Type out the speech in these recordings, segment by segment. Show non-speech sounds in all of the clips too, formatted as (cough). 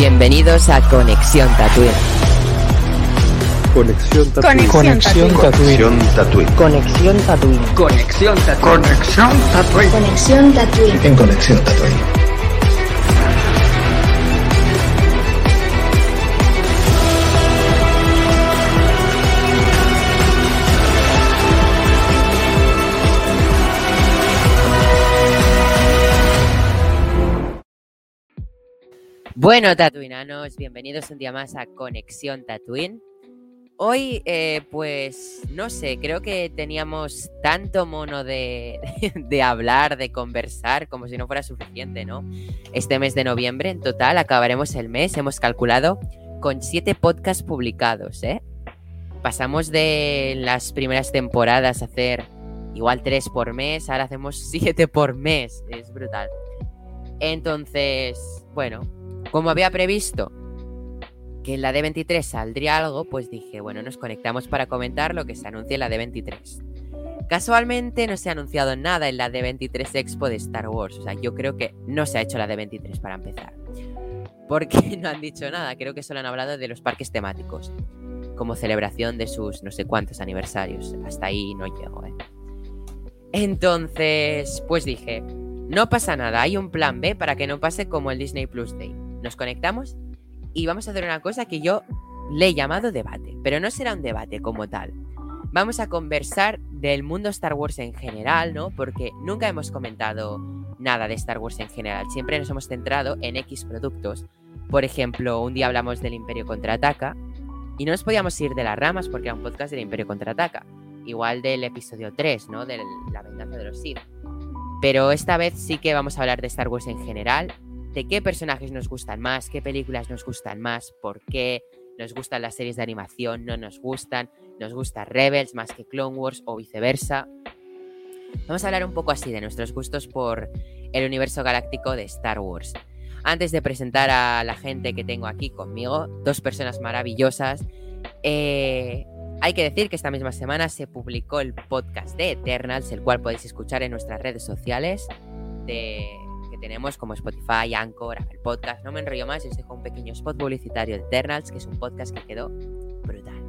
Bienvenidos a Conexión Tatooine. Conexión Tatooine. Conexión Tatooine. Conexión Tatooine. Conexión Tatooine. Conexión Tatooine. Conexión Tatooine. En Conexión Tatooine. Bueno, Tatooinanos, bienvenidos un día más a Conexión Tatooine. Hoy, eh, pues, no sé, creo que teníamos tanto mono de, (laughs) de, hablar, de conversar, como si no fuera suficiente, ¿no? Este mes de noviembre, en total, acabaremos el mes, hemos calculado, con siete podcasts publicados, ¿eh? Pasamos de las primeras temporadas a hacer igual tres por mes, ahora hacemos (laughs) siete por mes, es brutal. Entonces, bueno, como había previsto que en la D23 saldría algo, pues dije, bueno, nos conectamos para comentar lo que se anuncia en la D23. Casualmente no se ha anunciado nada en la D23 Expo de Star Wars, o sea, yo creo que no se ha hecho la D23 para empezar. Porque (laughs) no han dicho nada, creo que solo han hablado de los parques temáticos, como celebración de sus no sé cuántos aniversarios. Hasta ahí no llego, ¿eh? Entonces, pues dije, no pasa nada, hay un plan B para que no pase como el Disney Plus Day. Nos conectamos y vamos a hacer una cosa que yo le he llamado debate, pero no será un debate como tal. Vamos a conversar del mundo Star Wars en general, ¿no? Porque nunca hemos comentado nada de Star Wars en general, siempre nos hemos centrado en X productos. Por ejemplo, un día hablamos del Imperio Contraataca y no nos podíamos ir de las ramas porque era un podcast del Imperio Contraataca, igual del episodio 3, ¿no? De la venganza de los Sith. Pero esta vez sí que vamos a hablar de Star Wars en general de qué personajes nos gustan más, qué películas nos gustan más, por qué nos gustan las series de animación, no nos gustan, nos gusta Rebels más que Clone Wars o viceversa. Vamos a hablar un poco así de nuestros gustos por el universo galáctico de Star Wars. Antes de presentar a la gente que tengo aquí conmigo, dos personas maravillosas, eh, hay que decir que esta misma semana se publicó el podcast de Eternals, el cual podéis escuchar en nuestras redes sociales de tenemos como Spotify, Anchor, Apple Podcast. No me enrollo más, os dejo un pequeño spot publicitario de Eternals, que es un podcast que quedó brutal.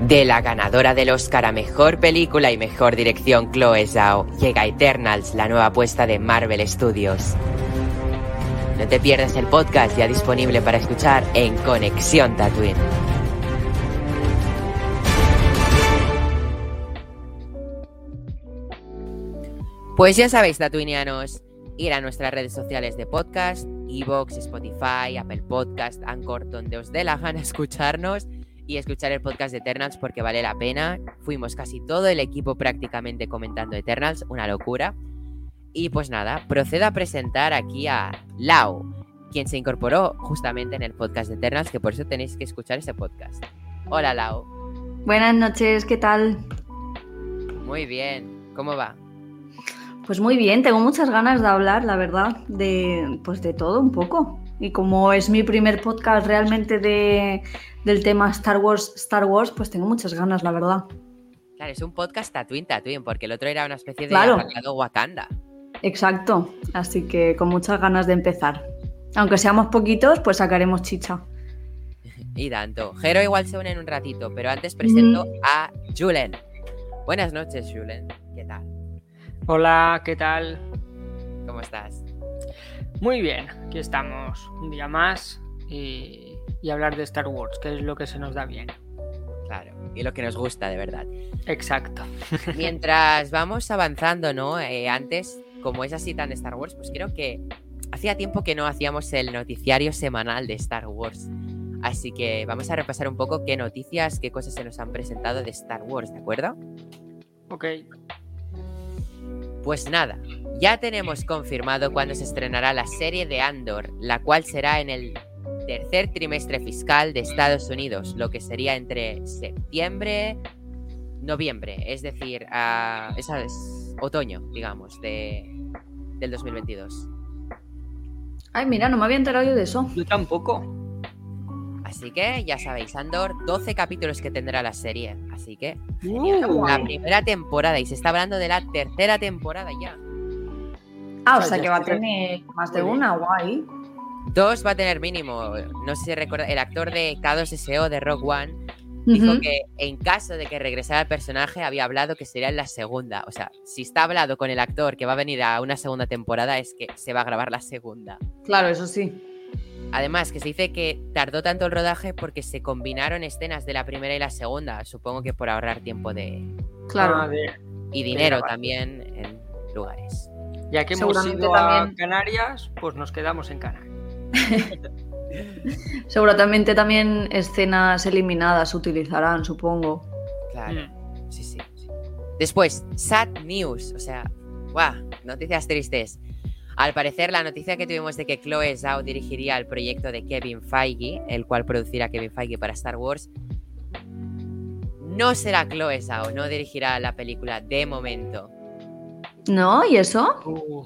De la ganadora del Oscar a Mejor Película y Mejor Dirección, Chloe Zhao, llega Eternals, la nueva apuesta de Marvel Studios. No te pierdas el podcast ya disponible para escuchar en Conexión Tatooine. Pues ya sabéis, tatuinianos, ir a nuestras redes sociales de podcast, Evox, Spotify, Apple Podcast, Anchor, donde os dé la gana (laughs) escucharnos y escuchar el podcast de Eternals porque vale la pena. Fuimos casi todo el equipo prácticamente comentando Eternals, una locura. Y pues nada, procedo a presentar aquí a Lau, quien se incorporó justamente en el podcast de Eternals, que por eso tenéis que escuchar ese podcast. Hola Lau. Buenas noches, ¿qué tal? Muy bien, ¿cómo va? Pues muy bien, tengo muchas ganas de hablar, la verdad, de pues de todo un poco. Y como es mi primer podcast realmente de, del tema Star Wars, Star Wars, pues tengo muchas ganas, la verdad. Claro, es un podcast Tatooine Tatooine, porque el otro era una especie de claro. Wakanda. Exacto, así que con muchas ganas de empezar. Aunque seamos poquitos, pues sacaremos chicha. (laughs) y tanto. Jero igual se une en un ratito, pero antes presento mm. a Julen. Buenas noches, Julen. ¿Qué tal? Hola, ¿qué tal? ¿Cómo estás? Muy bien, aquí estamos un día más y, y, hablar de Star Wars, que es lo que se nos da bien. Claro, y lo que nos gusta de verdad. Exacto. (laughs) Mientras vamos avanzando, ¿no? Eh, antes, como es así tan de Star Wars, pues creo que hacía tiempo que no hacíamos el noticiario semanal de Star Wars. Así que vamos a repasar un poco qué noticias, qué cosas se nos han presentado de Star Wars, ¿de acuerdo? Ok. Pues nada, ya tenemos confirmado cuándo se estrenará la serie de Andor, la cual será en el tercer trimestre fiscal de Estados Unidos, lo que sería entre septiembre, noviembre, es decir, a, esa es otoño, digamos, de, del 2022. Ay, mira, no me había enterado yo de eso. Yo tampoco. Así que ya sabéis, Andor, 12 capítulos que tendrá la serie. Así que, uh, la primera temporada. Y se está hablando de la tercera temporada ya. Ah, o sea que va a tener más de una, guay. Dos va a tener mínimo. No sé si recuerda, el actor de K2SO de Rock One dijo que en caso de que regresara el personaje había hablado que sería en la segunda. O sea, si está hablado con el actor que va a venir a una segunda temporada es que se va a grabar la segunda. Claro, eso sí. Además, que se dice que tardó tanto el rodaje porque se combinaron escenas de la primera y la segunda. Supongo que por ahorrar tiempo de Claro. Ah, de- y dinero también en lugares. ya que hemos ido a también- Canarias, pues nos quedamos en Canarias. (laughs) Seguramente también escenas eliminadas utilizarán, supongo. Claro. Mm. Sí, sí, sí. Después, sad news. O sea, ¡guau! Noticias tristes. Al parecer, la noticia que tuvimos de que Chloe Zhao dirigiría el proyecto de Kevin Feige, el cual producirá Kevin Feige para Star Wars, no será Chloe Zhao, no dirigirá la película de momento. ¿No? ¿Y eso? Uh,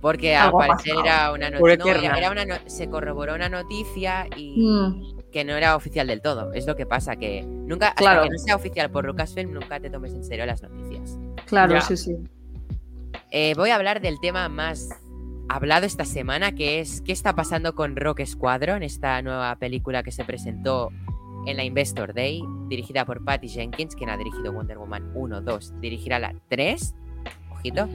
Porque al parecer pasado. era una noticia. eterna. era una no- se corroboró una noticia y Mm, que no era oficial del todo. Es lo que pasa, que nunca, hasta Claro. que no sea oficial por Lucasfilm, nunca te tomes en serio las noticias. claro, Ya. sí, sí. Eh, voy a hablar del tema más hablado esta semana, que es qué está pasando con Rock Squadron, esta nueva película que se presentó en la Investor Day, dirigida por Patty Jenkins, quien ha dirigido Wonder Woman 1, 2, dirigirá la 3, ojito.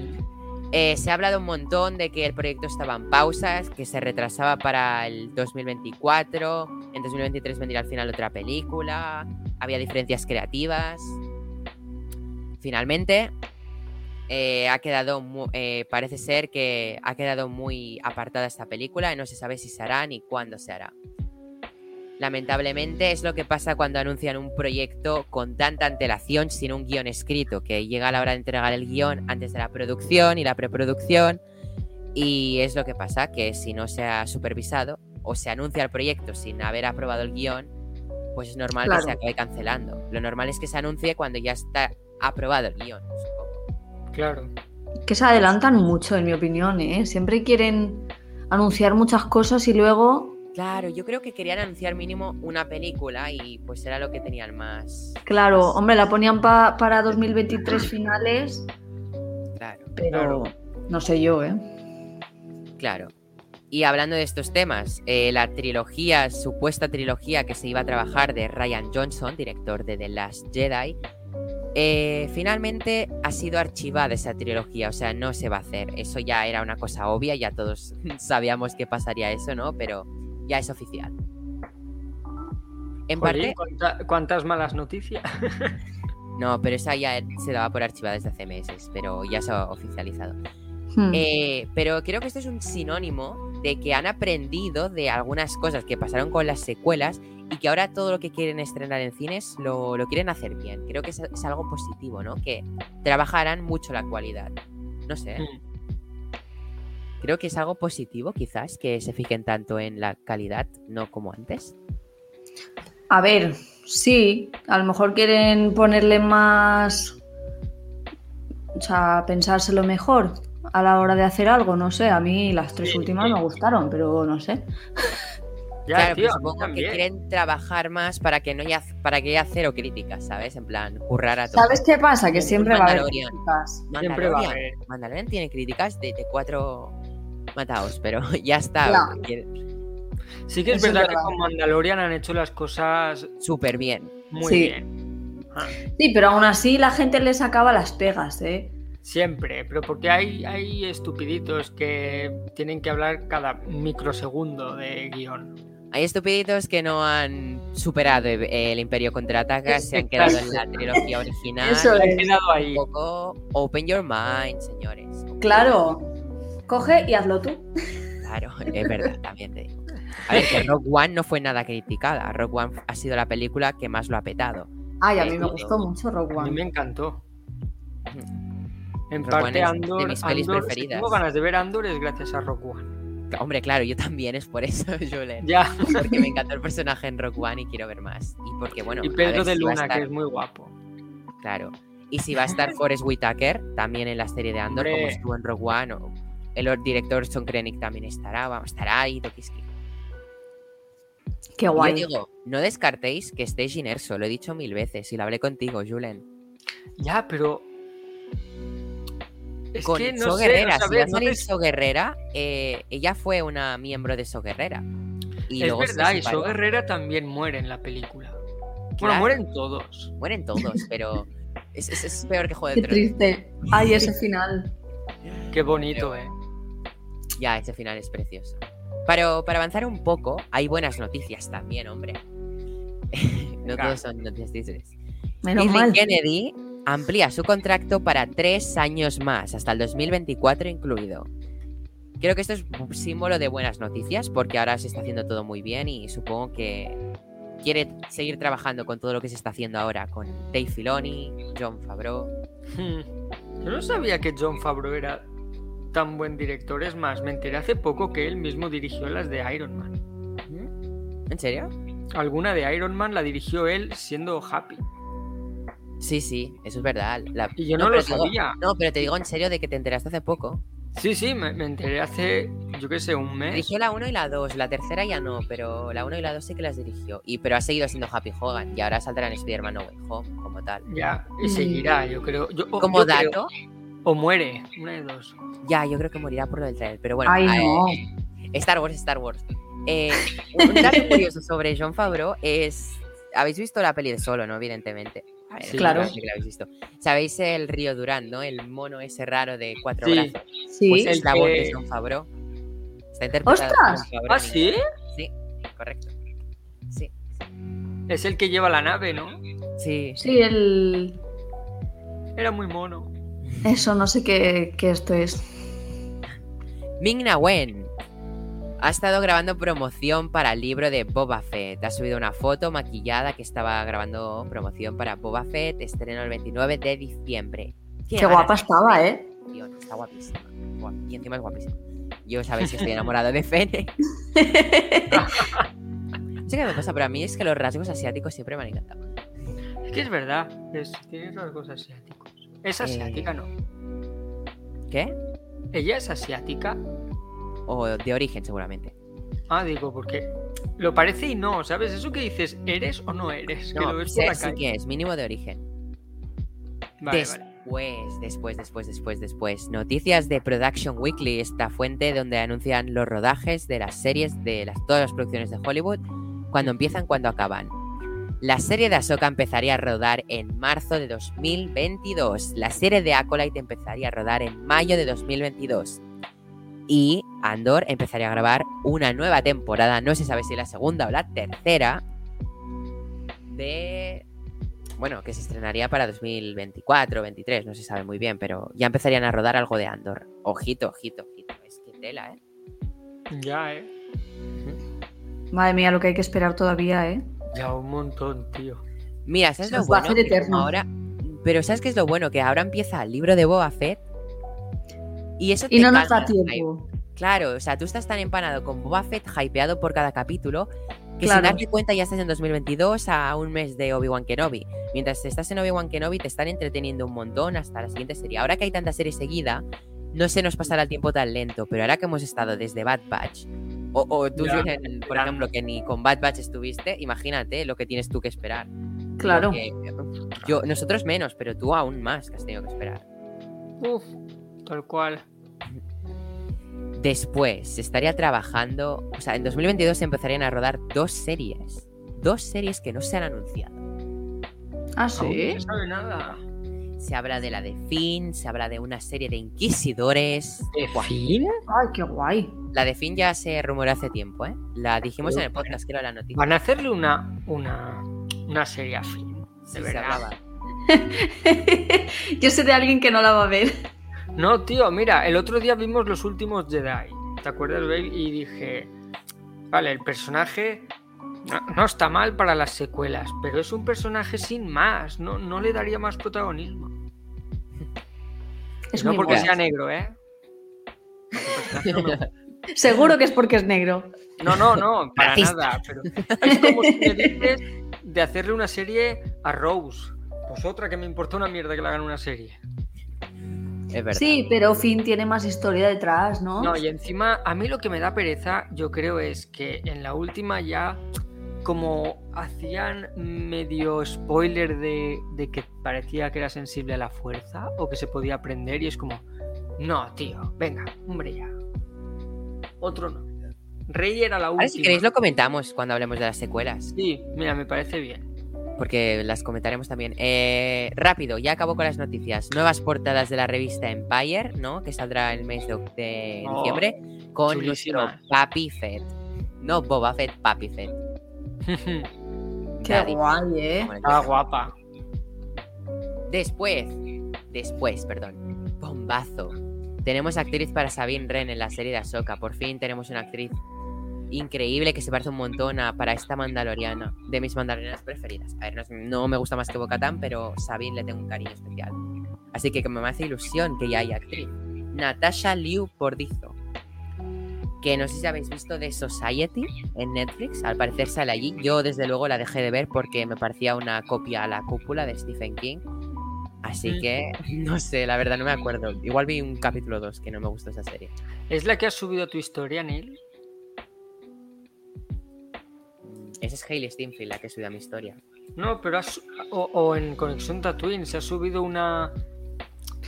Eh, se ha hablado un montón de que el proyecto estaba en pausas, que se retrasaba para el 2024, en 2023 vendría al final otra película, había diferencias creativas. Finalmente, eh, ha quedado, mu- eh, parece ser que ha quedado muy apartada esta película y no se sabe si se hará ni cuándo se hará. Lamentablemente es lo que pasa cuando anuncian un proyecto con tanta antelación sin un guion escrito, que llega a la hora de entregar el guion antes de la producción y la preproducción y es lo que pasa, que si no se ha supervisado o se anuncia el proyecto sin haber aprobado el guion, pues es normal Claro. que se acabe cancelando. Lo normal es que se anuncie cuando ya está aprobado el guion. Claro. Que se adelantan mucho, en mi opinión, ¿eh? Siempre quieren anunciar muchas cosas y luego, Claro, yo creo que querían anunciar mínimo una película y pues era lo que tenían más. claro, hombre, la ponían pa- para 2023 finales, Claro, pero Claro. no sé yo, ¿eh? claro. Y hablando de estos temas, eh, la trilogía, supuesta trilogía que se iba a trabajar de Ryan Johnson, director de The Last Jedi, eh, finalmente ha sido archivada esa trilogía, o sea, no se va a hacer. Eso ya era una cosa obvia, ya todos (laughs) sabíamos que pasaría eso, ¿no? Pero ya es oficial. En Jolín, parte, ¿cuánta- ¿Cuántas malas noticias? (laughs) no, pero esa ya se daba por archivada desde hace meses, pero ya se ha oficializado. Hmm. Eh, pero creo que esto es un sinónimo de que han aprendido de algunas cosas que pasaron con las secuelas y que ahora todo lo que quieren estrenar en cines lo, lo quieren hacer bien. Creo que es, es algo positivo, ¿no? Que trabajarán mucho la cualidad. No sé. Mm. Creo que es algo positivo, quizás, que se fijen tanto en la calidad, no como antes. A ver, sí, a lo mejor quieren ponerle más. O sea, pensárselo mejor a la hora de hacer algo, no sé. A mí las tres Sí, últimas sí. me gustaron, pero no sé. (laughs) Ya, claro, tío, supongo que quieren trabajar más para que no haya, para que haya cero críticas, ¿sabes? En plan, currar a todos. ¿Sabes qué pasa? Que siempre va a haber Mandalorian. críticas. Siempre va a Mandalorian. haber. Mandalorian tiene críticas de, de cuatro mataos, pero (laughs) ya está. Sí que es Eso es verdad que con Mandalorian han hecho las cosas Súper bien. muy Sí. bien. Ah, Sí, pero aún así la gente le sacaba las pegas, ¿eh? Siempre, pero porque hay, hay estupiditos que tienen que hablar cada microsegundo de guion. Hay estupiditos que no han superado el, Imperio contraataca, se han quedado en la trilogía (laughs) original. Eso es. quedado Un ahí. poco open your mind, señores. Claro. Coge y hazlo tú. Claro, es verdad, también te digo. (laughs) A ver, que Rock One no fue nada criticada. Rock One ha sido la película que más lo ha petado. Ay, a mí me gustó mucho Rogue A mí me One. encantó. En parte One es de Andor, mis pelis Andor, si preferidas. tengo ganas de ver Andor es gracias a Rock One. Hombre, claro, yo también es por eso, (laughs) Julen. Ya. Porque me encantó el personaje en Rock One y quiero ver más. Y porque, bueno, y Pedro de si Luna, estar- que es muy guapo. Claro. Y si va a estar Forrest Whitaker también en la serie de Andor, como estuvo en Rogue One, o el or- director Son Krennic también estará, vamos, estará ahí, Tokiski. Qué Y Yo guay. digo, no descartéis que esté Jyn Erso, lo he dicho mil veces y lo hablé contigo, Julen. Ya, pero Es con que no So sé, Guerrera. o sea, si va a no te- So Guerrera, eh, ella fue una miembro de So Guerrera. Y es verdad, y. So Guerrera también muere en la película. Bueno, Claro. mueren todos. Mueren todos, pero es, es- es peor que Juego Qué de Tronos. triste. Ay, ese final. Qué bonito, eh. Ya, ese final es precioso. Pero para avanzar un poco, hay buenas noticias también, hombre. (laughs) no Venga. todos son noticias tristes. Menos Kathleen mal. Kennedy amplía su contrato para tres años más, hasta el 2024 incluido. Creo que esto es un símbolo de buenas noticias porque ahora se está haciendo todo muy bien y supongo que quiere seguir trabajando con todo lo que se está haciendo ahora con Dave Filoni, John Favreau. Hmm. Yo no sabía que John Favreau era tan buen director. Es más, me enteré hace poco que él mismo dirigió las de Iron Man. ¿En serio? Alguna de Iron Man la dirigió él siendo Happy. Sí, sí, eso es verdad. La- Y yo no, lo pero te digo- sabía. no, pero te digo en serio de que te enteraste hace poco. Sí, sí, me, me enteré hace, yo qué sé, un mes. Dirigió la 1 y la 2, la tercera ya no, pero la 1 y la 2 sí que las dirigió. Y, pero ha seguido siendo Happy Hogan y ahora saldrá en Spider-Man No Way Home como tal. Ya, y Mm. seguirá, yo creo. Yo- o- Como yo creo- dato, o muere, una de dos. ya, yo creo que morirá por lo del trailer, pero bueno. Ay, eh, no. Star Wars, Star Wars. Eh, un dato curioso sobre John Favreau es... Habéis visto la peli de Solo, ¿no? Evidentemente. A ver, Sí, claro. que la habéis visto. ¿Sabéis el río Durán, no? El mono ese raro de cuatro Sí. brazos. Sí. Pues es El la voz que- de John Favreau. Está interpretada por ¡Ostras! Favreau ¿Ah, sí? Sí, correcto. Sí, Es el que lleva la nave, ¿no? sí. Sí, el. Era muy mono. Eso, no sé qué, qué esto es. Ming-Na Wen ha estado grabando promoción para el libro de Boba Fett. Ha subido una foto maquillada que estaba grabando promoción para Boba Fett. Estreno el 29 de diciembre. Qué guapa estaba, ¿eh? Está guapísima. Guap- Y encima es guapísima. Yo sabéis que estoy enamorado de Fennec. No sé qué me pasa, pero a mí es que los rasgos asiáticos siempre me han encantado. Es que es verdad, es, tiene rasgos asiáticos. Es asiática, ¿no? ¿Qué? ¿Ella es asiática? O de origen, seguramente. Ah, digo, porque lo parece y no, ¿sabes? Eso que dices, ¿eres o no eres? que lo No, ves por la sí calle. que es, mínimo de origen. Vale, Des- vale. Después, después, después, después, después. Noticias de Production Weekly, esta fuente donde anuncian los rodajes de las series de las, todas las producciones de Hollywood, cuando empiezan, cuando acaban. La serie de Ahsoka empezaría a rodar en marzo de 2022. La serie de Acolyte empezaría a rodar en mayo de 2022. Y Andor empezaría a grabar una nueva temporada, no se sabe si la segunda o la tercera, de bueno, que se estrenaría para 2024 23, no se sabe muy bien, pero ya empezarían a rodar algo de Andor. Ojito, ojito, ojito. Es que tela, ¿eh? Ya, ¿eh? Madre mía, lo que hay que esperar todavía, ¿eh? Ya un montón, tío. Mira, ¿sabes lo nos va a bueno? Que ahora... Pero ¿sabes qué es lo bueno? Que ahora empieza el libro de Boba Fett y eso Y te no nos da tiempo. Claro, o sea, tú estás tan empanado con Boba Fett, hypeado por cada capítulo, que Claro. sin darte cuenta ya estás en 2022 a un mes de Obi-Wan Kenobi. Mientras estás en Obi-Wan Kenobi te están entreteniendo un montón hasta la siguiente serie. Ahora que hay tanta serie seguida, no se nos pasará el tiempo tan lento, pero ahora que hemos estado desde Bad Batch, o, o tú, por ya. ejemplo, que ni con Bad Batch estuviste, imagínate lo que tienes tú que esperar. Claro. Porque yo, nosotros menos, pero tú aún más que has tenido que esperar. Uf, tal cual. Después se estaría trabajando, o sea, en 2022 se empezarían a rodar dos series. Dos series que no se han anunciado. Ah, sí. No se sabe nada. Se habla de la de Finn, se habla de una serie de inquisidores. ¿De Buah, fin? Ay, qué guay. La de Finn ya se rumoró hace tiempo, ¿eh? La dijimos en el podcast, creo, la noticia. Van a hacerle una, una, una serie a fin. Sí, de se verdad. (laughs) Yo sé de alguien que no la va a ver. No, tío, mira, el otro día vimos los últimos Jedi. ¿Te acuerdas, Bale? Y dije, vale, el personaje no, no está mal para las secuelas, pero es un personaje sin más. No, no le daría más protagonismo. Es no muy porque guay. sea negro, ¿eh? No (laughs) me. Seguro que es porque es negro. No, no, no, para Racista. nada. Pero es como si me dices de hacerle una serie a Rose. Pues otra que me importa una mierda que le hagan una serie. Es verdad. Sí, pero Finn tiene más historia detrás, ¿no? No, y encima, a mí lo que me da pereza, yo creo, es que en la última ya, como hacían medio spoiler de, de que parecía que era sensible a la fuerza o que se podía aprender, y es como, No, tío, venga, hombre ya. Otro no. Rey era la última. Ahora si queréis lo comentamos cuando hablemos de las secuelas. Sí, mira, me parece bien. Porque las comentaremos también. Eh, rápido, ya acabo con las noticias. Nuevas portadas de la revista Empire, ¿no? Que saldrá el mes de, de Oh, diciembre. Con chulísima. nuestro Papi Fett. No Boba Fett, Papi Fett. (laughs) Qué Daddy guay, ¿eh? Ah, dicen. guapa. Después, después, perdón. Bombazo. Tenemos actriz para Sabine Wren en la serie de Ahsoka. Por fin tenemos una actriz increíble que se parece un montón a para esta mandaloriana. De mis mandalorianas preferidas. A ver, no, no me gusta más que Bo-Katan, pero Sabine le tengo un cariño especial. Así que me hace ilusión que ya haya actriz. Natasha Liu Pordizo. Que no sé si habéis visto de Society en Netflix. Al parecer sale allí. Yo desde luego la dejé de ver porque me parecía una copia a la cúpula de Stephen King. Así Mm. que (laughs) no sé, la verdad no me acuerdo. Igual vi un capítulo 2 que no me gustó esa serie. ¿Es la que has subido tu historia, Neil? Esa es Hailey Steinfeld la que subió a mi historia. No, pero has... O, o en Conexión Tatooine se ha subido una...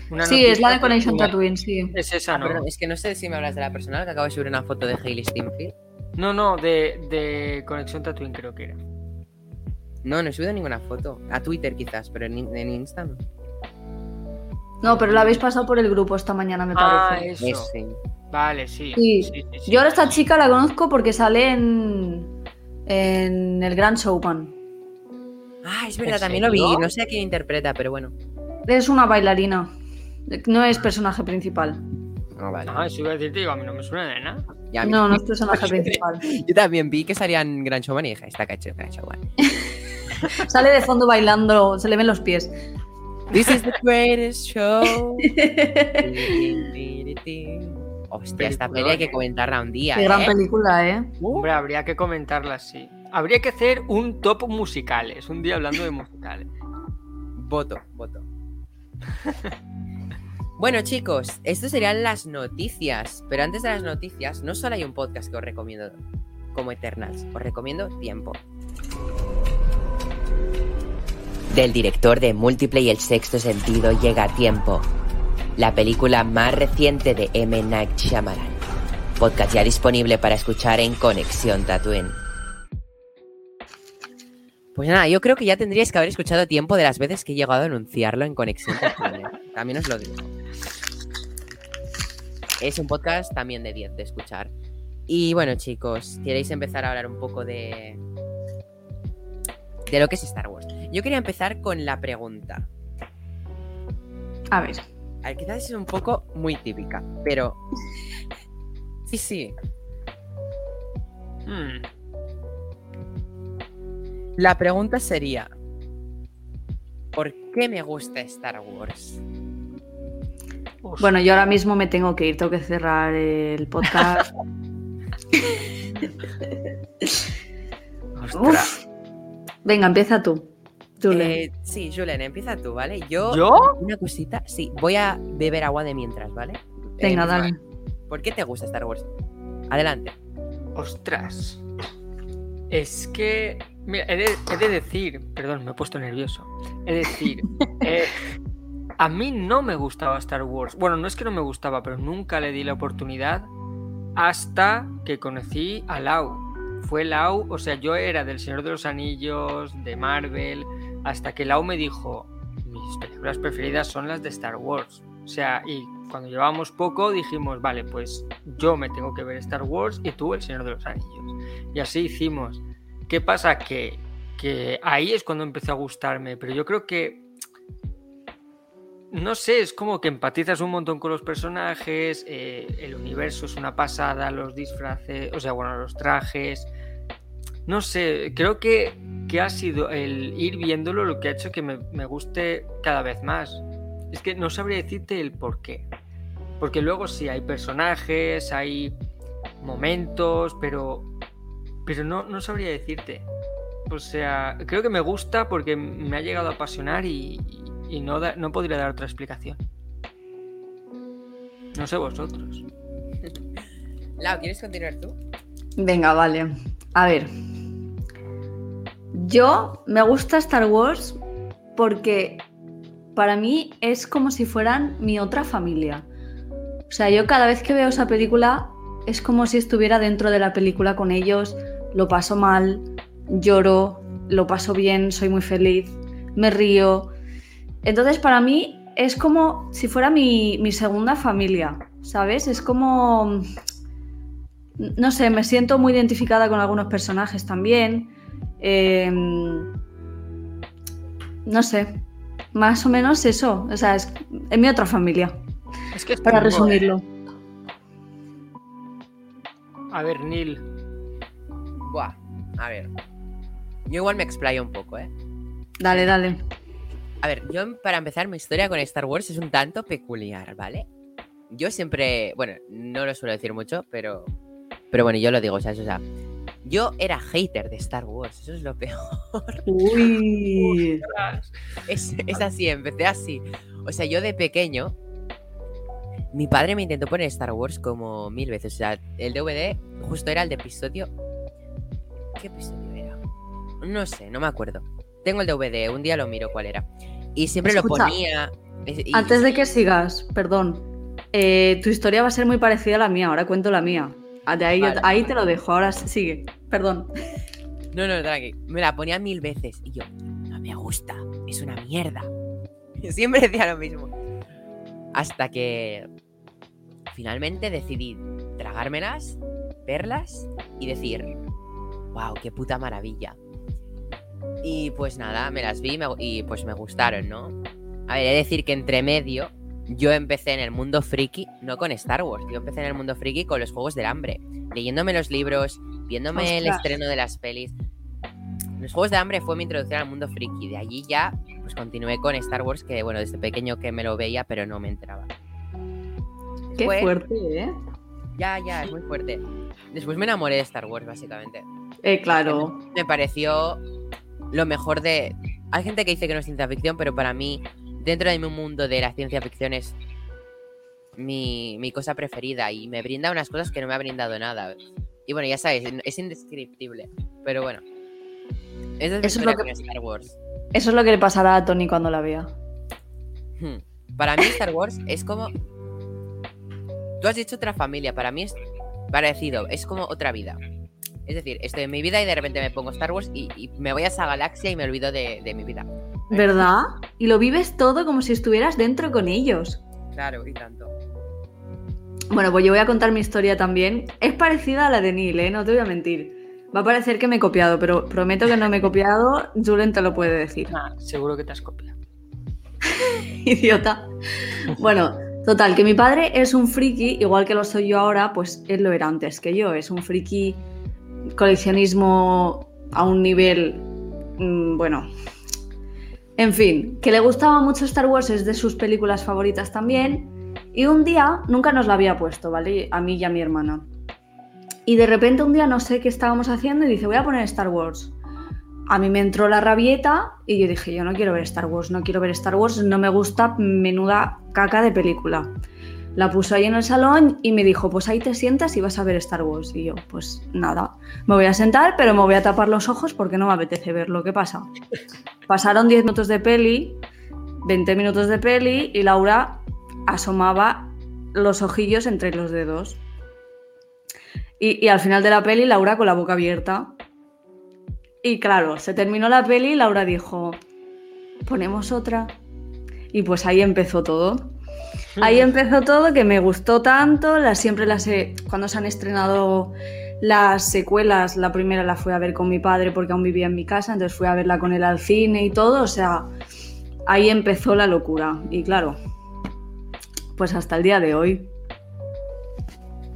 una Sí, es la de que- Tatooine, sí. Es esa, Ah, ¿no? perdón, es que no sé si me hablas de la personal que acabo de subir una foto de Hailey Steinfeld. No, no, de, de Conexión Tatooine creo que era. No, no he subido ninguna foto. A Twitter quizás, pero en, en Insta no. No, pero la habéis pasado por el grupo esta mañana, me Ah, parece. eso. Ese. Vale, sí. Sí. sí, sí, sí. Yo ahora esta chica la conozco porque sale en, en el Gran Showman. Ah, es verdad, ¿En también lo vi. No sé a quién interpreta, pero bueno. Es una bailarina. No es personaje principal. No, vale. Ah, iba a decirte, digo, a mí no me suena de nada. Ya, No, no es (laughs) personaje principal. Yo también vi que salían Gran Showman y dije, está cacho Gran Showman. (laughs) Sale de fondo bailando, se le ven los pies. This is the greatest show. (laughs) Hostia, esta peli hay que comentarla un día. Qué gran ¿eh? película, ¿eh? Hombre, habría que comentarla así. Habría que hacer un top musicales, un día hablando de musicales. Voto, voto. (laughs) bueno, chicos, estas serían las noticias. Pero antes de las noticias, no solo hay un podcast que os recomiendo como Eternals, os recomiendo Tiempo. Del director de Múltiple y el Sexto Sentido llega Tiempo, la película más reciente de M. Night Shyamalan. Podcast ya disponible para escuchar en Conexión Tatooine. Pues nada, yo creo que ya tendríais que haber escuchado tiempo de las veces que he llegado a anunciarlo en Conexión Tatooine. (laughs) También os lo digo. Es un podcast también de 10 de escuchar. Y bueno, chicos, ¿queréis empezar a hablar un poco de. de lo que es Star Wars? Yo quería empezar con la pregunta. A ver. A ver, quizás es un poco muy típica, pero. (laughs) Sí, sí. Hmm, La pregunta sería. ¿Por qué me gusta Star Wars? Bueno, yo ahora mismo me tengo que ir, tengo que cerrar el podcast. (laughs) Venga, empieza tú. Eh, sí, Julen, empieza tú, ¿vale? Yo, ¿Yo? Una cosita, sí, voy a beber agua de mientras, ¿vale? Venga, Eh, dale. ¿Por qué te gusta Star Wars? Adelante. Ostras. Es que. Mira, he de, he de decir. Perdón, me he puesto nervioso. He de decir. (laughs) eh, a mí no me gustaba Star Wars. Bueno, no es que no me gustaba, pero nunca le di la oportunidad hasta que conocí a Lau. Fue Lau, o sea, yo era del Señor de los Anillos, de Marvel, hasta que Lau me dijo, mis películas preferidas son las de Star Wars. O sea, y cuando llevábamos poco dijimos, vale, pues yo me tengo que ver Star Wars y tú el Señor de los Anillos. Y así hicimos. ¿Qué pasa? Que, que ahí es cuando empezó a gustarme, pero yo creo que... No sé, es como que empatizas un montón con los personajes, eh, el universo es una pasada, los disfraces, o sea, bueno, los trajes. No sé, creo que, que ha sido el ir viéndolo lo que ha hecho que me, me guste cada vez más. Es que no sabría decirte el por qué. Porque luego sí hay personajes, hay momentos, pero. Pero no, no sabría decirte. O sea, creo que me gusta porque me ha llegado a apasionar y, y no, da- no podría dar otra explicación. No sé vosotros. (laughs) Lau, ¿quieres continuar tú? Venga, vale. A ver. Yo me gusta Star Wars porque para mí es como si fueran mi otra familia. O sea, yo cada vez que veo esa película es como si estuviera dentro de la película con ellos, lo paso mal, lloro, lo paso bien, soy muy feliz, me río. Entonces para mí es como si fuera mi, mi segunda familia, ¿sabes? Es como... No sé, me siento muy identificada con algunos personajes también. Eh, no sé, más o menos eso. O sea, es, es mi otra familia. Es que es Para muy resumirlo. A ver, Neil. Buah, a ver. Yo igual me explayo un poco, ¿eh? Dale, dale. A ver, yo para empezar mi historia con Star Wars es un tanto peculiar, ¿vale? Yo siempre, bueno, no lo suelo decir mucho, pero pero bueno, yo lo digo, o sea, eso, o sea, yo era hater de Star Wars, eso es lo peor. Uy. (laughs) Es, es así, empecé así. O sea, yo de pequeño, mi padre me intentó poner Star Wars como mil veces. O sea, el DVD justo era el de episodio. ¿Qué episodio era? No sé, no me acuerdo. Tengo el DVD, un día lo miro cuál era. Y siempre Escucha, lo ponía. y- Antes de que sigas, perdón. eh, tu historia va a ser muy parecida a la mía, ahora cuento la mía. Ah, De ahí, yo- Vale. ahí te lo dejo, ahora sigue. Perdón. No, no, tranqui. Me la ponía mil veces. Y yo, no me gusta. Es una mierda. Y (laughs) siempre decía lo mismo. Hasta que finalmente decidí tragármelas, verlas y decir, wow, qué puta maravilla. Y pues nada, me las vi y me- y pues me gustaron, ¿no? A ver, he de decir que entre medio yo empecé en el mundo friki, no con Star Wars, yo empecé en el mundo friki con los Juegos del Hambre, leyéndome los libros, viéndome el estreno de las pelis. Los Juegos del Hambre fue mi introducción al mundo friki, de allí ya pues continué con Star Wars, que bueno, desde pequeño que me lo veía, pero no me entraba. Qué Después- fuerte, ¿eh? Ya, ya, es muy fuerte. Después me enamoré de Star Wars, básicamente. Eh, claro. Me pareció lo mejor de... Hay gente que dice que no es ciencia ficción, pero para mí, dentro de mi mundo de la ciencia ficción es mi, mi cosa preferida y me brinda unas cosas que no me ha brindado nada. Y bueno, ya sabéis, es indescriptible, pero bueno. Esa es Eso es lo que- Star Wars. Eso es lo que le pasará a Tony cuando la vea. Hmm. Para mí Star Wars es como... Tú has dicho otra familia, para mí es parecido, es como otra vida. Es decir, estoy en mi vida y de repente me pongo Star Wars y, y me voy a esa galaxia y me olvido de, de mi vida. ¿Verdad? Y lo vives todo como si estuvieras dentro con ellos. Claro, y tanto. Bueno, pues yo voy a contar mi historia también. Es parecida a la de Neil, ¿eh? No te voy a mentir. Va a parecer que me he copiado, pero prometo que no me he copiado. (laughs) Julen te lo puede decir. Seguro que te has copiado. (laughs) Idiota. Bueno, total, que mi padre es un friki, igual que lo soy yo ahora, pues él lo era antes que yo. Es un friki coleccionismo a un nivel, mm, bueno, en fin, que le gustaba mucho Star Wars, es de sus películas favoritas también. Y un día, nunca nos la había puesto, ¿vale? A mí y a mi hermana. Y de repente un día no sé qué estábamos haciendo y dice, voy a poner Star Wars. A mí me entró la rabieta y yo dije, yo no quiero ver Star Wars, no quiero ver Star Wars, no me gusta menuda caca de película. La puso ahí en el salón y me dijo, pues ahí te sientas y vas a ver Star Wars. Y yo, pues nada, me voy a sentar, pero me voy a tapar los ojos porque no me apetece ver lo que pasa. Pasaron 10 minutos de peli, 20 minutos de peli y Laura asomaba los ojillos entre los dedos. Y, y al final de la peli, Laura con la boca abierta. Y claro, se terminó la peli y Laura dijo, ponemos otra. Y pues ahí empezó todo. Ahí empezó todo, que me gustó tanto. Las, siempre las he. Cuando se han estrenado las secuelas, la primera la fui a ver con mi padre porque aún vivía en mi casa, entonces fui a verla con él al cine y todo. O sea, ahí empezó la locura. Y claro, pues hasta el día de hoy.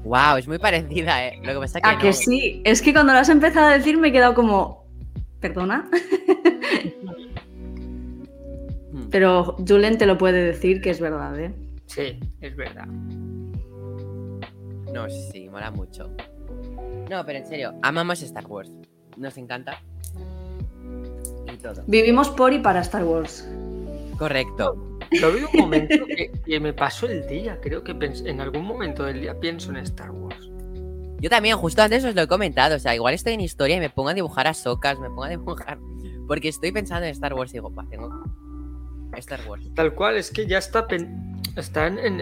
Wow, es muy parecida, ¿eh? Lo que pasa que ¿A que sí? Es que cuando lo has empezado a decir me he quedado como. ¿Perdona? (laughs) Pero Julen te lo puede decir que es verdad, ¿eh? Sí, es verdad. No, sí, sí, mola mucho. No, pero en serio, amamos Star Wars. Nos encanta. Y todo. Vivimos por y para Star Wars. Correcto. Lo vi un momento que, que me pasó el día. Creo que pens- en algún momento del día pienso en Star Wars. Yo también, justo antes os lo he comentado. O sea, igual estoy en historia y me pongo a dibujar a socas, me pongo a dibujar. Porque estoy pensando en Star Wars y digo, pa, tengo. Star Wars. Tal cual, es que ya está. pen- están en,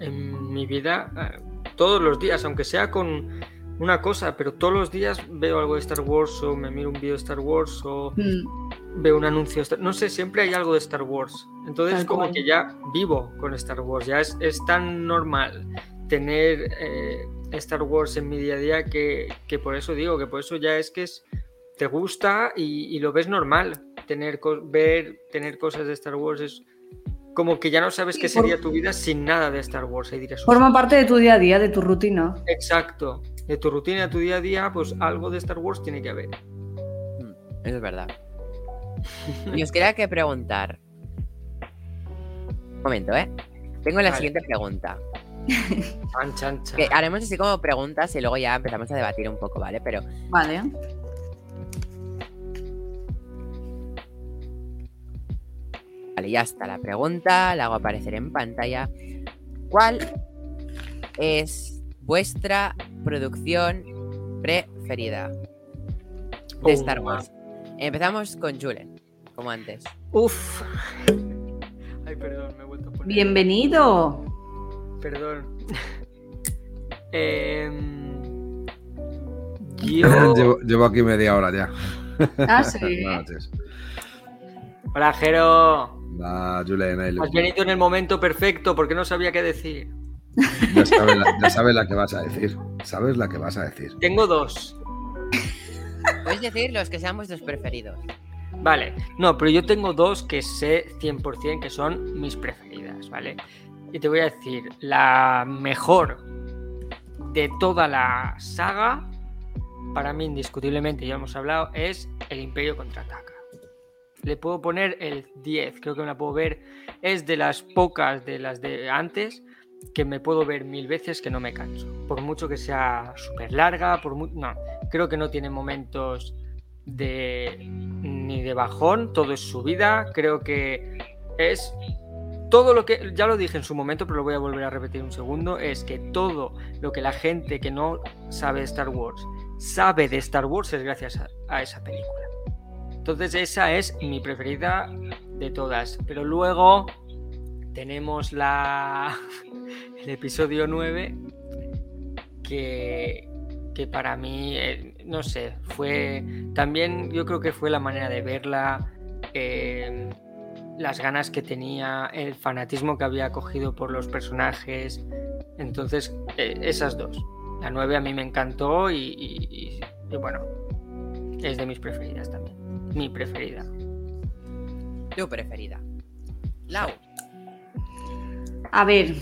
en, mi vida eh, todos los días, aunque sea con una cosa, pero todos los días veo algo de Star Wars o me miro un vídeo de Star Wars o mm. veo un anuncio. No sé, siempre hay algo de Star Wars. Entonces, como que ya vivo con Star Wars, ya es, es tan normal tener eh, Star Wars en mi día a día que, que, por eso digo que por eso ya es que es, te gusta y, y lo ves normal. Tener, ver, tener cosas de Star Wars es como que ya no sabes qué sería tu vida sin nada de Star Wars. Forma parte de tu día a día, de tu rutina. Exacto. De tu rutina, de tu día a día, pues algo de Star Wars tiene que haber. Mm, es verdad. (laughs) y os quería que preguntar. Un momento, ¿eh? Tengo la siguiente pregunta. haremos así como preguntas y luego ya empezamos a debatir un poco, ¿vale? Pero. Vale. Vale, ya está la pregunta, la hago aparecer en pantalla. ¿Cuál es vuestra producción preferida de Star Wars? Empezamos con Julen, como antes. Uf. (laughs) Ay, perdón, me he vuelto a poner. Bienvenido. Perdón. (laughs) Em, (laughs) yo... llevo, aquí media hora ya. Ah, sí. Hola, Jero. La Has venido en el momento perfecto porque no sabía qué decir. Ya (laughs) sabes, la, que vas a decir. Sabes la que vas a decir. Tengo dos. Puedes decir los que sean vuestros preferidos. Vale, no, pero yo tengo dos que sé 100% que son mis preferidas, ¿vale? Y te voy a decir, la mejor de toda la saga, para mí indiscutiblemente, ya hemos hablado, es El Imperio Contraataca le puedo poner el 10, creo que me la puedo ver. Es de las pocas de las de antes que me puedo ver mil veces que no me canso. Por mucho que sea súper larga, por no, creo que no tiene momentos de ni de bajón, todo es subida, creo que es todo lo que, ya lo dije en su momento, pero lo voy a volver a repetir un segundo, es que todo lo que la gente que no sabe de Star Wars sabe de Star Wars es gracias a esa película. Entonces esa es mi preferida de todas. Pero luego tenemos la (laughs) el episodio 9 que, que para mí, eh, no sé, fue también yo creo que fue la manera de verla, eh, las ganas que tenía, el fanatismo que había cogido por los personajes. Entonces, eh, esas dos. La 9 a mí me encantó y bueno, es de mis preferidas también mi preferida. Tu preferida. Lau. A ver,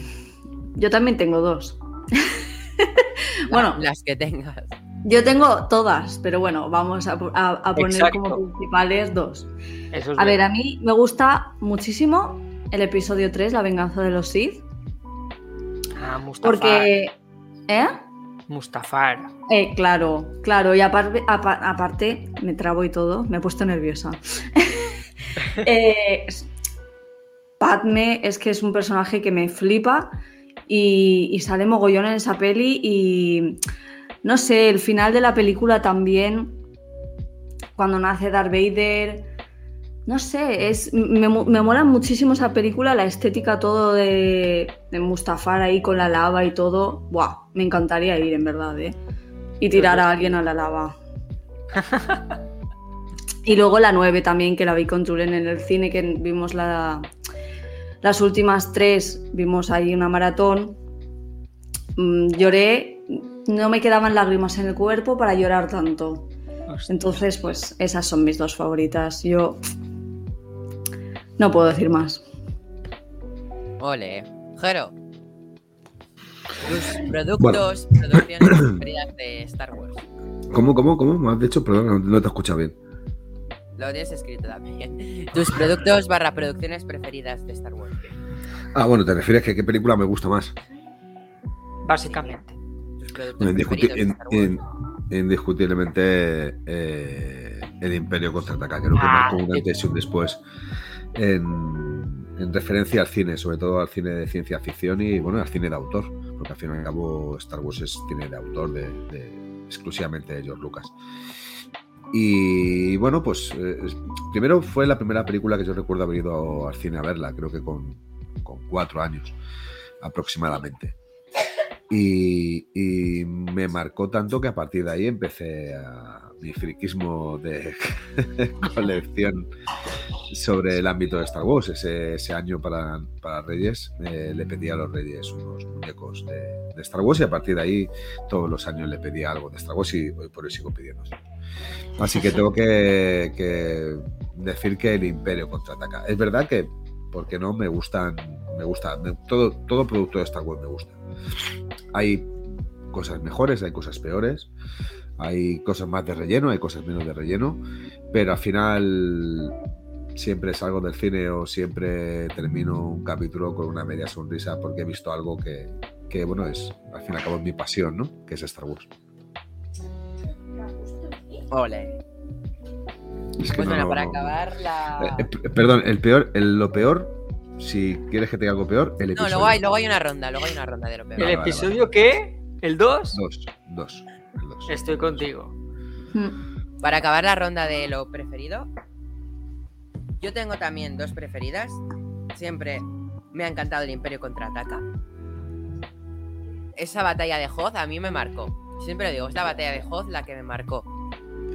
yo también tengo dos. (laughs) bueno, las que tengas. Yo tengo todas, pero bueno, vamos a, poner como principales dos. a ver, a mí me gusta muchísimo el episodio 3, La venganza de los Sith. Ah, Mustafa. Porque. ¿Eh? Mustafar. Eh, claro, claro. Y aparte, me trabo y todo, me he puesto nerviosa. (laughs) eh, Padme es que es un personaje que me flipa y, sale mogollón en esa peli y no sé, el final de la película también, cuando nace Darth Vader, no sé, es, me, me mola muchísimo esa película, la estética todo de, de, Mustafar ahí con la lava y todo. Buah, me encantaría ir en verdad, ¿eh? Y tirar a alguien a la lava. y luego la 9 también, que la vi con Julen en el cine, que vimos la, las últimas tres, vimos ahí una maratón. Mm, lloré, no me quedaban lágrimas en el cuerpo para llorar tanto. Entonces, pues esas son mis dos favoritas. Yo no puedo decir más. Ole. Jero. Tus productos, producciones (clears throat) preferidas de Star Wars. ¿Cómo, cómo, cómo? Me has dicho, perdón, no te escucha bien. Lo tienes escrito también. (laughs) Tus productos barra producciones preferidas de Star Wars. Ah, bueno, te refieres a que qué película me gusta más. Básicamente. indiscutiblemente eh, el Imperio contraataca, creo que ah, marcó un antes y un después en, referencia al cine, sobre todo al cine de ciencia ficción y bueno, al cine de autor, porque al fin y al cabo Star Wars es cine de autor de, exclusivamente de George Lucas. Y bueno, pues eh, primero fue la primera película que yo recuerdo haber ido al cine a verla, creo que con, con cuatro años aproximadamente. Y, y me marcó tanto que a partir de ahí empecé a mi friquismo de (laughs) colección sobre el ámbito de Star Wars. Ese, ese año para, para Reyes eh, le pedí a los Reyes unos muñecos de, de, Star Wars y a partir de ahí todos los años le pedía algo de Star Wars y hoy por hoy sigo pidiendo. Así que tengo que, que decir que el Imperio contraataca. Es verdad que, porque no, me gustan, me gusta, me, todo, todo producto de Star Wars me gusta. Hay cosas mejores, hay cosas peores, hay cosas más de relleno, hay cosas menos de relleno, pero al final siempre salgo del cine o siempre termino un capítulo con una media sonrisa porque he visto algo que, que bueno, es al fin y al cabo es mi pasión, ¿no? Que es Star Wars. Ole. Bueno, para acabar la... Eh, eh, perdón, el peor, el, lo peor si quieres que tenga algo peor, el episodio. No, luego hay, luego hay una ronda, luego hay una ronda de lo peor. ¿El episodio qué? ¿El 2? 2, 2. Estoy contigo. Hmm. Para acabar la ronda de lo preferido, yo tengo también dos preferidas. Siempre me ha encantado el Imperio contraataca. Esa batalla de Hoth a mí me marcó. Siempre lo digo, es la batalla de Hoth la que me marcó.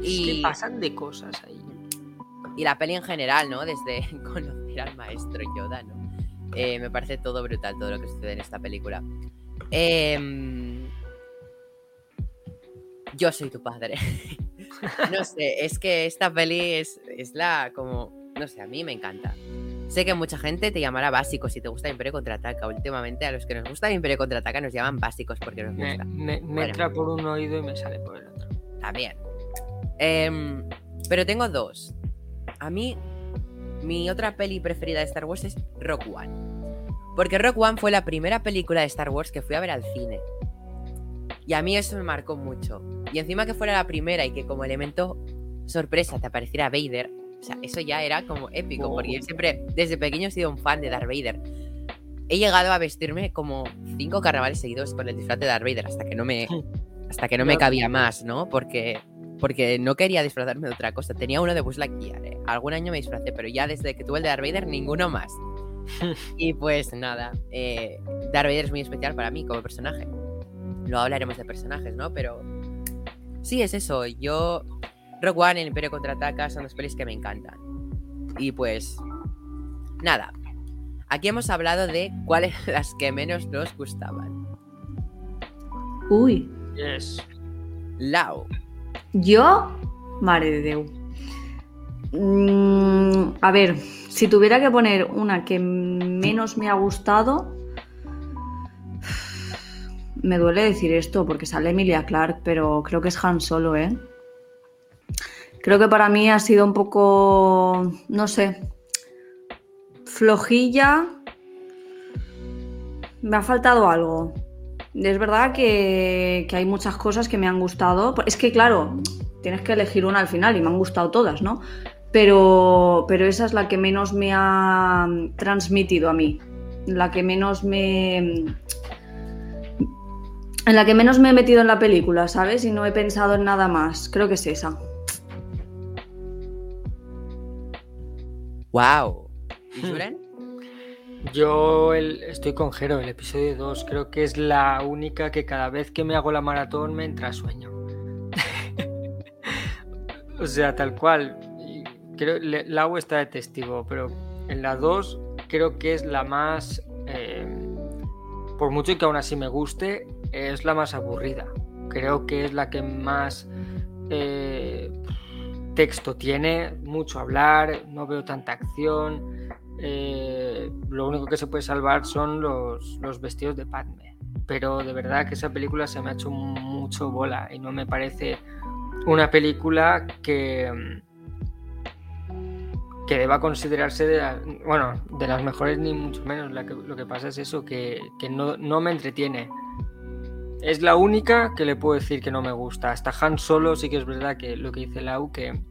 Y es pasan de cosas ahí. Y la peli en general, ¿no? Desde (laughs) conocer al maestro Yoda, ¿no? Eh, me parece todo brutal, todo lo que sucede en esta película. Eh, yo soy tu padre. (laughs) no sé, es que esta peli es, es la como. No sé, a mí me encanta. Sé que mucha gente te llamará básico si te gusta Imperio Contraataca. Últimamente a los que nos gusta Imperio Contraataca nos llaman básicos porque nos Me, gusta. me- me Bueno. entra por un oído y me sale por el otro. También. Em, pero tengo dos. A mí, mi otra peli preferida de Star Wars es Rock One. Porque Rock One fue la primera película de Star Wars que fui a ver al cine. Y a mí eso me marcó mucho. Y encima que fuera la primera y que como elemento sorpresa te apareciera Vader. O sea, eso ya era como épico. Porque yo siempre, desde pequeño, he sido un fan de Darth Vader. He llegado a vestirme como cinco carnavales seguidos con el disfraz de Darth Vader hasta que no me, hasta que no me cabía más, ¿no? Porque, porque no quería disfrazarme de otra cosa. Tenía uno de Buzz Lightyear, ¿eh? Algún año me disfracé, pero ya desde que tuve el de Darth Vader, ninguno más. (laughs) y pues nada, eh, Darth Vader es muy especial para mí como personaje. Luego hablaremos de personajes, ¿no? Pero sí, es eso. Yo, Rock One el Imperio Contraataca son dos pelis que me encantan. Y pues, nada. Aquí hemos hablado de cuáles (laughs) las que menos nos gustaban. Uy, Yes. Lau. yo, mare de Déu. Mm, a ver, si tuviera que poner una que menos me ha gustado, me duele decir esto porque sale Emilia Clark, pero creo que es Han Solo, ¿eh? Creo que para mí ha sido un poco, no sé, flojilla. Me ha faltado algo. Es verdad que, hay muchas cosas que me han gustado. Es que, claro, tienes que elegir una al final y me han gustado todas, ¿no? Pero, pero esa es la que menos me ha transmitido a mí. La que menos me. En la que menos me he metido en la película, ¿sabes? Y no he pensado en nada más. Creo que es esa. Wow. ¿Y Julen? Yo el- estoy con Jero, el episodio 2. Creo que es la única que cada vez que me hago la maratón me entra sueño. (laughs) o sea, tal cual. Creo, le- Lau está de testigo, pero en la 2 creo que es la más. eh, por mucho que aún así me guste, es la más aburrida. Creo que es la que más eh, texto tiene, mucho hablar, no veo tanta acción. eh, lo único que se puede salvar son los, los vestidos de Padme. Pero de verdad que esa película se me ha hecho mucho bola y no me parece una película que, que deba considerarse de, bueno, de las mejores ni mucho menos. La que- lo que pasa es eso, que, que no, no me entretiene. Es la única que le puedo decir que no me gusta. Hasta Han Solo sí que es verdad que lo que dice Lau, que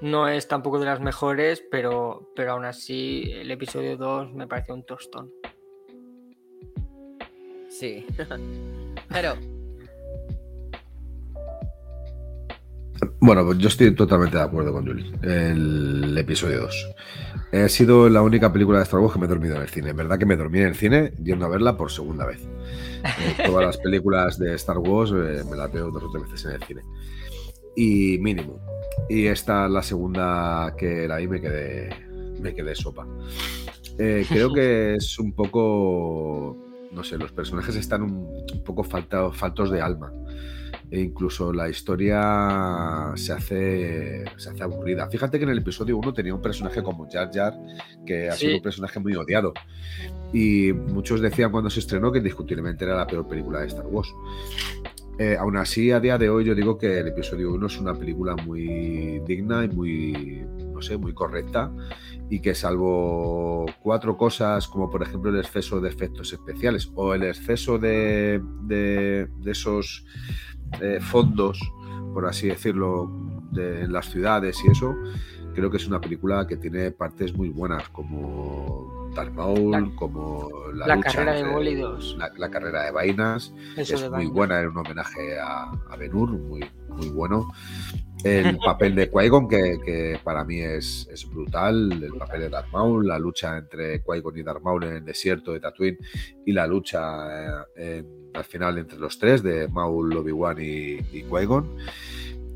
no es tampoco de las mejores, pero, pero aún así el episodio 2 me pareció un tostón. Sí. (laughs) Pero, Bueno, pues yo estoy totalmente de acuerdo con Julie. El episodio 2. Ha sido la única película de Star Wars que me he dormido en el cine. Es verdad que me dormí en el cine yendo a verla por segunda vez. Eh, todas las películas de Star Wars eh, me las veo dos o tres veces en el cine. Y mínimo. Y esta es la segunda que la vi me quedé, me quedé sopa. Eh, creo que (laughs) es un poco. No sé, los personajes están un, un poco faltos de alma e incluso la historia se hace, se hace aburrida. Fíjate que en el episodio 1 tenía un personaje como Jar Jar, que ha sido un personaje muy odiado. Y muchos decían cuando se estrenó que indiscutiblemente era la peor película de Star Wars. Eh, aún así, a día de hoy yo digo que el episodio 1 es una película muy digna y muy, no sé, muy correcta y que salvo cuatro cosas como por ejemplo el exceso de efectos especiales o el exceso de, de, esos eh, fondos, por así decirlo, de las ciudades y eso, creo que es una película que tiene partes muy buenas, como Darth Maul, como la, la lucha carrera de bólidos. la, la carrera de vainas, Eso es de muy buena, era un homenaje a, a Ben Hur, muy, muy bueno. El (laughs) papel de Qui-Gon, que, que para mí es, es brutal, el papel de Darth Maul, la lucha entre Qui-Gon y Darth Maul en el desierto de Tatooine y la lucha eh, en- al final entre los tres, de Maul, Obi-Wan y, y Qui-Gon.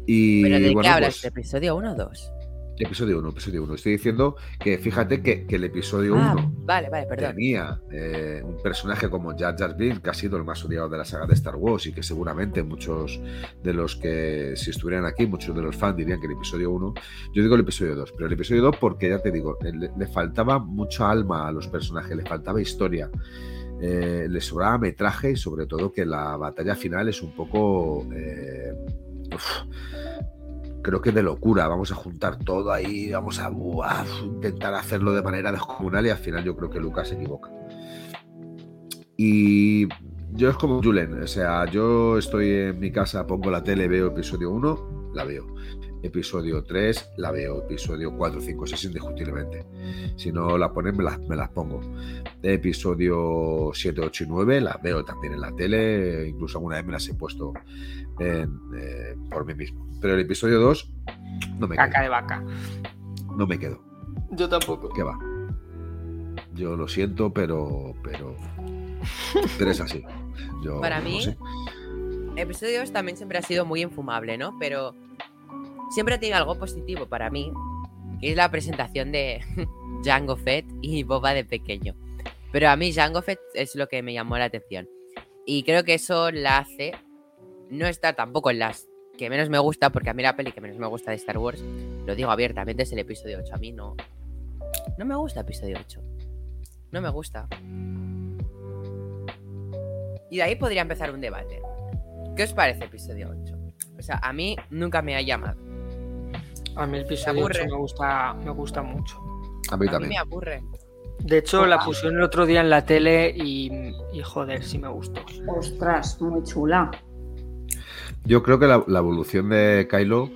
Y ¿Pero de bueno, qué hablas? pues, ¿De episodio 1 o 2? Episodio 1, episodio 1. Estoy diciendo que fíjate que, que el episodio 1 Ah, vale, vale, perdón. tenía eh, un personaje como Jar Jar Binks, que ha sido el más odiado de la saga de Star Wars y que seguramente muchos de los que, si estuvieran aquí, muchos de los fans dirían que el episodio 1, yo digo el episodio 2, pero el episodio 2 porque ya te digo, le, le faltaba mucha alma a los personajes, le faltaba historia. eh, le sobraba metraje y sobre todo que la batalla final es un poco eh, uf, creo que de locura. Vamos a juntar todo ahí, vamos a intentar hacerlo de manera descomunal y al final yo creo que Lucas se equivoca. Y yo es como Julen, o sea, yo estoy en mi casa, pongo la tele, veo episodio 1, la veo. Episodio 3, la veo. Episodio 4, 5, 6, indiscutiblemente. Si no la ponen, me las, me las pongo. Episodio 7, 8 y 9, las veo también en la tele. Incluso alguna vez me las he puesto en, eh, por mí mismo. Pero el episodio 2 no me Caca quedo. de vaca. No me quedo. Yo tampoco. ¿Qué va? Yo lo siento, pero. Pero, pero es así. Yo Para no mí, sé. episodio 2 también siempre ha sido muy infumable, ¿no? Pero siempre tiene algo positivo para mí, que es la presentación de (laughs) Jango Fett y Boba de pequeño. Pero a mí Jango Fett es lo que me llamó la atención. Y creo que eso la hace no está tampoco en las que menos me gusta, porque a mí la peli que menos me gusta de Star Wars, lo digo abiertamente, es el episodio 8. A mí no. No me gusta episodio 8. No me gusta. Y de ahí podría empezar un debate. ¿Qué os parece episodio 8? O sea, a mí nunca me ha llamado. A mí el episodio aburre. 8 me gusta, me gusta mucho. A mí A mí también. me aburre. De hecho, la pusieron el otro día en la tele y, y joder, sí me gustó. Ostras, muy chula. Yo creo que la, la evolución de Kylo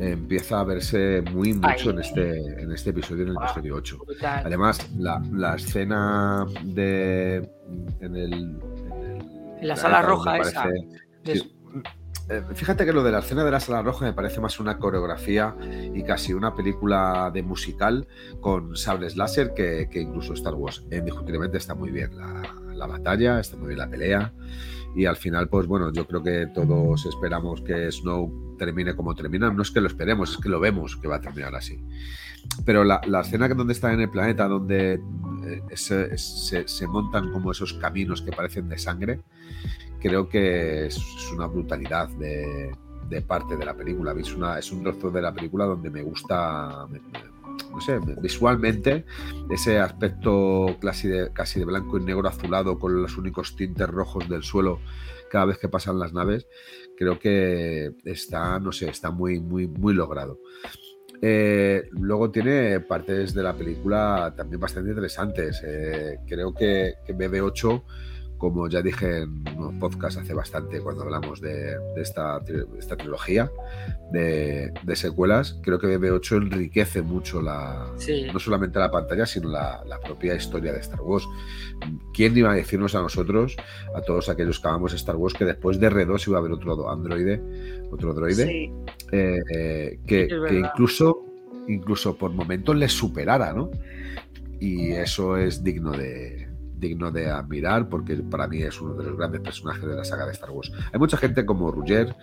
eh, empieza a verse muy mucho Ahí. en este, en este episodio, en el Ah. episodio 8. Brutal. Además, la, la escena de. En, el, en, el En la sala roja esa. aparece- Es- sí. Eh, Fíjate que lo de la escena de la sala roja me parece más una coreografía y casi una película de musical con sables láser que, incluso Star Wars. Indiscutiblemente está muy bien la, la batalla, está muy bien la pelea y al final, pues bueno, yo creo que todos esperamos que Snow termine como termina. No es que lo esperemos, es que lo vemos que va a terminar así. Pero la, la escena donde está en el planeta, donde eh, se- se montan como esos caminos que parecen de sangre, creo que es, una brutalidad de, parte de la película. Es, un trozo de la película donde me gusta, no sé, me- visualmente, ese aspecto casi de, casi de blanco y negro azulado con los únicos tintes rojos del suelo cada vez que pasan las naves, creo que está, no sé, está muy, muy, muy logrado. Eh, luego tiene partes de la película también bastante interesantes. Eh, creo que, que BB8 como ya dije en unos podcasts hace bastante cuando hablamos de, esta, esta, trilogía de, secuelas, creo que BB8 enriquece mucho la, no solamente la pantalla, sino la, propia historia de Star Wars. ¿Quién iba a decirnos a nosotros, a todos aquellos que amamos Star Wars, que después de R2 iba a haber otro androide, otro droide, eh, eh, que, que incluso, incluso por momentos les superara, ¿no? Y eso es digno de, digno de admirar porque para mí es uno de los grandes personajes de la saga de Star Wars. Hay mucha gente como Ruger,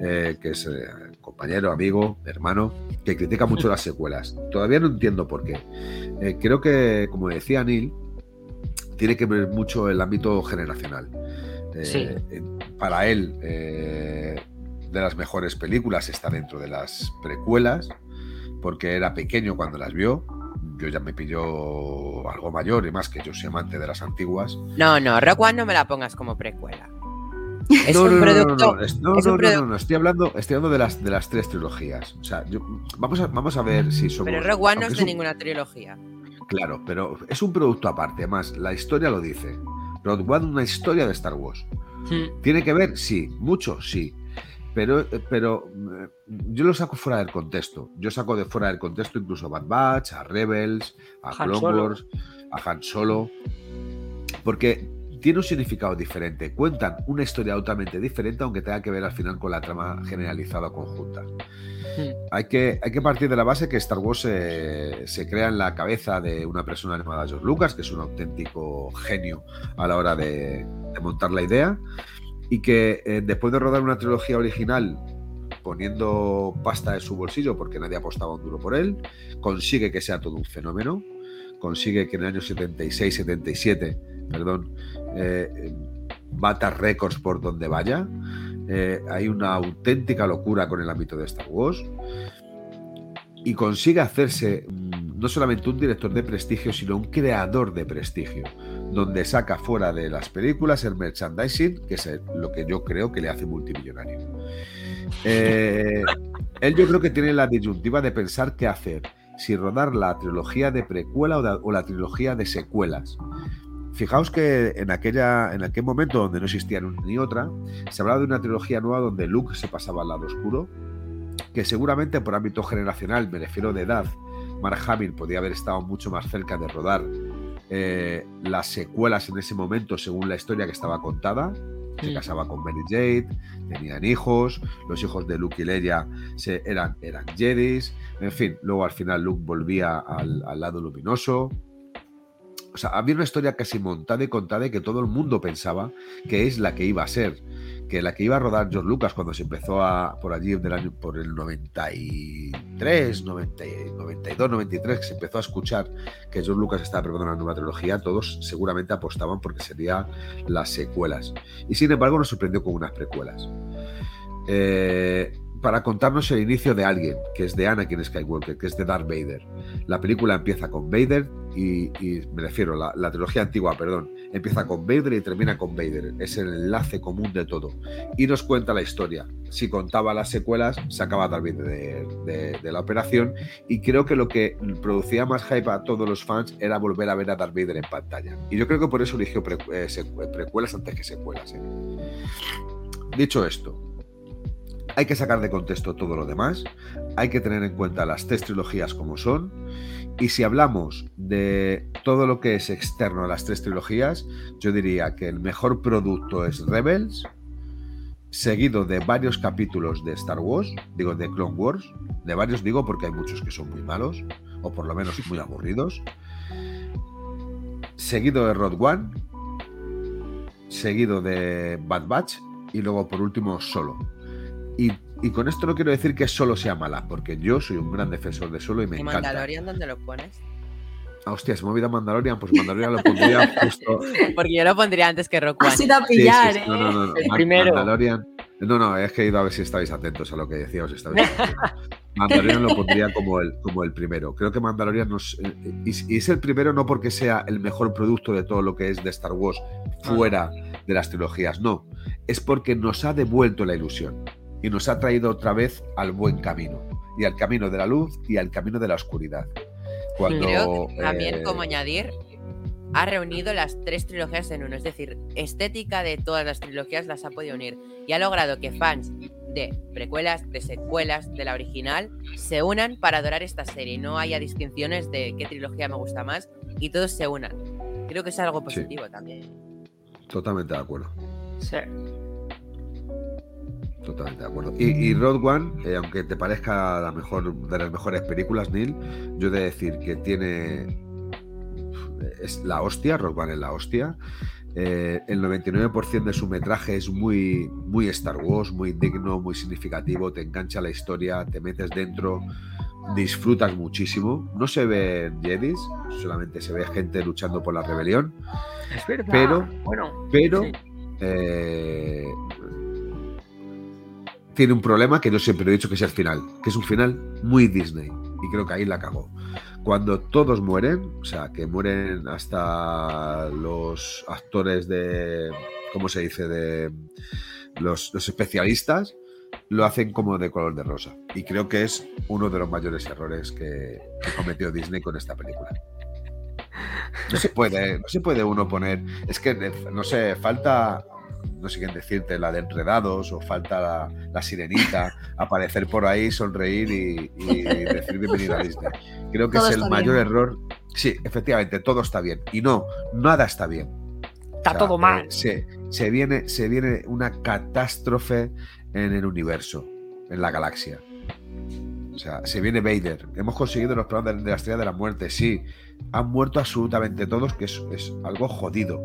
eh, que es eh, compañero, amigo, hermano, que critica mucho las secuelas. Todavía no entiendo por qué. Eh, creo que, como decía Neil, tiene que ver mucho el ámbito generacional. Para él, de las mejores películas está dentro de las precuelas, porque era pequeño cuando las vio yo ya me pilló algo mayor y más que yo soy amante de las antiguas. No, no, Rock One no me la pongas como precuela. (laughs) Es un producto. No, no, no, no, estoy hablando, estoy hablando de las de las tres trilogías. O sea, vamos a, vamos a ver si somos. Pero Rock One no es de ninguna trilogía. Claro, pero es un producto aparte. Además, la historia lo dice. Rogue One, una historia de Star Wars. Hmm. ¿Tiene que ver? Sí. ¿Mucho? Sí. Pero, eh, pero eh, yo lo saco fuera del contexto. Yo saco de fuera del contexto incluso a Bad Batch, a Rebels, a Clone Wars, a Han Solo. Porque tiene un significado diferente. Cuentan una historia totalmente diferente, aunque tenga que ver al final con la trama generalizada o conjunta. Hmm. Hay, que, hay que partir de la base que Star Wars se crea en la cabeza de una persona llamada George Lucas, que es un auténtico genio a la hora de, de montar la idea y que eh, después de rodar una trilogía original poniendo pasta de su bolsillo porque nadie apostaba un duro por él, consigue que sea todo un fenómeno, consigue que en el año 76-77, perdón, eh, bata récords por donde vaya. Eh, hay una auténtica locura con el ámbito de Star Wars y consigue hacerse mm, no solamente un director de prestigio, sino un creador de prestigio donde saca fuera de las películas el merchandising, que es lo que yo creo que le hace multimillonario. Eh, él yo creo que tiene la disyuntiva de pensar qué hacer, si rodar la trilogía de precuela o, la trilogía de secuelas. Fijaos que en, aquella, en aquel momento donde no existía ni otra, se hablaba de una trilogía nueva donde Luke se pasaba al lado oscuro, que seguramente por ámbito generacional, me refiero de edad, Mark Hamill podía haber estado mucho más cerca de rodar eh, las secuelas en ese momento según la historia que estaba contada. Se mm. casaba con Mary Jade, tenían hijos, los hijos de Luke y Leia se, eran, eran Jedis, en fin, luego al final Luke volvía al, al lado luminoso, o sea, había una historia casi montada y contada y que todo el mundo pensaba que es la que iba a ser que la que iba a rodar George Lucas cuando se empezó a, por allí del año, por el 93, 92, 93, que se empezó a escuchar que George Lucas estaba preparando una nueva trilogía, todos seguramente apostaban porque serían las secuelas. Y sin embargo nos sorprendió con unas precuelas. Eh, para contarnos el inicio de alguien, que es de Anakin Skywalker, que es de Darth Vader. La película empieza con Vader y, me refiero, la, la, trilogía antigua, perdón, empieza con Vader y termina con Vader. Es el enlace común de todo. Y nos cuenta la historia. Si contaba las secuelas, sacaba Darth Vader de, la operación y creo que lo que producía más hype a todos los fans era volver a ver a Darth Vader en pantalla. Y yo creo que por eso eligió eh, precuelas antes que secuelas. ¿eh? Dicho esto, hay que sacar de contexto todo lo demás, hay que tener en cuenta las tres trilogías como son, y si hablamos de todo lo que es externo a las tres trilogías, yo diría que el mejor producto es Rebels, seguido de varios capítulos de Star Wars, digo de Clone Wars, de varios digo porque hay muchos que son muy malos, o por lo menos muy aburridos, seguido de Road One, seguido de Bad Batch, y luego por último Solo. Con esto no quiero decir que solo sea mala, porque yo soy un gran defensor de solo y me ¿Y encanta. Mandalorian dónde lo pones? Ah, hostia, se me ha olvidado Mandalorian, pues Mandalorian lo pondría (laughs) justo. Porque yo lo pondría antes que Rock One. Has ido a pillar, ¿eh? No, no, no, El primero. Mandalorian. No, no, es que he ido a ver si estáis atentos a lo que decía, os (laughs) Mandalorian lo pondría como el, como el primero. Creo que Mandalorian nos. Eh, y, es el primero no porque sea el mejor producto de todo lo que es de Star Wars fuera de las trilogías, no. Es porque nos ha devuelto la ilusión y nos ha traído otra vez al buen camino, y al camino de la luz y al camino de la oscuridad. Cuando, también, eh, como añadir, ha reunido las tres trilogías en uno. Es decir, estética de todas las trilogías las ha podido unir. Y ha logrado que fans de precuelas, de secuelas, de la original, se unan para adorar esta serie. No haya distinciones de qué trilogía me gusta más y todos se unan. Creo que es algo positivo también. Totalmente de acuerdo. Sí. Totalmente de acuerdo. Y, y Road One, eh, aunque te parezca la mejor de las mejores películas, Neil, yo he de decir que tiene. Es la hostia, Road One es la hostia. Eh, el 99% de su metraje es muy, muy Star Wars, muy digno, muy significativo, te engancha la historia, te metes dentro, disfrutas muchísimo. No se ven Jedis, solamente se ve gente luchando por la rebelión, Es verdad. Pero- bueno, pero sí. eh, tiene un problema que yo siempre he dicho que es el final, que es un final muy Disney. Y creo que ahí la cagó. Cuando todos mueren, o sea, que mueren hasta los actores de, ¿cómo se dice? De los, los especialistas, lo hacen como de color de rosa. Y creo que es uno de los mayores errores que, que cometió Disney con esta película. No se puede, no se puede uno poner. Es que no sé, falta. No sé quién decirte, la de enredados, o falta la, la sirenita, (laughs) aparecer por ahí, sonreír y, y decir bienvenido a Disney. Creo que Todo es el mayor bien. error. Sí, efectivamente, todo está bien. Y no, nada está bien. Está O sea, todo mal. eh, se, se viene, se viene una catástrofe en el universo, en la galaxia. O sea, se viene Vader. Hemos conseguido los planos de, de la estrella de la muerte, sí. Han muerto absolutamente todos, que es, es algo jodido.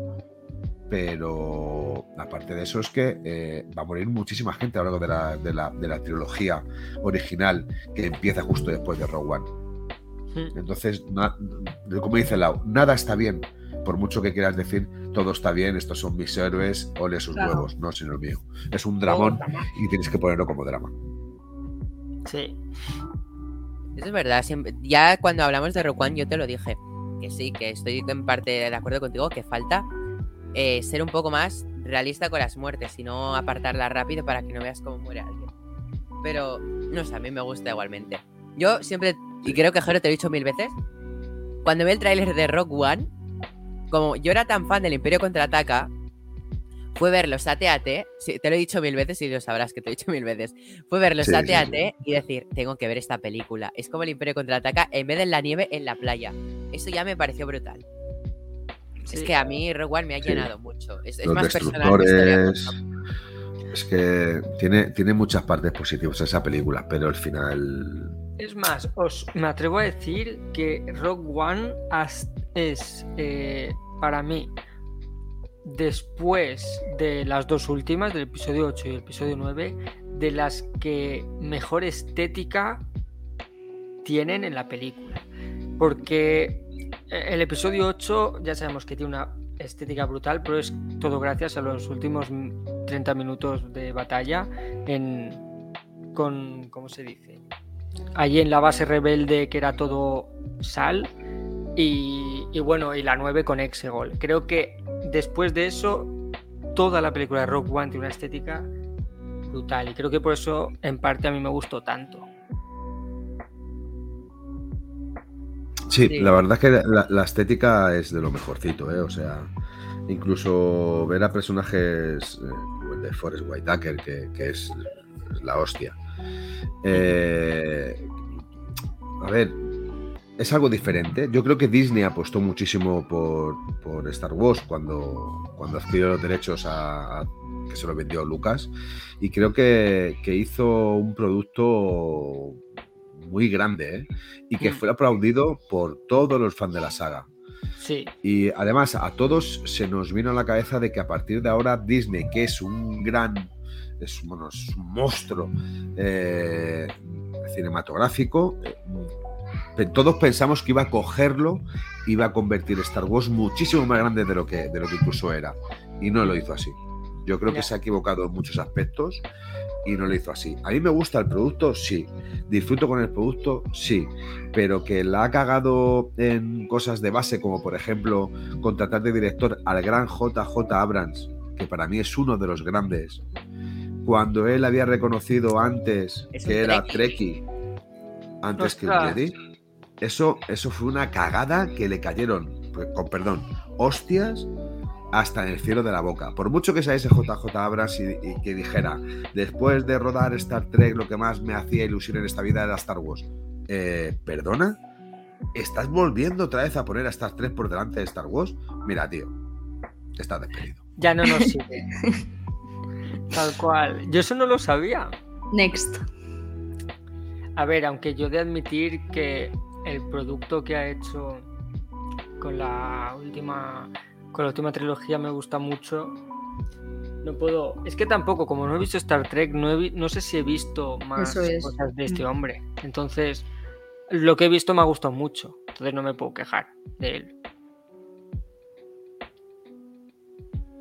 Pero aparte de eso es que eh, va a morir muchísima gente a lo largo de la, de la- de la trilogía original que empieza justo después de Rogue One. Mm. Entonces, na- como dice Lau, nada está bien. Por mucho que quieras decir, todo está bien, estos son mis héroes, ole sus Claro. huevos, no, señor mío. Es un dramón y tienes que ponerlo como drama. Sí. Eso es verdad. siempre- ya cuando hablamos de Rogue One, yo te lo dije. Que sí, que estoy en parte de acuerdo contigo, que falta eh, ser un poco más realista con las muertes y no apartarla rápido para que no veas cómo muere alguien. Pero, no sé, a mí me gusta igualmente. Yo siempre, y creo que Jero te lo he dicho mil veces, cuando vi el tráiler de Rogue One, como yo era tan fan del Imperio Contraataca, fue verlos AT-AT, sí, te lo he dicho mil veces y lo sabrás que te lo he dicho mil veces, fue verlos Sí, sí, AT-AT y decir, tengo que ver esta película. Es como el Imperio Contraataca en vez de en la nieve, en la playa. Eso ya me pareció brutal. Es que a mí Rogue One me ha Sí. llenado mucho. Es, es Los más personal. que. Es que tiene, tiene muchas partes positivas esa película, pero al final. Es más, os me atrevo a decir que Rogue One es eh, para mí después de las dos últimas, del episodio 8 y el episodio 9, de las que mejor estética tienen en la película. Porque el episodio 8 ya sabemos que tiene una estética brutal, pero es todo gracias a los últimos mm, 30 minutos de batalla en con ¿cómo se dice? Allí en la base rebelde que era todo sal y, y bueno, y la 9 con Exegol. Creo que después de eso toda la película de Rock One tiene una estética brutal y creo que por eso en parte a mí me gustó tanto. Sí, Sí. la verdad es que la, la estética es de lo mejorcito, ¿eh? O sea, incluso ver a personajes eh, como el de Forrest Whitaker, que, que es, es la hostia. Eh, a ver, es algo diferente. Yo creo que Disney apostó muchísimo por, por Star Wars cuando, cuando adquirió los derechos a, a- que se los vendió Lucas. Y creo que, que hizo un producto muy grande, ¿eh? y que Mm. fue aplaudido por todos los fans de la saga. Sí, Y además a todos se nos vino a la cabeza de que a partir de ahora Disney, que es un gran, es, bueno, es un monstruo eh, cinematográfico, eh, todos pensamos que iba a cogerlo, iba a convertir Star Wars muchísimo más grande de lo que, de lo que incluso era. Y no lo hizo así. Yo creo que se ha equivocado en muchos aspectos y no lo hizo así. A mí me gusta el producto, sí. Disfruto con el producto, sí. Pero que la ha cagado en cosas de base, como por ejemplo contratar de director al gran JJ Abrams, que para mí es uno de los grandes, cuando él había reconocido antes Es que era Trekkie. Trekkie, antes que un. Jedi, eso, eso fue una cagada que le cayeron, pues, con perdón, hostias hasta en el cielo de la boca. Por mucho que sea ese JJ Abrams y, y que dijera, después de rodar Star Trek, lo que más me hacía ilusión en esta vida era Star Wars. Eh, ¿Perdona? ¿Estás volviendo otra vez a poner a Star Trek por delante de Star Wars? Mira, tío, estás despedido. Ya no nos sirve. (laughs) Tal cual. Yo eso no lo sabía. Next. A ver, aunque yo de admitir que el producto que ha hecho con la última con la última trilogía me gusta mucho. No puedo. Es que tampoco, como no he visto Star Trek, no, he vi- no sé si he visto más es. cosas de este Mm. hombre. Entonces, lo que he visto me ha gustado mucho. Entonces no me puedo quejar de él.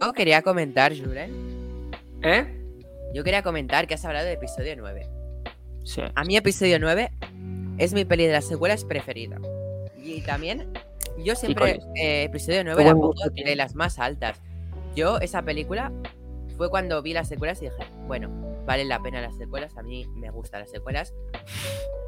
Yo quería comentar, Julen. ¿Eh? Yo quería comentar que has hablado de episodio 9. Sí. A mí episodio 9 es mi peli de las secuelas preferida. Y también, yo siempre eh, episodio 9 Qué la pongo de las más altas. Yo esa película fue cuando vi las secuelas y dije, bueno, valen la pena las secuelas, a mí me gustan las secuelas.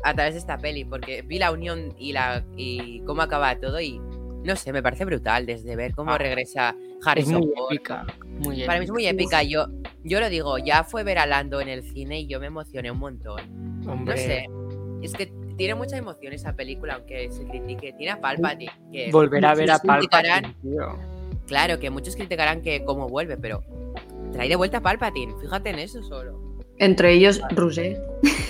A través de esta peli, porque vi la unión y la y cómo acaba todo y no sé, me parece brutal desde ver cómo Ah, regresa Es Harrison muy Ford. épica. Muy Para mí es muy épica. Yo, yo lo digo, ya fue ver a Lando en el cine y yo me emocioné un montón. Hombre, No sé. Es que tiene mucha emoción esa película, aunque se critique. Tiene a Palpatine. Que volver a ver a Palpatine, tío. Claro, que muchos criticarán que cómo vuelve, pero trae de vuelta a Palpatine. Fíjate en eso solo. Entre ellos, Roger. (laughs)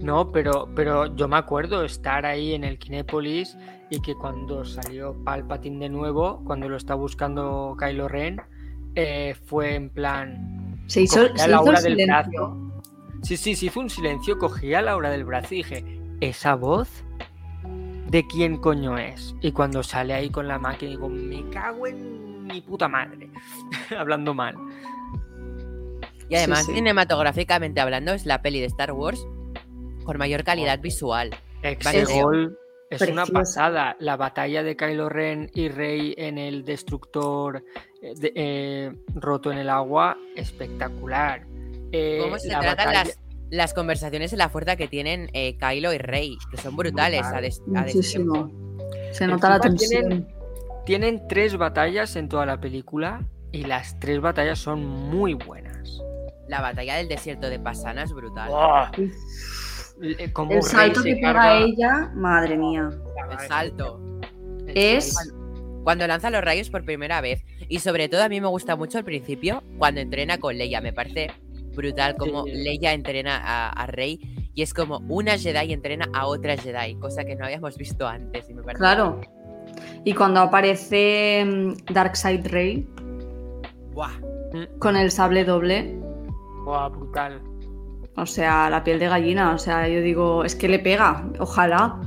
No, pero, pero yo me acuerdo estar ahí en el Kinépolis y que cuando salió Palpatine de nuevo, cuando lo está buscando Kylo Ren, eh, fue en plan. Se hizo, se hizo el del silencio. brazo. Sí, sí, se hizo un silencio, cogí a Laura del brazo y dije, ¿esa voz? ¿De quién coño es? Y cuando sale ahí con la máquina, digo, me cago en mi puta madre. (laughs) Hablando mal. Y además, sí. cinematográficamente hablando, es la peli de Star Wars con mayor calidad visual. Vale, Ese tío. gol es una pasada. La batalla de Kylo Ren y Rey en el destructor eh, de- eh, roto en el agua, espectacular. Eh, Cómo se la tratan batalla- las, las conversaciones en la fuerza que tienen eh, Kylo y Rey, que son brutales a, des- a Muchísimo. Se nota la tensión. tienen- Tienen tres batallas en toda la película y las tres batallas son muy buenas. La batalla del desierto de Pasana es brutal. ¡Oh! Eh, como El Rey salto se que pega carga- ella, madre mía. El salto. Es. Cuando lanza los rayos por primera vez. Y sobre todo a mí me gusta mucho al principio cuando entrena con Leia. Me parece brutal como Sí. Leia entrena a, a Rey. Y es como una Jedi entrena a otra Jedi. Cosa que no habíamos visto antes. Y me parece Claro. Y cuando aparece mm, Darkseid Rey Buah. con el sable doble, Buah, brutal. O sea, la piel de gallina, o sea, yo digo, es que le pega, ojalá.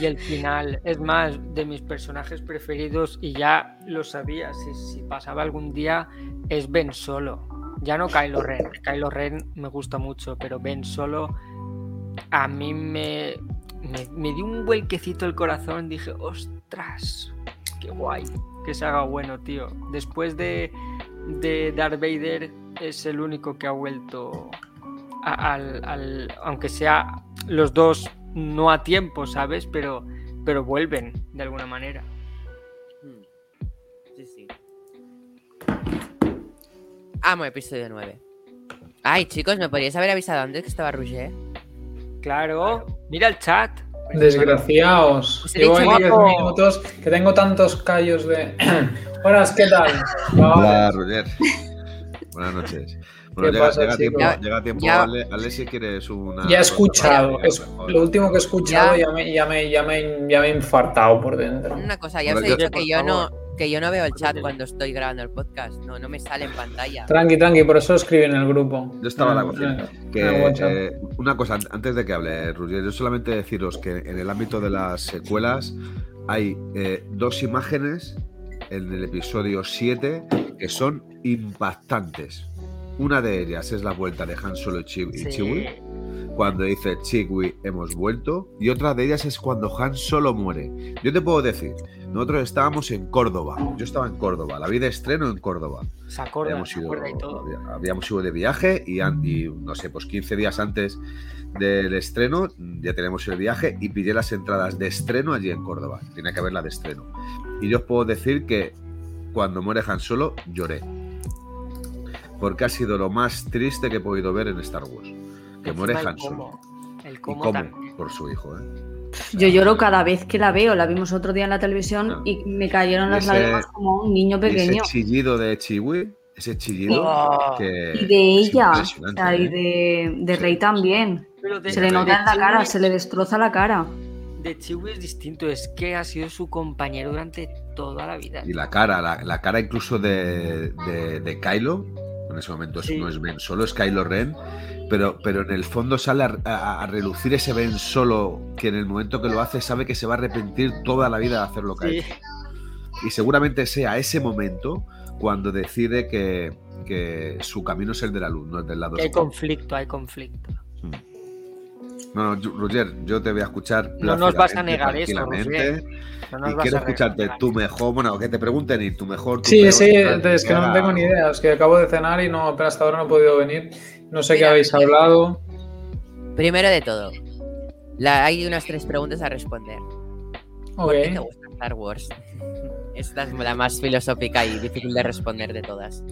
Y el final es más de mis personajes preferidos y ya lo sabía, si, si pasaba algún día, es Ben Solo. Ya no Kylo Ren. Kylo Ren me gusta mucho, pero Ben Solo a mí me, me, me dio un vuelquecito el corazón. Dije, ostras, qué guay que se haga bueno, tío. Después de, de Darth Vader es el único que ha vuelto al, al- aunque sea los dos no a tiempo, ¿sabes? Pero, pero vuelven de alguna manera. Hmm. Sí, sí. Amo episodio 9. Ay, chicos, ¿me podríais haber avisado antes que estaba Roger? Claro, mira el chat. Desgraciados. Llevo ahí 10 guapo. minutos que tengo tantos callos de. (clears throat) Buenas, ¿qué tal? Hola, Roger. Buenas noches. Bueno, ¿Qué llega, pasa, llega tiempo, llega tiempo Ya- Ale, Ale, si quieres una. Ya he escuchado. es- lo último que he escuchado Ya. ya me, ya, me, ya, me, ya me he infartado por dentro. Una cosa, ya os he dicho que yo, no, que yo no veo el chat cuando estoy grabando el podcast. No, no me sale en pantalla. Tranqui, tranqui, por eso escribí en el grupo. Yo estaba en la Ah, cocina. Que, eh, una cosa, an- antes de que hable, Roger, yo solamente deciros que en el ámbito de las secuelas hay eh, dos imágenes en el episodio 7 que son impactantes. Una de ellas es la vuelta de Han Solo y Sí. Chewie, cuando dice Chigui hemos vuelto y otra de ellas es cuando Han solo muere. Yo te puedo decir, nosotros estábamos en Córdoba, yo estaba en Córdoba, la vida de estreno en Córdoba. Se acuerda, Habíamos se ido, acuerda y todo. había- habíamos ido de viaje y, y, no sé, pues 15 días antes del estreno ya tenemos el viaje y pillé las entradas de estreno allí en Córdoba. Tenía que haber la de estreno. Y yo os puedo decir que cuando muere Han Solo lloré. Porque ha sido lo más triste que he podido ver en Star Wars. Que muere Han el Solo. cómo. El Y cómo, cómo también. por su hijo, ¿eh? Yo lloro cada vez que la veo. La vimos otro día en la televisión y me cayeron las Ese- lágrimas como un niño Y pequeño. ese chillido de Chiwi, ese chillido Oh, que Y de ella, o impresionante, sea, y ¿eh? de, de Sí. Rey también. pero de, Se le nota en la cara, se le destroza la cara. De Chewie es distinto, es que ha sido su compañero durante toda la vida. Y la cara, la, la cara incluso de, de, de Kylo, en ese momento Sí. no es Ben Solo, es Kylo Ren, pero, pero en el fondo sale a, a- a relucir ese Ben Solo que en el momento que lo hace sabe que se va a arrepentir toda la vida de hacer lo que ha hecho. Y seguramente sea ese momento cuando decide que, que su camino es el de la luz, no el del lado hay conflicto, hay conflicto. No, no, Roger, yo te voy a escuchar. No nos vas a negar eso, tranquilamente, No nos Y vas quiero a escucharte tu mejor, bueno, que te pregunten y tu mejor. tu Sí, peor, sí, tal, es que no tengo ni idea. Es que acabo de cenar y no, apenas hasta ahora no he podido venir. No sé qué habéis hablado. Primero de todo, la- hay unas tres preguntas a responder. ¿Por qué te gusta Star Wars? (laughs) Esta es la más filosófica y difícil de responder de todas.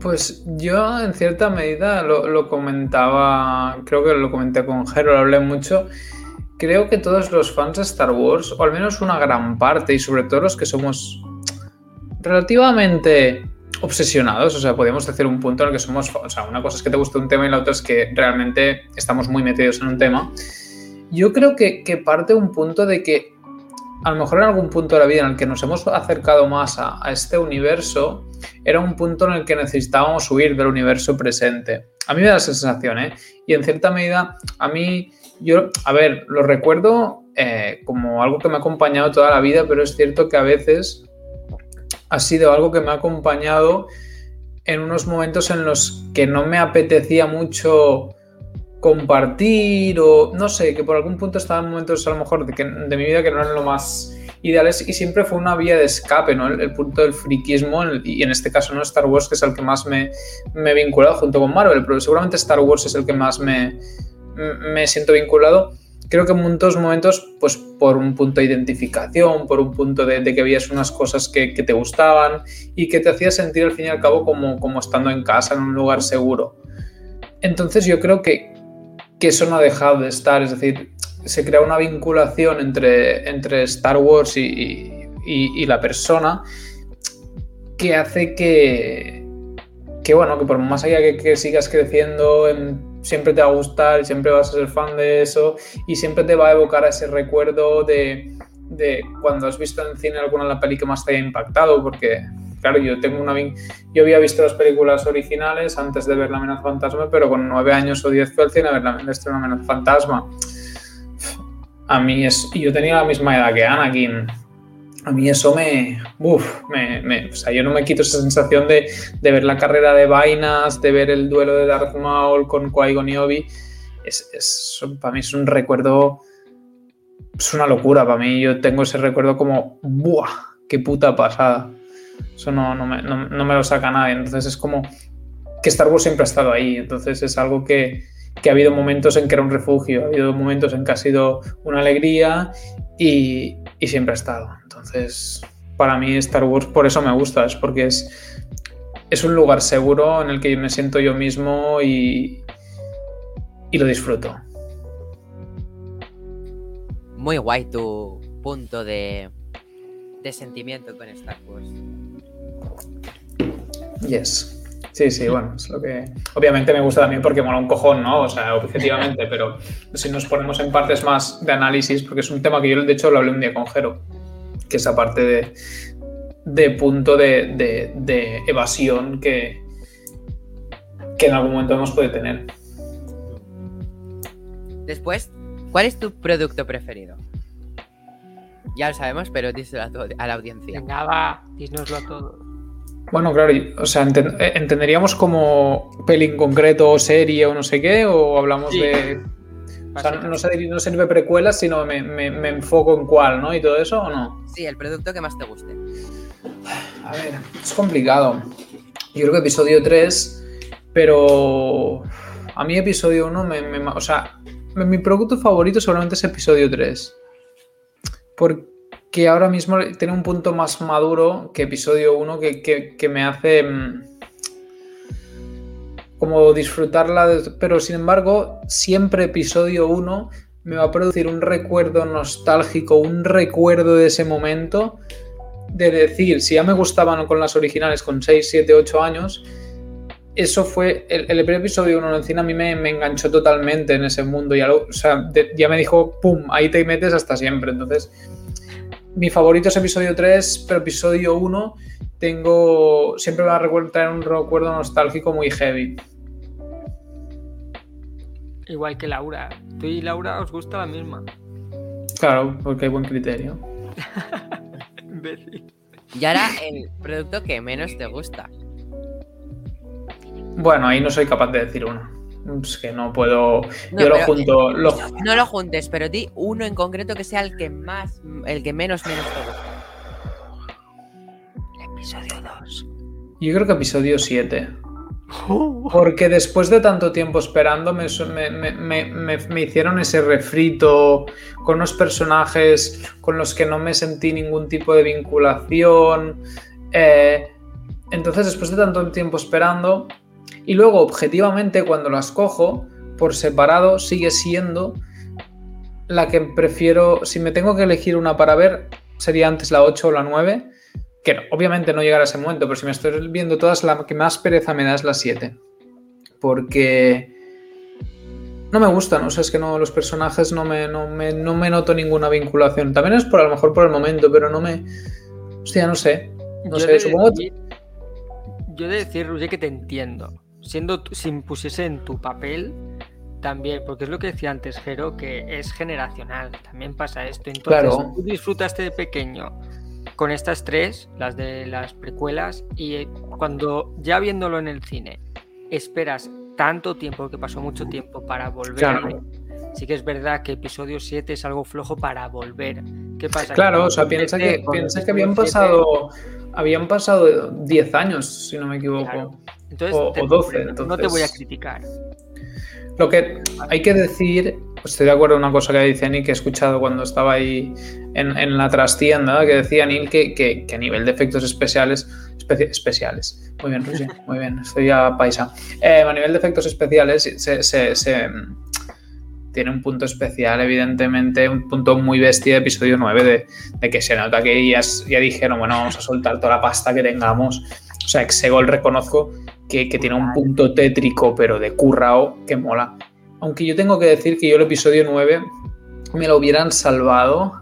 Pues yo en cierta medida lo, comentaba, creo que lo comenté con Jero, lo hablé mucho. Creo que todos los fans de Star Wars, o al menos una gran parte, y sobre todo los que somos relativamente obsesionados, o sea, podríamos decir un punto en el que somos, o sea, una cosa es que te gusta un tema y la otra es que realmente estamos muy metidos en un tema. Yo creo que parte un punto de que a lo mejor en algún punto de la vida en el que nos hemos acercado más a, a este universo, era un punto en el que necesitábamos huir del universo presente. A mí me da esa sensación, ¿eh? Y en cierta medida, a mí, yo, a ver, lo recuerdo eh, como algo que me ha acompañado toda la vida, pero es cierto que a veces ha sido algo que me ha acompañado en unos momentos en los que no me apetecía mucho compartir o no sé, que por algún punto estaba en momentos a lo mejor de, de mi vida que no eran lo más ideales y siempre fue una vía de escape, ¿no? El, punto del friquismo y en este caso no Star Wars, que es el que más me, me he vinculado junto con Marvel, pero seguramente Star Wars es el que más me, me siento vinculado. Creo que en muchos momentos, pues por un punto de identificación, por un punto de, de que veías unas cosas que, que te gustaban y que te hacía sentir al fin y al cabo como, como estando en casa, en un lugar seguro. Entonces yo creo que, que eso no ha dejado de estar, es decir, se crea una vinculación entre, entre Star Wars y, y- la persona que hace que, que bueno, que por más allá que, sigas creciendo, en- siempre te va a gustar siempre vas a ser fan de eso y siempre te va a evocar ese recuerdo de, de cuando has visto en cine alguna de la peli que más te haya impactado, porque claro, yo tengo una yo había visto las películas originales antes de ver La amenaza fantasma, pero con nueve años o diez fue al cine a ver la amenaza fantasma. A mí es. Yo tenía la misma edad que Anakin. A mí eso me. Uf, me, me- o sea, yo no me quito esa sensación de, de ver la carrera de vainas, de ver el duelo de Darth Maul con Qui-Gon y Obi. Es, es- para mí es un recuerdo. Es una locura para mí. Yo tengo ese recuerdo como. ¡Buah! ¡Qué puta pasada! Eso no, no, me, no- no me lo saca nadie. Entonces es como que Star Wars siempre ha estado ahí. Entonces es algo que, que ha habido momentos en que era un refugio, ha habido momentos en que ha sido una alegría y, y siempre ha estado. Entonces, para mí Star Wars por eso me gusta, es porque es, es un lugar seguro en el que me siento yo mismo y, y lo disfruto. Muy guay tu punto de, de sentimiento con Star Wars. Yes. Sí, sí, bueno, es lo que. Obviamente me gusta también porque mola un cojón, ¿no? O sea, objetivamente, pero si nos ponemos en partes más de análisis, porque es un tema que yo de hecho lo hablé un día con Jero, que esa parte de, de punto de, de- de evasión que, que en algún momento hemos podido tener. Después, ¿cuál es tu producto preferido? Ya lo sabemos, pero díselo a, tu- a la audiencia. Venga, va, dísnoslo todo. Bueno, claro, o sea, eh, ¿entenderíamos como peli en concreto o serie o no sé qué? ¿O hablamos Sí. de...? O sea, no, se- no sirve precuelas, sino me, me- me enfoco en cuál, ¿no? Y todo eso, ¿o no? Sí, el producto que más te guste. A ver, es complicado. Yo creo que episodio 3, pero a mí episodio 1 me, me- O sea, mi mi producto favorito seguramente es episodio 3. Porque ahora mismo tiene un punto más maduro que episodio 1 que, que- que me hace... mm, como disfrutarla, pero sin embargo, siempre episodio 1 me va a producir un recuerdo nostálgico, un recuerdo de ese momento de decir, si ya me gustaban con las originales con 6, 7, 8 años, eso fue, el, el primer episodio 1 en cine a mí me, me enganchó totalmente en ese mundo, ya, o sea, ya me dijo, pum, ahí te metes hasta siempre, entonces mi favorito es episodio 3, pero episodio 1 tengo, siempre me va a traer un recuerdo nostálgico muy heavy. Igual que Laura. Tú y Laura os gusta la misma. Claro, porque hay buen criterio. (laughs) Imbécil. Y ahora el producto que menos te gusta. Bueno, ahí no soy capaz de decir uno. Es que no puedo. No, yo lo pero- junto. lo- No lo juntes, pero di uno en concreto que sea el que más, el que menos menos te gusta. El episodio 2. Yo creo que episodio 7. (laughs) Porque después de tanto tiempo esperando, me, me- me- me- me- me hicieron ese refrito con unos personajes con los que no me sentí ningún tipo de vinculación. eh, entonces, después de tanto tiempo esperando, y luego objetivamente cuando las cojo por separado, sigue siendo la que prefiero. Si me tengo que elegir una para ver, sería antes la 8 o la 9. Que no- obviamente no llegará a ese momento, pero si me estoy viendo todas, la que más pereza me da es la 7. Porque no me gustan, o sea, es que no, los personajes no me, no, me, no me noto ninguna vinculación. También es por a lo mejor por el momento, pero no me. Hostia, no sé. No Yo sé, de supongo- Yo he de decir, Roger, que te entiendo. Siendo si me pusiese en tu papel, también, porque es lo que decía antes, Jero, que es generacional. También pasa esto. Entonces, Claro. tú disfrutaste de pequeño con estas tres, las de las precuelas, y eh, cuando ya viéndolo en el cine, esperas tanto tiempo, que pasó mucho tiempo para volver Claro. a ver. Sí que es verdad que episodio 7 es algo flojo para volver. ¿Qué pasa? Claro, o sea, piensa que, piensa que habían 7, pasado. Habían pasado 10 años, si no me equivoco. Claro. Entonces, o- te- o 12, No te entonces- voy a criticar. Lo que hay que decir, estoy de acuerdo en una cosa que dice Nick, que he escuchado cuando estaba ahí en, en la trastienda, que decía Neil que, que- que a nivel de efectos especiales, especi- especiales, muy bien, Roger, muy bien, estoy ya paisa, Eh, a nivel de efectos especiales se, se- se, tiene un punto especial, evidentemente, un punto muy bestia de episodio 9, de, de que se nota que ya, dijeron, bueno, vamos a soltar toda la pasta que tengamos. O sea, Exegol reconozco que, que tiene un punto tétrico, pero de currao, que mola. Aunque yo tengo que decir que yo el episodio 9 me lo hubieran salvado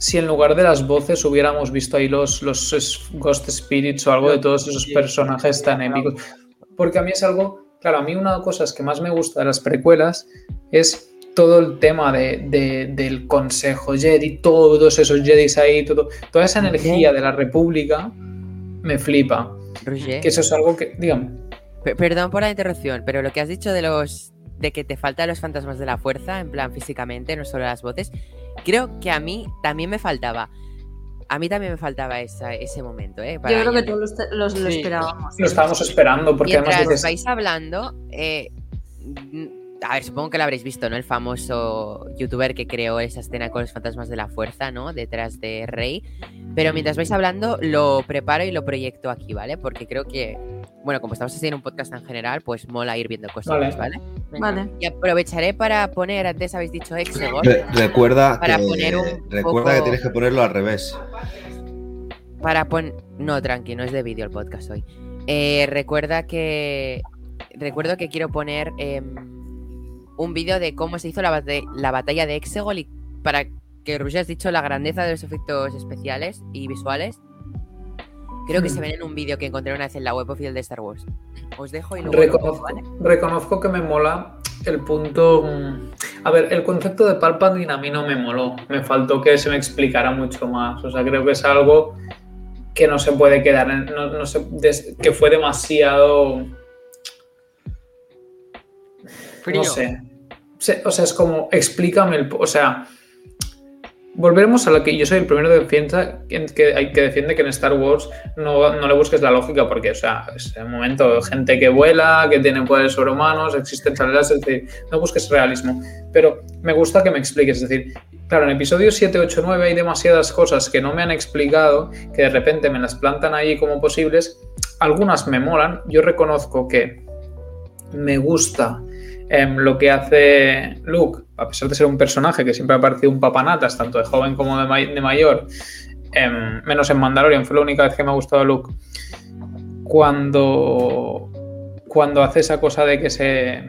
si en lugar de las voces hubiéramos visto ahí los, los Ghost Spirits o algo de todos esos personajes tan épicos. Porque a mí es algo, claro, a mí una de las cosas que más me gusta de las precuelas es todo el tema de, de- del Consejo Jedi, todos esos Jedis ahí, todo, toda esa energía de la República me flipa. Roger, Que eso es algo que, dígame. pe- perdón por la interrupción, pero lo que has dicho de los de que te faltan los fantasmas de la fuerza, en plan físicamente, no solo las voces, creo que a mí también me faltaba. A mí también me faltaba esa- ese momento, ¿eh? Para Yo creo que todos los, los- lo Sí. esperábamos. Lo estábamos esperando, porque Mientras además dices, vais hablando, eh, mm, a ver, supongo que lo habréis visto, ¿no? El famoso youtuber que creó esa escena con los fantasmas de la fuerza, ¿no? Detrás de Rey. Pero mientras vais hablando, lo preparo y lo proyecto aquí, ¿vale? Porque creo que, bueno, como estamos haciendo un podcast en general, pues mola ir viendo cosas, Vale. ¿vale? Vale. Y aprovecharé para poner, antes habéis dicho Exegol, Re- recuerda Para que, poner un recuerda que tienes que ponerlo al revés. Para poner... No, tranqui, no es de vídeo el podcast hoy. Eh, recuerda que... Recuerdo que quiero poner em, un vídeo de cómo se hizo la, bate- la batalla de Exegol y para que Roger has dicho la grandeza de los efectos especiales y visuales. Creo que Hmm. se ven en un vídeo que encontré una vez en la web oficial de Star Wars. Os dejo y luego... reconozco, ¿vale? reconozco que me mola el punto. mm, A ver, el concepto de Palpatine a mí no me moló. Me faltó que se me explicara mucho más. O sea, creo que es algo que no se puede quedar, no, no se- des- que fue demasiado, Frío. no sé. O sea, es como, explícame el... O sea, volveremos a lo que yo soy el primero de defensa que, que, defiende que en Star Wars no, no le busques la lógica porque, o sea, es un momento, gente que vuela, que tiene poderes sobrehumanos, existen charlas, es decir, no busques realismo. Pero me gusta que me expliques, es decir, claro, en episodios 7, 8, 9 hay demasiadas cosas que no me han explicado, que de repente me las plantan ahí como posibles. Algunas me molan, yo reconozco que me gusta em, lo que hace Luke, a pesar de ser un personaje que siempre ha parecido un papanatas, tanto de joven como de, may- de mayor, em, menos en Mandalorian, fue la única vez que me ha gustado Luke. Cuando, cuando hace esa cosa de que se.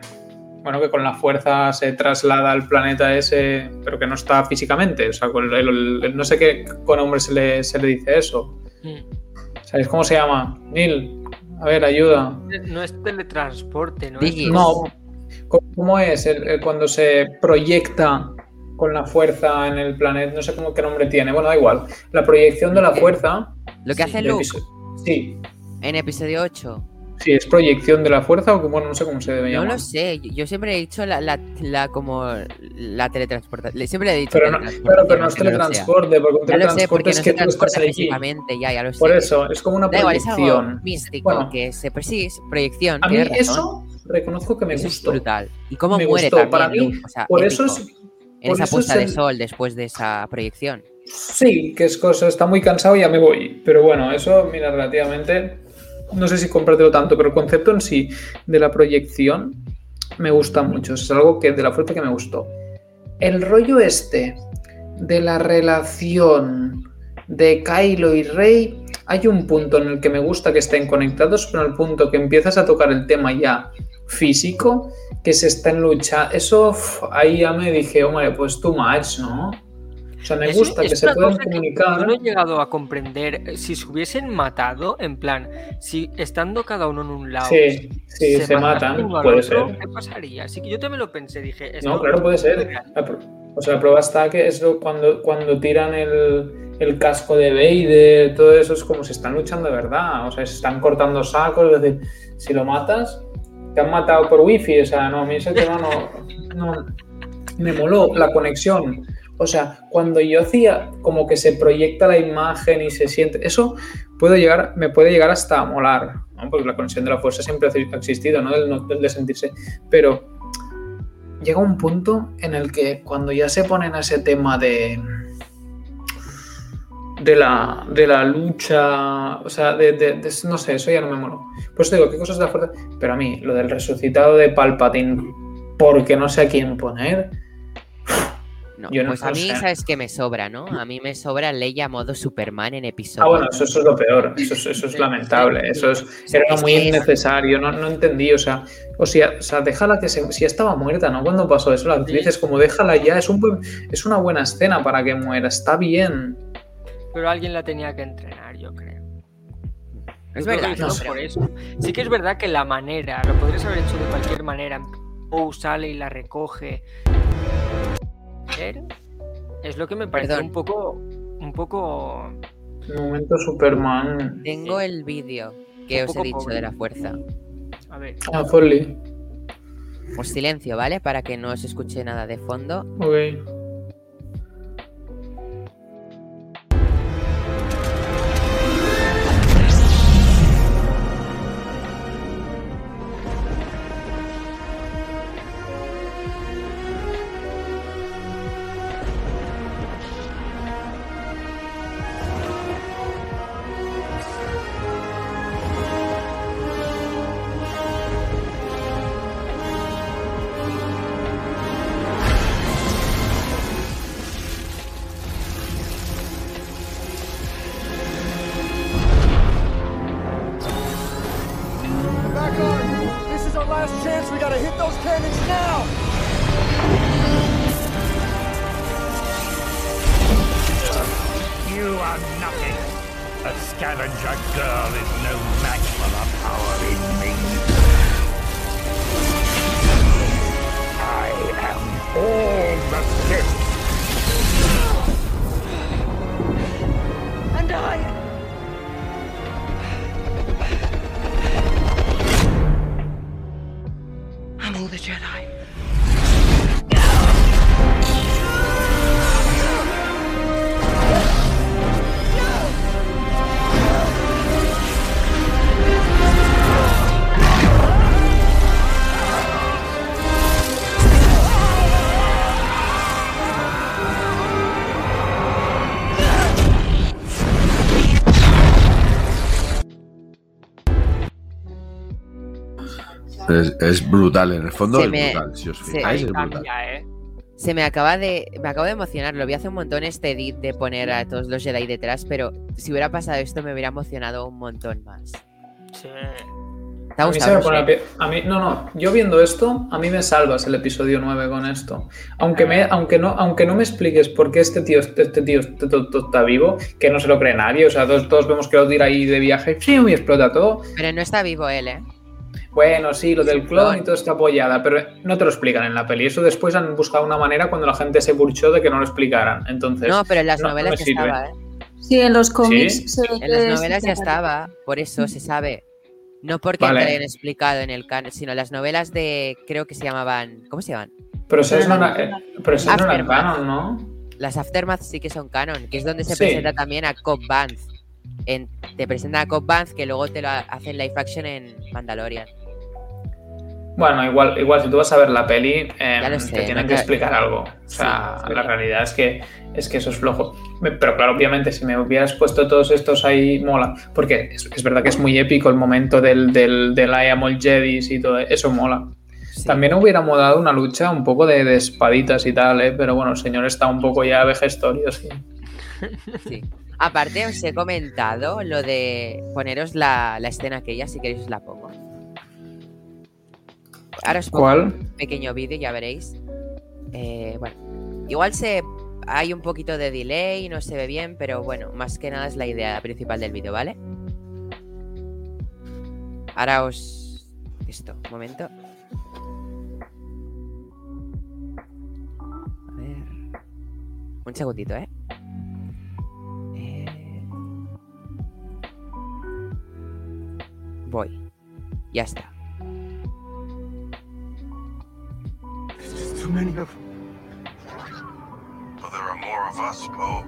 Bueno, que con la fuerza se traslada al planeta ese, pero que no está físicamente. O sea, con el- el- el- no sé qué con nombre se le, se le dice eso. Mm. ¿Sabéis cómo se llama? Neil, a ver, ayuda. No es teletransporte, ¿no? Digi. Es- No, ¿cómo- ¿cómo es el- el cuando se proyecta con la fuerza en el planeta? No sé cómo qué nombre tiene. Bueno, da igual. La proyección de la fuerza. Lo que hace del Luke episodio- Sí, en episodio 8. sí, es proyección de la fuerza o que- bueno, no sé cómo se debe No llamar. lo sé, yo siempre he dicho la, la, la como la teletransportación. Siempre he dicho Pero no, teletransportación, pero, pero no es teletransporte, porque un teletransporte porque es no que tú estás allí. físicamente, ya, ya lo sé. Por eso, es como una Da igual, es algo proyección. místico, Bueno. que se pues sí, es proyección. A mí razón. eso reconozco que me Eso es gustó. brutal. Y cómo Me muere gustó. también Para mí, Luke, o sea, Por eso es. en esa puesta es de sol después de esa proyección. Sí, que es cosa, está muy cansado y ya me voy. Pero bueno, eso, mira, relativamente. No sé si comprártelo tanto, pero el concepto en sí de la proyección me gusta mucho. Es algo que de la fuerza que me gustó. El rollo este de la relación de Kylo y Rey, hay un punto en el que me gusta que estén conectados, pero en el punto que empiezas a tocar el tema ya físico, que se está en lucha, eso ahí ya me dije, hombre, pues too much, ¿no? O sea, me Eso gusta es que se puedan que comunicar. Yo no he llegado a comprender eh, si se hubiesen matado, en plan, si estando cada uno en un lado. Sí, sí, se, matan, puede otro, ser. ¿Qué pasaría? Así que yo también lo pensé, dije. No, claro, puede ser. O sea, la prueba está que es lo- cuando, cuando tiran el, el casco de Vader, todo eso es como si están luchando de verdad. O sea, se están cortando sacos. Es decir, si lo matas, te han matado por wifi. O sea, no, a mí ese tema no, no- Me moló la conexión. O sea, cuando yo hacía como que se proyecta la imagen y se siente. Eso puede llegar, me puede llegar hasta a molar. ¿no? Porque la conexión de la fuerza siempre ha existido, no- del de sentirse. Pero llega un punto en el que cuando ya se ponen a ese tema de de la, de la lucha, o sea, de, de- de- no sé, eso ya no me moló. Pues te digo, qué cosas de la fuerza, pero a mí, lo del resucitado de Palpatine, porque no sé a quién poner, No, Yo no- pues a mí, sé. ¿sabes qué me sobra, no? A mí me sobra Leia modo Superman en episodio. ah, bueno, eso, eso es lo peor, eso, es- eso es lamentable, (laughs) eso es, era muy que es- innecesario, no, no entendí, o sea, o sea, o sea, déjala que se, si estaba muerta, ¿no? Cuando pasó eso, la actriz es como, déjala ya, es, un es una buena escena para que muera, está bien. Pero alguien la tenía que entrenar, yo creo. Es Yo creo verdad, que no, por eso. Sí que es verdad que la manera, lo podrías haber hecho de cualquier manera. O sale y la recoge. Pero es lo que me parece Perdón. un poco. Un poco. Momento Superman. Tengo el vídeo que Un os he dicho pobre. de la fuerza. A ver. Ah, Foley. Os silencio, ¿vale? Para que no os escuche nada de fondo. Ok. Es, es brutal, en el fondo Se es me- brutal. Si os se- fijáis, es brutal. ¿eh? Se me acaba de. Me acabo de emocionar. Lo vi hace un montón este edit de poner a todos los Jedi detrás, pero si hubiera pasado esto me hubiera emocionado un montón más. Sí. ¿Te ha A mí, se me pone pie- a mí- no, no, yo viendo esto, a mí me salvas el episodio 9 con esto. Aunque, me, aunque, no, aunque no me expliques por qué este tío, este, este tío este to- está vivo, que no se lo cree nadie, o sea, todos, todos vemos que lo tira ahí de viaje y explota todo. Pero no está vivo él, ¿eh? Bueno, sí, lo del clon y todo está apoyada, pero no te lo explican en la peli. Eso después han buscado una manera cuando la gente se burchó de que no lo explicaran. Entonces, No, pero en las no- no novelas ya sirve. estaba, ¿eh? Sí, en los cómics ¿Sí? se En las novelas ya estaba, por eso se sabe. No porque Vale. te lo hayan explicado en el canon, sino las novelas de. Creo que se llamaban. ¿Cómo se llaman? Pero esas no, eran canon, ¿no? Las Aftermath sí que son canon, que es donde se Sí. presenta también a Cobb Vanth. En- te presentan a Cobb Vanth que luego te lo ha- hacen live action en Mandalorian. Bueno, igual, igual si tú vas a ver la peli, eh, sé, te tienen no que explicar algo. O sea, Sí, la realidad es que, es que eso es flojo. Pero claro, obviamente, si me hubieras puesto todos estos ahí, mola. Porque es, es verdad que es muy épico el momento del, del, del I am all Jedis y todo eso mola. Sí. También hubiera molado una lucha un poco de, de espaditas y tal, ¿eh? pero bueno, el señor está un poco ya vejestorio, sí. Sí. Aparte, os he comentado lo de poneros la, la escena aquella, si queréis os la pongo. Ahora os pongo ¿Cuál? un pequeño vídeo, ya veréis. Eh, bueno, igual se hay un poquito de delay, no se ve bien, pero bueno, más que nada es la idea principal del vídeo, ¿vale? Ahora os... Esto, un momento. A ver... Un segundito, ¿eh? Eh, Voy. Ya está. Many of them. But there are more of us, Poe.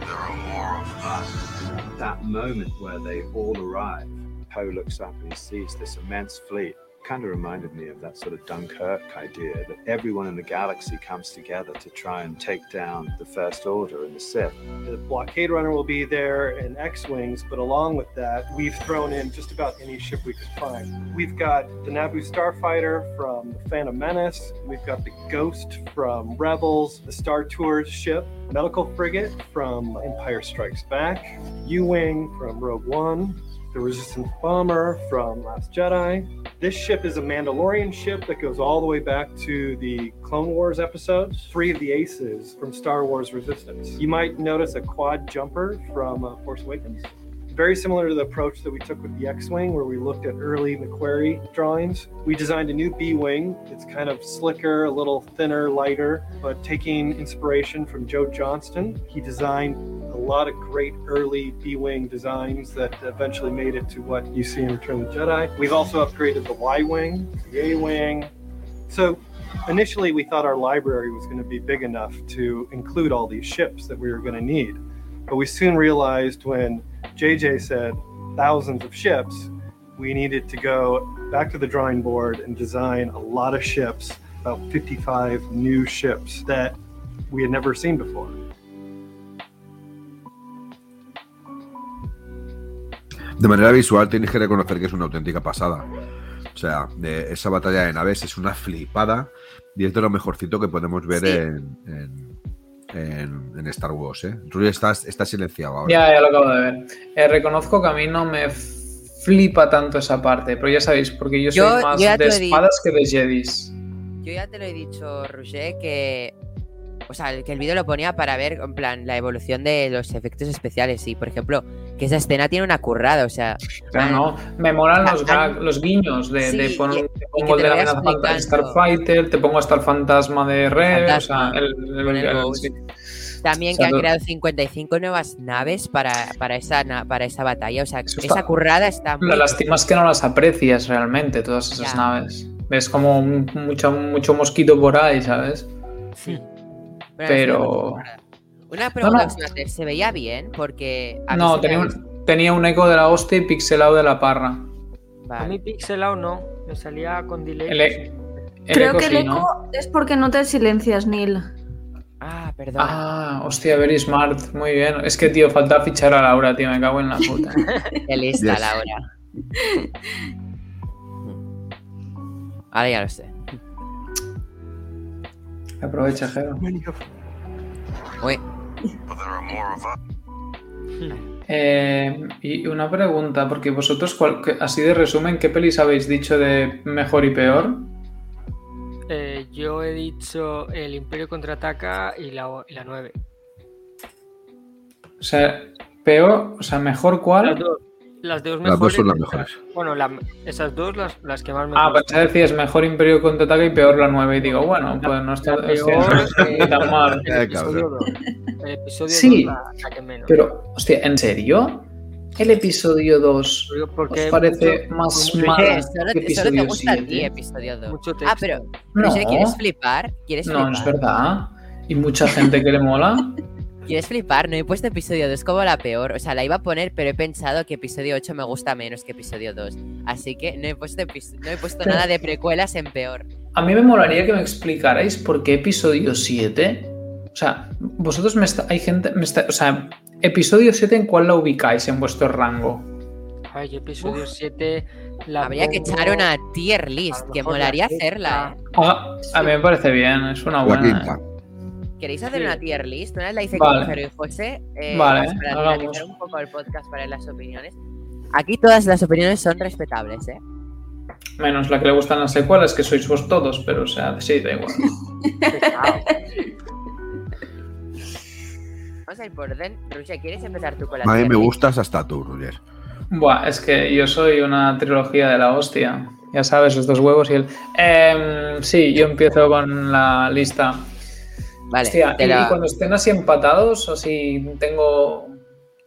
There are more of us. that moment where they all arrive, Poe looks up and he sees this immense fleet. Kind of reminded me of that sort of Dunkirk idea that everyone in the galaxy comes together to try and take down the First Order and the Sith. The blockade runner will be there and X-wings, but along with that, we've thrown in just about any ship we could find. We've got the Naboo starfighter from Phantom Menace. We've got the Ghost from Rebels, the Star Tours ship, medical frigate from Empire Strikes Back, U-wing from Rogue One. The Resistance bomber from Last Jedi. This ship is a Mandalorian ship that goes all the way back to the Clone Wars episodes. Three of the aces from Star Wars Resistance. You might notice a quad jumper from uh, Force Awakens. Very similar to the approach that we took with the X Wing, where we looked at early McQuarrie drawings. We designed a new B Wing. It's kind of slicker, a little thinner, lighter, but taking inspiration from Joe Johnston. He designed a lot of great early B Wing designs that eventually made it to what you see in Return of the Jedi. We've also upgraded the Y Wing, the A Wing. So initially, we thought our library was going to be big enough to include all these ships that we were going to need. But we soon realized when JJ said thousands of ships, we needed to go back to the drawing board and design a lot of ships, about 55 new ships that we had never seen before. De manera visual tenéis que reconocer que es una auténtica pasada. O sea, de esa batalla de naves es una flipada y es de lo mejorcito que podemos ver Sí. en, en- en- en Star Wars. ¿eh? Rui, estás, estás silenciado ahora. Ya, ya lo acabo de ver. Eh, reconozco que a mí no me flipa tanto esa parte, pero ya sabéis, porque yo soy Yo- más yo de espadas que de Jedis. Yo ya te lo he dicho, Roger, que. O sea, que el vídeo lo ponía para ver, en plan, la evolución de los efectos especiales. Y, por ejemplo, que esa escena tiene una currada, o sea. No, me molan los, han- gag- los guiños de, Sí, de poner, te pongo que de la amenaza. Starfighter, te pongo hasta el fantasma de Re, o sea, el, el- el el- sí. También O sea, que han creado 55 nuevas naves para, para, esa, para esa batalla. O sea, esa está- currada está muy. La lástima es que no las aprecias realmente, todas esas Ya. naves. ves como mucho, mucho mosquito por ahí, ¿sabes? Bueno, Pero- Una pregunta no. hacer, ¿se veía bien? Porque... No, tenía un, tenía un eco de la hostia y pixelado de la parra. A mí pixelado no, me salía con delay. El, e- el Creo eco que el sí, ¿no? eco es porque no te silencias, Neil. Ah, perdón. Ah, hostia, very smart. Muy bien. Es que, tío, falta fichar a Laura, tío. Me cago en la puta. (laughs) Qué lista, Yes. Laura. Ahora ya lo sé. Aprovecha, Jero. Uy, Eh, y una pregunta, porque vosotros, así de resumen, ¿qué pelis habéis dicho de mejor y peor? Eh, yo he dicho el Imperio contraataca y la, y la 9. O sea, peor, o sea, mejor Las cuál. dos, las dos Las mejores. dos son las mejores. Bueno, la- esas dos las, las que más me Ah, pues gustan. ya decías mejor Imperio contraataca y peor la 9. Y digo, bueno, pues no está, peor, eh, tan mal. el Eh, episodio cabrón. 2. El episodio Sí, 2 la, la que menos. Pero, hostia, ¿en serio? ¿El episodio 2 Digo, porque os parece mucho- más mucho- mal ¿qué? que Solo, te episodio gusta a ti, 7? episodio 2. mucho Ah, pero... No, Roger, ¿quieres flipar? ¿Quieres no, flipar? no es verdad. Y mucha gente que le mola. (laughs) ¿Quieres flipar? No he puesto episodio 2 como la peor. O sea, la iba a poner, pero he pensado que episodio 8 me gusta menos que episodio 2. Así que no he puesto, no he puesto (laughs) nada de precuelas en peor. A mí me molaría que me explicarais por qué episodio 7. O sea, vosotros me está, hay gente, me está, o sea, episodio 7 en cuál la ubicáis en vuestro rango. Ay, episodio 7. La Habría que echar una tier list, que molaría hacerla, ¿eh? Ah, a mí me parece bien, es una La buena. ¿Queréis hacer Sí. una tier list? Una vez la hice Vale. con y José. eh, Vale, para hagamos. finalizar un poco el podcast para ver las opiniones. Aquí todas las opiniones son respetables, ¿eh? Menos la que le gustan las secuelas, que sois vos todos, pero o sea, sí, da igual. (laughs) Vamos a ir por orden. Rusia, ¿quieres empezar tú con la A mí tier me list? gustas hasta tú, Roger. Buah, es que yo soy una trilogía de la hostia. Ya sabes, los dos huevos y el. Em, sí, yo empiezo con la lista. Vale, Hostia, te y, la- y cuando estén así empatados, así tengo.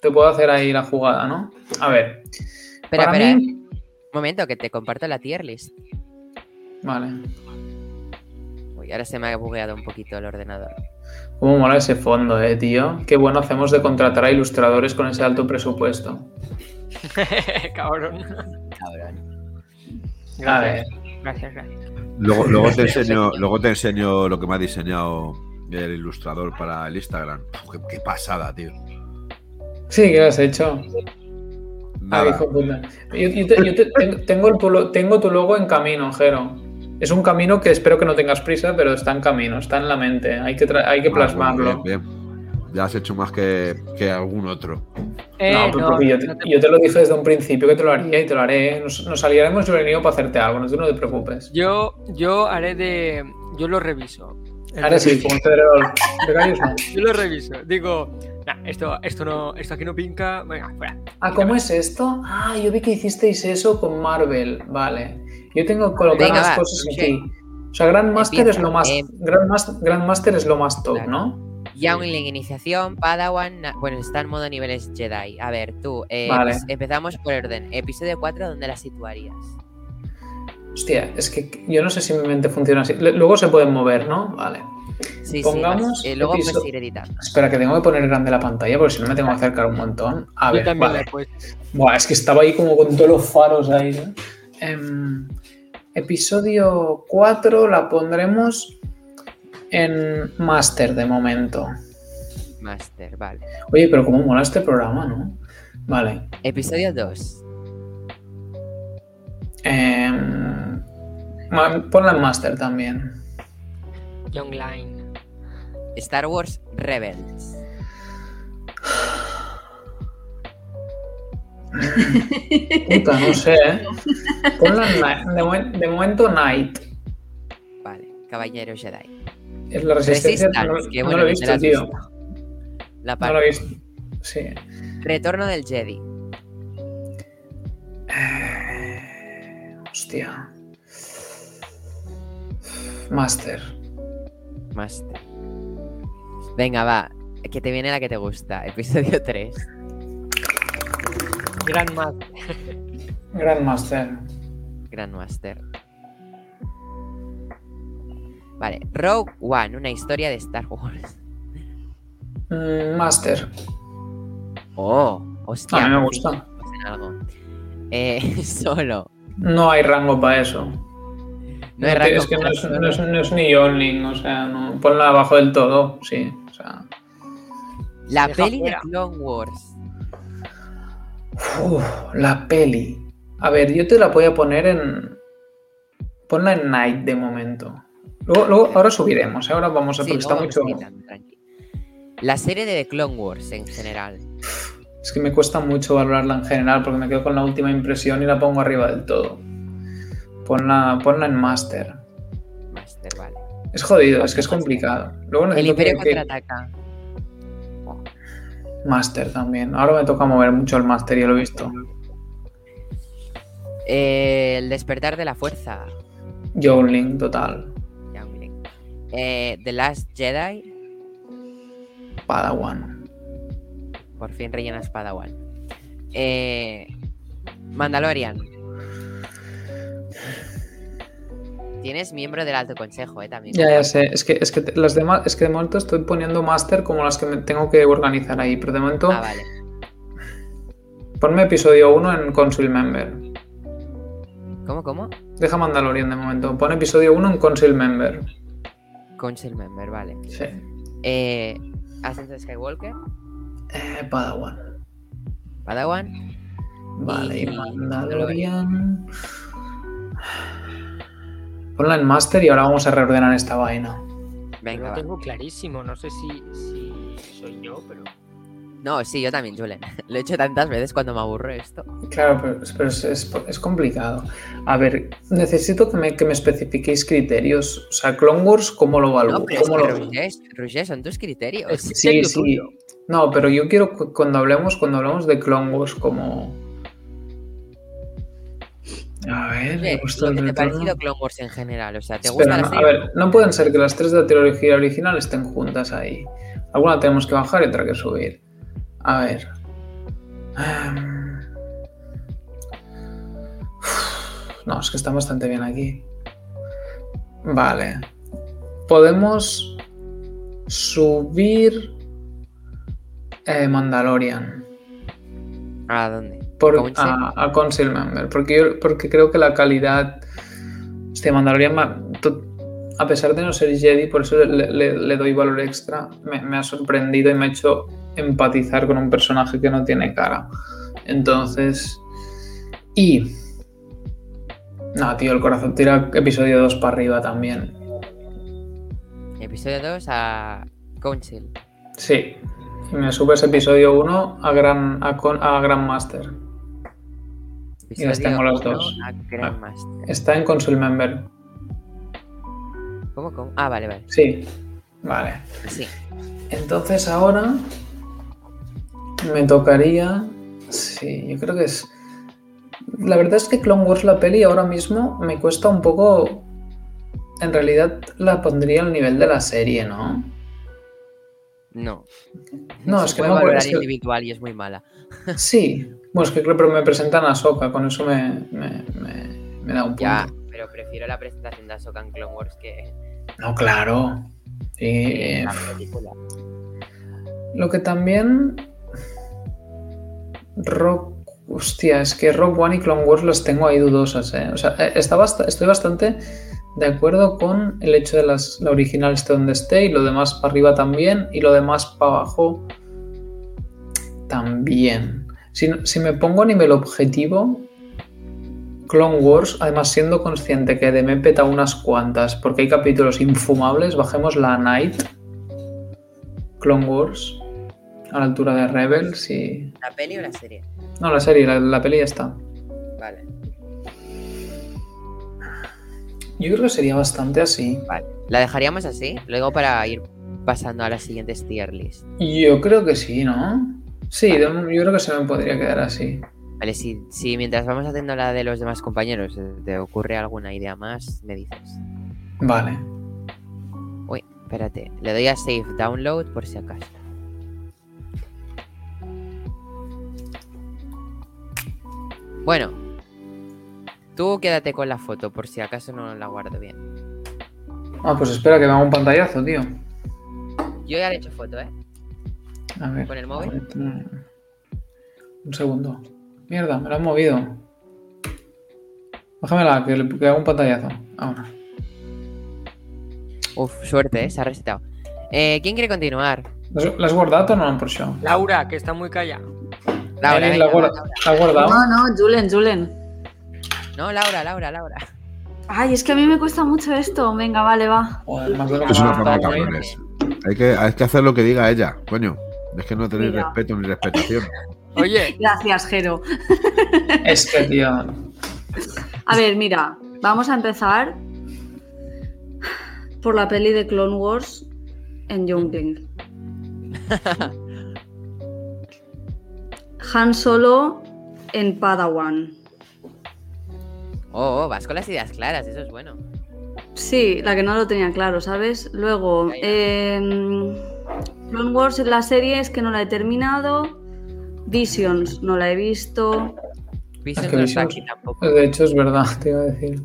Te puedo hacer ahí la jugada, ¿no? A ver. Espera, para espera. mí- Un momento, que te comparto la tier list. Vale. Uy, ahora se me ha bugueado un poquito el ordenador. Cómo mola ese fondo, eh, tío. Qué bueno hacemos de contratar a ilustradores con ese alto presupuesto. (laughs) Cabrón. Cabrón. A ver. Gracias, gracias. Luego, luego, te (laughs) enseño, luego te enseño lo que me ha diseñado el ilustrador para el Instagram. Uf, qué, qué pasada, tío. Sí, ¿qué has hecho? Ah, Nada. hijo puta. Yo, yo te- yo te- ten- tengo, el tu lo- tengo tu logo en camino, Jero. Es un camino que espero que no tengas prisa, pero está en camino, está en la mente. Hay que, hay que Ah, bueno, plasmarlo. bien, bien. Ya has hecho más que, que algún otro. Eh, no, pero no, porque yo, te, yo lo dije desde un principio que te lo haría y te lo haré. Nos, nos aliaremos yo para hacerte algo, no, tú no te preocupes. Yo, yo haré de. Yo lo reviso. El Ahora sí, como. Yo lo reviso. Digo, nah, esto, esto no, esto aquí no pinca. Venga, fuera. Ah, ¿cómo es esto? Ah, yo vi que hicisteis eso con Marvel. Vale. Yo tengo que colocar Venga, las cosas aquí. O sea, Grandmaster es lo más. eh. Grandmas- Grandmaster es lo más top, Claro. ¿no? Youngling, iniciación, Padawan. Bueno, está en modo niveles Jedi. A ver, tú. eh, Vale. pues empezamos por orden. Episodio 4, ¿dónde la situarías? Hostia, es que yo no sé si mi mente funciona así. Luego se pueden mover, ¿no? Vale. Sí, Pongamos sí. eh, luego puedes ir editando. Espera, que tengo que poner grande la pantalla porque si no me tengo que acercar un montón. A Yo ver, también vale. Buah, es que estaba ahí como con todos los faros ahí. ¿no? Em, episodio 4 la pondremos en Master de momento. Master, vale. Oye, pero cómo mola este programa, ¿no? Vale. Episodio 2. Em, ma- ponla en Master también. Young Line. Star Wars Rebels. Puta, no sé, ¿eh? Ponla en. De, momen- de momento Night. Vale. Caballero Jedi. Es la resistencia. Resistance, no, que no bueno, lo he visto, la tío. La No lo he visto. Sí. Retorno del Jedi. Hostia. Master. Master. Venga, va. Que te viene la que te gusta. Episodio (laughs) 3. Grandmaster. Grandmaster. Grandmaster. Vale, Rogue One, una historia de Star Wars. Mm, Master. Oh, hostia. A mí me gusta. en algo. Eh, (laughs) solo. No hay rango para eso. No hay rango es que no es, no es- no es ni Yonling, o sea, no, ponla abajo del todo, sí. O sea, La peli de. Clone Wars. uf, la peli. A ver, yo te la voy a poner en. Ponla en Night de momento. Luego, luego ahora subiremos, ¿eh? ahora vamos a. Sí, porque está mucho. La serie de The Clone Wars en general. Es que me cuesta mucho valorarla en general porque me quedo con la última impresión y la pongo arriba del todo. Ponla, ponla en Master. Master, vale. Es jodido, es que es complicado. Luego El Imperio que- contraataca. Master también. Ahora me toca mover mucho el Master, ya lo he visto. Eh, el despertar de la fuerza. Yowling, total. Eh, The Last Jedi. Padawan. Por fin rellenas Padawan. Eh, Mandalorian. Tienes miembro del Alto Consejo, eh, también. Ya, ya sé. Es que, es que las demás, es que de momento estoy poniendo Master como las que me tengo que organizar ahí. Pero de momento, Ah, vale. ponme episodio 1 en Council Member. ¿Cómo, cómo? Deja Mandalorian de momento. Pon episodio 1 en Council Member. Council Member, vale. Sí. Eh, Ascenso Skywalker. Eh, Padawan. Padawan. Vale, y Y- Mandalorian. Ponla en Master y ahora vamos a reordenar esta vaina. Venga, lo va. tengo clarísimo, no sé si, si soy yo, pero. No, sí, yo también, Julen. (laughs) Lo he hecho tantas veces cuando me aburro esto. Claro, pero, pero es, es- es complicado. A ver, necesito que me, que me especifiquéis criterios. O sea, Clone Wars, ¿cómo lo No, valoro? pero es ¿Cómo que, lo- Roger, Roger, son tus criterios. Sí, sí. tuyo. No, pero yo quiero cu- cuando hablemos, cuando hablemos de Clone Wars como. A ver, Oye, lo que el te ha retorno. parecido Clone Wars en general. O sea, ¿te Espera, gusta la no, a ver, no pueden ser que las tres de la trilogía original estén juntas ahí. Alguna tenemos que bajar y otra que subir. A ver. Em. No, es que está bastante bien aquí. Vale. Podemos subir eh, Mandalorian ¿A dónde? por, Council. a, a Council Member, porque, yo- porque creo que la calidad. Hostia, Mandalorian, a pesar de no ser Jedi, por eso le, le- le doy valor extra, me, me ha sorprendido y me ha hecho empatizar con un personaje que no tiene cara. Entonces. Y. No, tío, el corazón tira episodio 2 para arriba también. Episodio 2 a Council. Sí. Y me subes episodio 1 a Gran, a, a Grandmaster. Y las tengo las dos. A. Está en Console Member. ¿Cómo, cómo? Ah, vale, vale. Sí. Vale. Sí. Entonces ahora me tocaría. Sí, yo creo que es. La verdad es que Clone Wars, la peli, ahora mismo me cuesta un poco. En realidad la pondría al nivel de la serie, ¿no? No. No, es que no, que- individual y es muy mala. (laughs) Sí. Bueno, es que creo pero me presentan a Soka, con eso me, me, me- me da un punto. Ya, pero prefiero la presentación de Ahsoka en Clone Wars que No, claro. Que eh. Lo que también. Rock. Hostia, es que Rock One y Clone Wars las tengo ahí dudosas, ¿eh? O sea, eh, está bast- estoy bastante de acuerdo con el hecho de las, la original esté donde esté y lo demás para arriba también y lo demás para abajo también. Si, si me pongo a nivel objetivo, Clone Wars, además siendo consciente que de me peta unas cuantas porque hay capítulos infumables, bajemos la Night Clone Wars a la altura de Rebels y... ¿La peli o la serie? No, la serie, la, la peli ya está. Vale. Yo creo que sería bastante así. Vale. ¿La dejaríamos así? Luego para ir pasando a las siguientes tier list. Yo creo que sí, ¿no? Sí, yo creo que se me podría quedar así. Vale, si, si mientras vamos haciendo la de los demás compañeros te ocurre alguna idea más, me dices. Vale. Uy, espérate. Le doy a Save Download por si acaso. Bueno. Tú quédate con la foto por si acaso no la guardo bien. Ah, pues espera que me haga un pantallazo, tío. Yo ya le he hecho foto, ¿eh? A ver. ¿Con el móvil? Un un segundo. Mierda, me lo han movido. Bájamela, que le que haga un pantallazo. Ahora. Uf, suerte, ¿eh? Se ha resetado. Eh, ¿Quién quiere continuar? ¿L'has l'has guardat o no, per això? Laura, que está muy callada. Laura, Eh, venga, l'ha guarda- Laura. l'ha guardado. No, no, Julen, Julen. No, Laura, Laura, Laura. Ay, es que a mí me cuesta mucho esto. Venga, vale, va. Es una forma de ¿eh? cabrones. Hay que, hay que hacer lo que diga ella, coño. Es que no tenéis Mira. respeto ni respetación. (laughs) Oye, Gracias, Jero. (laughs) Es que, tío. A ver, mira, vamos a empezar por la peli de Clone Wars en Youngling. (laughs) Han Solo en Padawan. Oh, oh, vas con las ideas claras, eso es bueno. Sí, la que no lo tenía claro, ¿sabes? Luego, em, Clone Wars en la serie es que no la he terminado. Visions no la he visto. Visions Es que no está aquí tampoco. De hecho, es verdad, te iba a decir.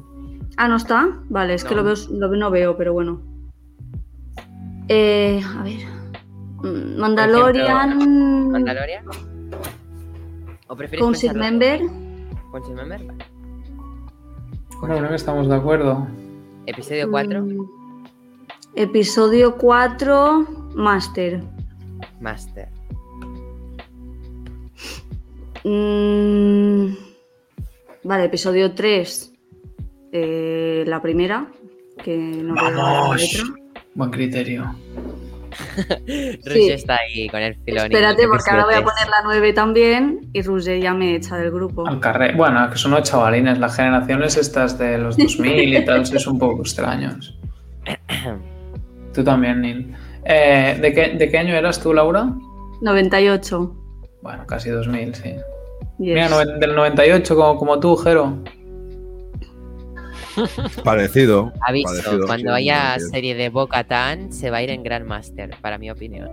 Ah, ¿no está? Vale, es que lo, veo, lo no veo, pero bueno. Eh, a ver. Mm, Mandalorian. ¿Mandalorian? ¿O prefieres Council? Member. ¿Council Member? Vale. Bueno, creo que estamos de acuerdo. Episodio 4, Mm, Episodio 4, Master. Master. Mm, vale, episodio 3, eh, la primera, que no Vamos. letra. Buen criterio. (laughs) Rush está ahí con el filón. Espérate, porque ahora voy a poner la 9 también y Roger ya me echa del grupo. Al carré. Bueno, que son unos chavalines. Las generaciones estas de los 2000 y tal son un poco extraños. (coughs) Tú también, Neil. Eh, ¿de, qué, ¿De qué año eras tú, Laura? 98. Bueno, casi 2000, sí. yes. Mira, del 98 como, como tú, Jero. (laughs) Parecido. Aviso, parecido, cuando sí, haya serie de Boca Tan, se va a ir en Grandmaster, para mi opinión.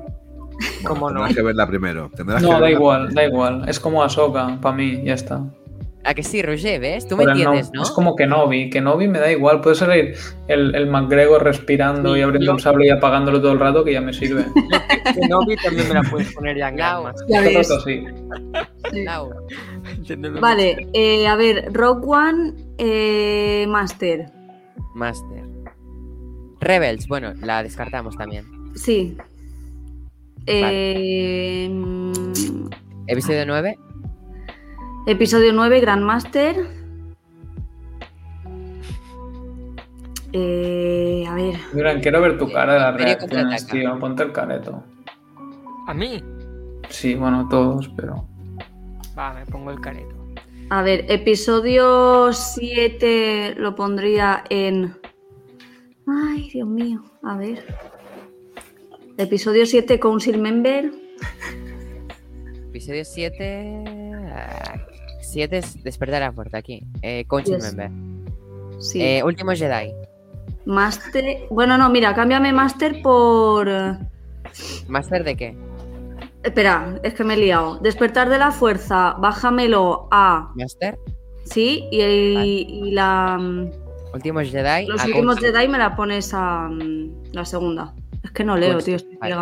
¿cómo no? Tendrás que verla primero. Tendrás que No, da verla igual, primero. da igual. Es como Ahsoka, para mí, ya está. ¿A que sí, Roger? ¿Ves? Tú me Pero no, entiendes, ¿no? Es como Kenobi. Kenobi me da igual. Puede salir el, el McGregor respirando Sí, y abriendo yo- un sable y apagándolo todo el rato que ya me sirve. (laughs) Kenobi también me la puedes poner ya en Lau. Grandmaster. Ya ves. rato sí. Sí. Lau, Vale, eh, a ver, Rock One, eh, Master. Master. Rebels, bueno, la descartamos también. Sí. Eh, mm, Episodio 9, episodio 9, Grandmaster. Eh, a ver, Miran, quiero ver tu cara de las reacciones, tío. Ponte el careto. ¿A mí? Sí, bueno, todos, pero. Va, me pongo el careto. A ver, episodio 7 lo pondría en... Ay, Dios mío, a ver. Episodio 7, Council Member. episodio 7. 7 es despertar a fuerza aquí. Eh, Council Yes. Member. Sí. Eh, Último Jedi. Master... Bueno, no, mira, cámbiame Master por... eh, ¿Master de qué? Espera, es que me he liado. Despertar de la fuerza, bájamelo a. ¿Master? Sí, y, y la. Últimos Jedi. Los a últimos. Jedi me la pones a. mm, la segunda. Es que no leo, tío, estoy vale.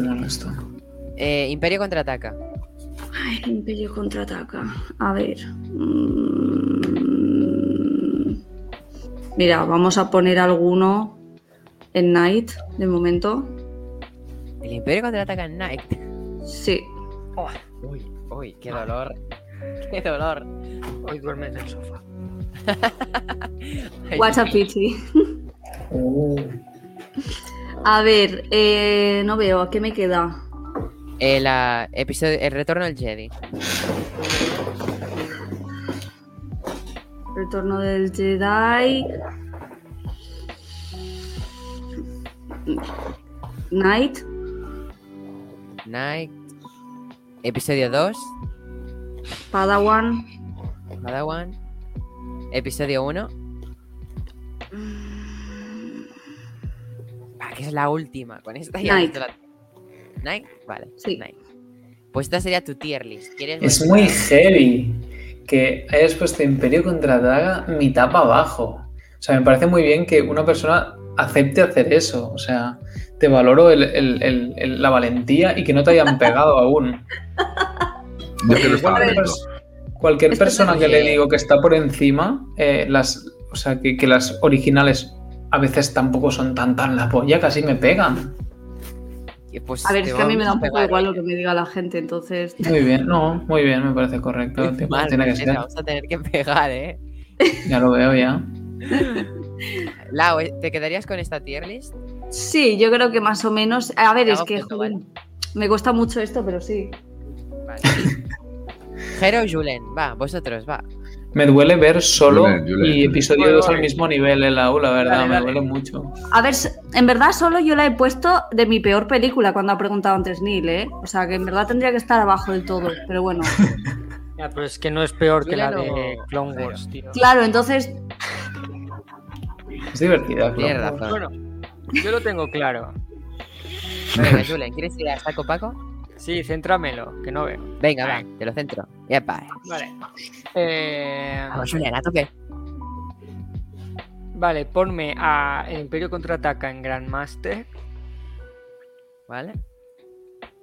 molesto. Eh, Imperio contraataca. Ay, Imperio contraataca. A ver. mm, Mira, vamos a poner alguno en Night de momento. El Imperio contraataca en Night. Sí. Uy, uy, qué dolor. (laughs) Qué dolor. Hoy duerme en el sofá. (laughs) WhatsApp Pichi. Uh, A ver, eh, no veo, ¿a qué me queda? Eh, la episodio, el retorno del Jedi. Retorno del Jedi. Night. Night. Episodio 2. Padawan. Padawan. Episodio 1. Ah, que es la última. Con esta ya Night. la- Night, vale. Sí. Night. Pues esta sería tu tier list. ¿Quieres es muy heavy que hayas puesto Imperio contraataca mitad para abajo. O sea, me parece muy bien que una persona acepte hacer eso. O sea, te valoro el- el- el- el- la valentía y que no te hayan pegado aún. Yo que no estaba Cualquier, Esto persona que le digo que está por encima, eh, las, o sea, que, que las originales a veces tampoco son tan tan la polla, casi me pegan. Pues, A ver, es que a mí me da un poco igual ¿eh? lo que me diga la gente, entonces. Muy bien, no, muy bien, me parece correcto. Mal, tiene que ser. Vamos a tener que pegar, ¿eh? Ya lo veo ya. Lau, ¿eh? ¿te quedarías con esta tier list? Sí, yo creo que más o menos. A ver, es que me cuesta mucho esto, pero sí. Vale. (laughs) Jero Julen, va, vosotros, va. Me duele ver solo Julen, Julen, y episodio 2 al mismo nivel en la U, la verdad, me duele mucho. A ver, en verdad solo yo la he puesto de mi peor película cuando ha preguntado antes Neil, ¿eh? O sea, que en verdad tendría que estar abajo del todo, pero bueno. (laughs) Ya, pero es que no es peor que la de Clone Wars, tío. Claro, entonces, Es divertida. Bueno, yo lo tengo claro. Venga, Julen, ¿quieres ir a saco Paco? Sí, céntramelo, que no veo. Venga, va, te lo centro. Yepa. Vale. Eh, Vamos, Julen, a tope. vale, ponme a El Imperio contraataca en Grandmaster. ¿Vale?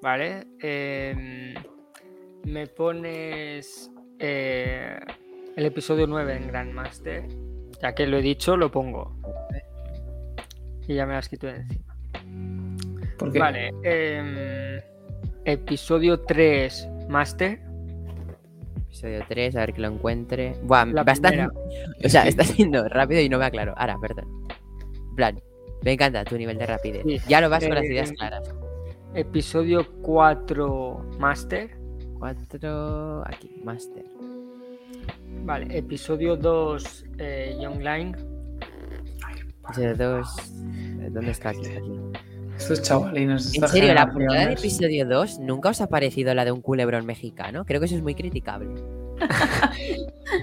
Vale. em, me pones eh, el episodio 9 en Grandmaster. Ya que lo he dicho, lo pongo. Y ya me las quito de encima. Porque Vale. em, episodio 3 Master. Episodio 3, a ver que lo encuentre. Buah, La bastante. primera. (laughs) O sea, está siendo rápido y no me aclaro. Ahora, perdón. En plan, me encanta tu nivel de rapidez. Sí. Ya lo vas con las Eh, ideas claras. Episodio 4 Master. 4. Aquí, Master. Vale. Episodio 2 eh, Young Line. Episodio 2. ¿Dónde está aquí? Aquí. estos chavalines. En serio, la portada generaciones- episodio 2 nunca os ha parecido la de un culebrón mexicano. Creo que eso es muy criticable. (laughs)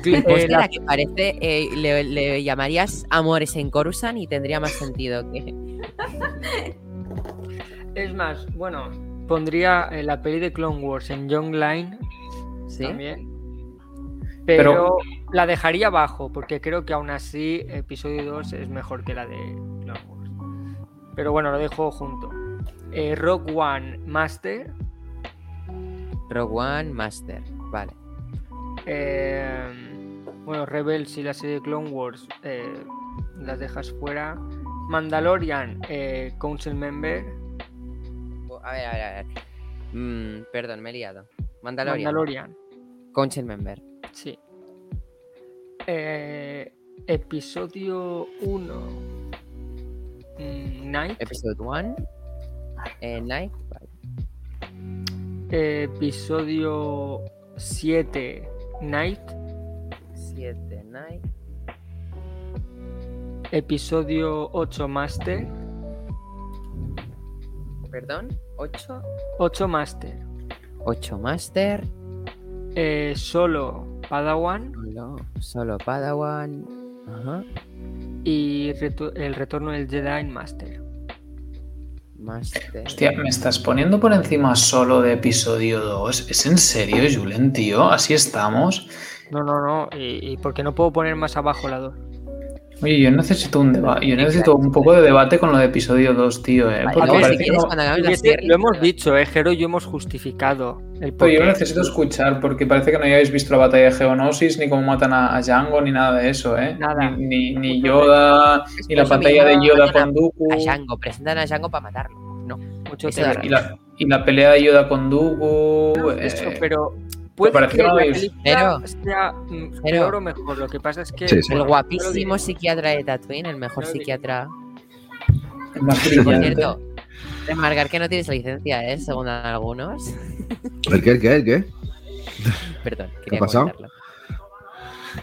Eh, póster la- que parece eh, le, le llamarías Amores en Coruscant y tendría más sentido que. (laughs) Es más, bueno, pondría eh, la peli de Clone Wars en Young Line ¿Sí? también. Pero, Pero- la dejaría abajo, porque creo que aún así episodio 2 es mejor que la de Clone Wars. Pero bueno, lo dejo junto. Eh, Rock One Master. Rogue One, Master. Vale. eh, bueno, Rebels y la serie de Clone Wars eh, las dejas fuera. Mandalorian, eh, Council Member. Oh, A ver, a ver, a ver. Mm, perdón, me he liado. Mandalorian. Mandalorian. Council Member. Sí. Eh, episodio 1. mm, Night. Episode 1. Eh, Night. Vale. Episodio 7. Night. 7, Night. Episodio 8. Master. Perdón. 8. 8 Master. 8 Master. Eh, solo Padawan. Solo, solo Padawan. Ajá. Y retu- el retorno del Jedi Master. Master. Hostia, me estás poniendo por encima solo de episodio 2. ¿Es en serio, Julen, tío? ¿Así estamos? No, no, no. Y, y porque no puedo poner más abajo la 2. Oye, yo necesito un debate. Yo necesito un poco de debate con lo de episodio 2, tío, eh. Porque luego, si quieres, no- la este lo hemos dicho, eh, Jero y yo hemos justificado el Pero yo lo necesito escuchar porque parece que no hayáis visto la batalla de Geonosis, ni cómo matan a, a Django, ni nada de eso, ¿eh? Nada. Ni, ni- ni Yoda, Es ni la batalla de Yoda con Dooku, A Django, presentan a Django para matarlo. No. Mucho y la, y la pelea de Yoda con Dooku. Eso, eh, pero puede que la película Pero- sea mm, pero- peor o mejor. Lo que pasa es que Sí, sí. El guapísimo psiquiatra de Tatooine, el mejor psiquiatra. más Por cierto, remarcar que no tienes licencia, ¿eh? Según algunos. ¿El qué? ¿El qué? ¿El qué? Perdón, quería pasado? comentarlo.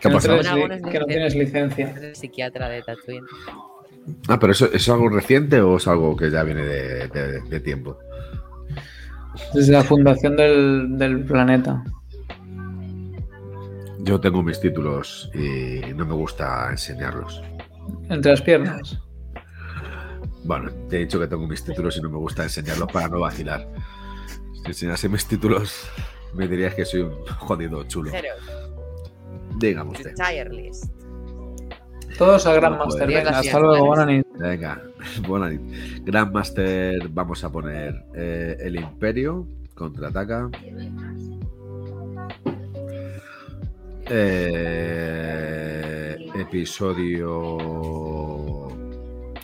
¿Qué ha pasado? tienes, Algunos li- que no tienes licencia. El psiquiatra de Tatooine. Ah, pero eso, ¿eso es algo reciente o es algo que ya viene de, de- de tiempo? Desde la fundación del, del planeta. Yo tengo mis títulos y no me gusta enseñarlos. Entre las piernas. Bueno, te he dicho que tengo mis títulos y no me gusta enseñarlos para no vacilar. Si enseñase mis títulos, me dirías que soy un jodido chulo. Cero. Dígame usted. List. Todos a Grandmaster. puede. Venga, hasta luego, fiestas. buena nit. Venga, (laughs) buena nit. Grandmaster, vamos a poner eh, el Imperio, contraataca. Eh, episodio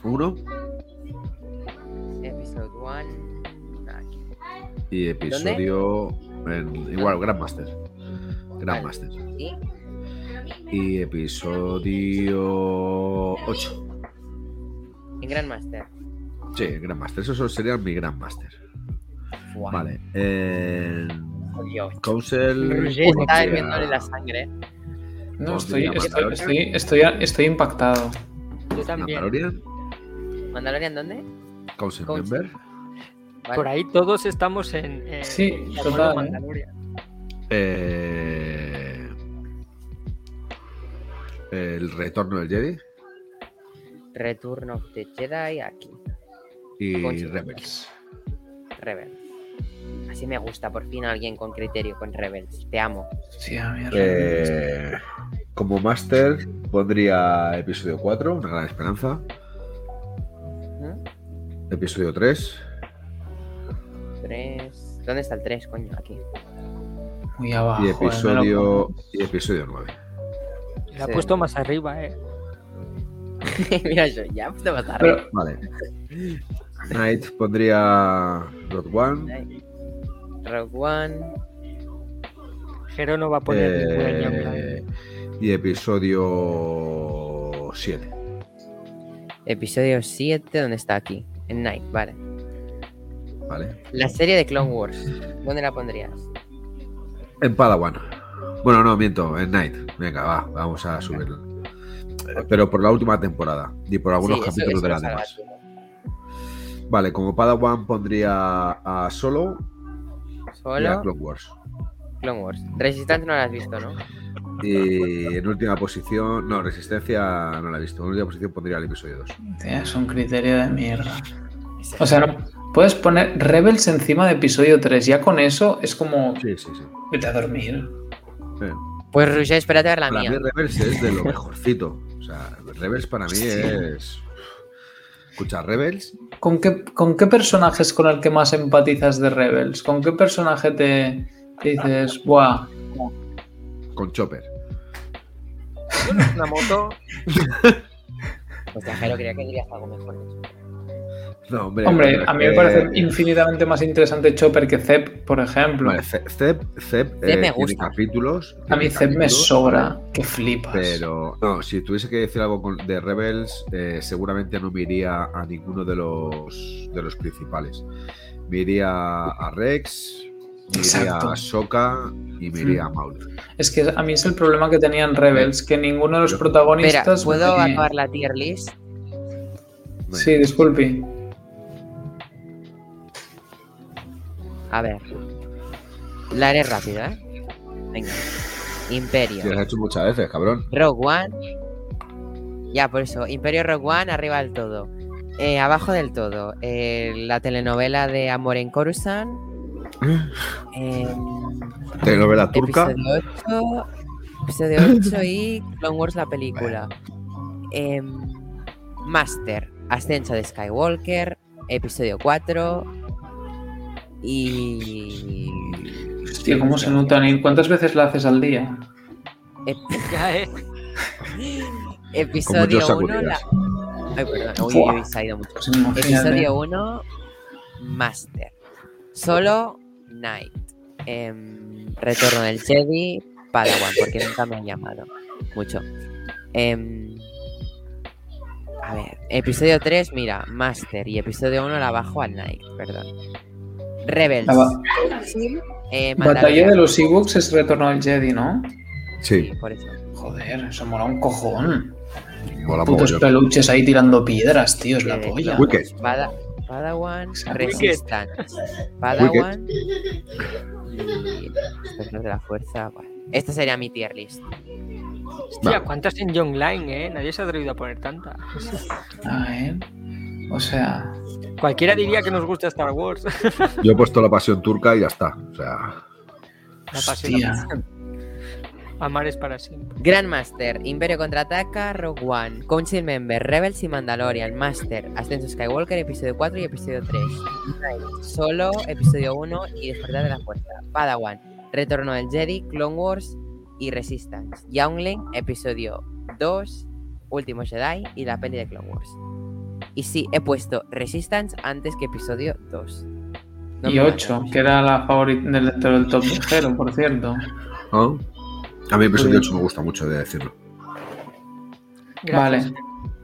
1 Episode 1. Aquí. y episodio. en- igual, Grandmaster. Grandmaster. ¿Y? Y episodio 8. En Grandmaster. Sí, Grandmaster. Esos serían mi Grandmaster. Fuá. Vale. Council. Roger está hirviéndole la sangre. No, estoy, estoy, estoy, estoy, estoy impactado. Yo también. Mandalorian, ¿Mandalorian dónde? Council. Member. Vale. Por ahí todos estamos en. en- Sí, total, ¿eh? Mandalorian. eh, el retorno del Jedi Return of the Jedi aquí. y Rebels. Rebels. Así me gusta, por fin alguien con criterio con Rebels. Te amo. Sí, a mí Eh, como Master pondría episodio 4, Una gran esperanza. ¿Mm? Episodio 3. Tres. ¿Dónde está el 3, coño? Aquí. Muy abajo. Y eh, episodio, pongo. y episodio 9. La ha Sí. puesto más arriba, eh. (laughs) Mira, yo ya te vas a Pero-. Vale. Night pondría Road One. Rogue One. Jero no va a poner eh, y episodio 7. Episodio 7, ¿dónde está aquí? En Night, vale. ¿Vale? La serie de Clone Wars. ¿Dónde la pondrías? En Padawan. Bueno, no, miento, en Night. Venga, va, vamos a subirlo. Eh, Pero por la última temporada y por algunos Sí, capítulos de las demás. Vale, como Padawan pondría a Solo, y a Solo Clone Wars. Clone Wars. Resistance no la has visto, ¿no? Y en última posición, no, Resistencia no la he visto. En última posición pondría el episodio 2. Es un criterio de mierda. O sea, no puedes poner Rebels encima de episodio 3. Ya con eso es como. Sí, sí, sí. Vete a dormir. Pues Roger, espérate a ver la para mía. mí Rebels es de lo mejorcito. O sea, Rebels para mí Hostia. es... Escucha, Rebels, ¿Con qué, ¿Con qué personaje es con el que más empatizas de Rebels? ¿Con qué personaje te, te dices, buah? con Chopper. Una moto. (laughs) Hostia, Jairo, creía que dirías algo mejor. No, hombre, a mí me que- parece infinitamente más interesante Chopper que Zep, por ejemplo. Vale, Zep, Zep, Zep, me eh, tiene capítulos. a mí Zep me sobra, que flipas. Pero no, si tuviese que decir algo con- de Rebels, eh, seguramente no me iría a ninguno de los de los principales. Me iría a Rex, me iría Exacto. a Soka y me iría a Maul. Es que a mí es el problema que tenían Rebels, que ninguno de los Pero- protagonistas. Espera, ¿puedo acabar la tier list? Sí, disculpe. A ver. La haré rápida, ¿eh? Venga. Imperio. Lo has hecho muchas veces, cabrón. Rogue One. Ya, por eso. Imperio Rogue One, arriba del todo. Eh, abajo del todo. eh, la telenovela de Amor en Coruscant. (gasps) Eh, Telenovela turca. episodio 8. Episodio 8 y Clone Wars la película. Em, Master. Ascenso de Skywalker. Episodio 4. Y. Hostia, ¿cómo se notan? ¿Y cuántas veces la haces al día? eh. (laughs) episodio Joshua 1. La... Ay, perdón. Uy, se ha ido mucho. Pues. Episodio 1, Master. Solo Night. Em, Retorno del Jedi, Padawan, porque nunca me han llamado. Mucho. Em, a ver, episodio 3, mira, Master. Y episodio 1 la bajo al Night, perdón. Rebels. La ba- eh, Batalla de los Ewoks es Retorno al Jedi, ¿no? Sí, Por eso. Joder, eso mola un cojón. mola Putos peluches ahí tirando piedras, tío, es la Eh, polla. Wicked. Pada- Padawan. Resistance. Padawan y de la Fuerza. Esta sería mi tier list. Hostia, ¿cuántas en Young Line, eh? Nadie se ha atrevido a poner tantas. A ver. O sea, Cualquiera diría que nos gusta Star Wars. Yo he puesto la pasión turca y ya está. O sea, La pasión, Hostia. la pasión. Amar es para siempre. Grandmaster, Imperio contraataca, Rogue One, Council Member, Rebels y Mandalorian, Master, Ascenso Skywalker, episodio 4 y episodio 3. Knight, Solo, episodio 1 y Despertar de la Fuerza. Padawan, Retorno del Jedi, Clone Wars y Resistance. Youngling, episodio 2, Último Jedi y la peli de Clone Wars. Y sí, he puesto Resistance antes que episodio 2. No y me 8, mates. que era la favorita del, dentro del top de cero, por cierto. ¿no? A mí episodio 8 me gusta mucho de decirlo. Gracias. Vale.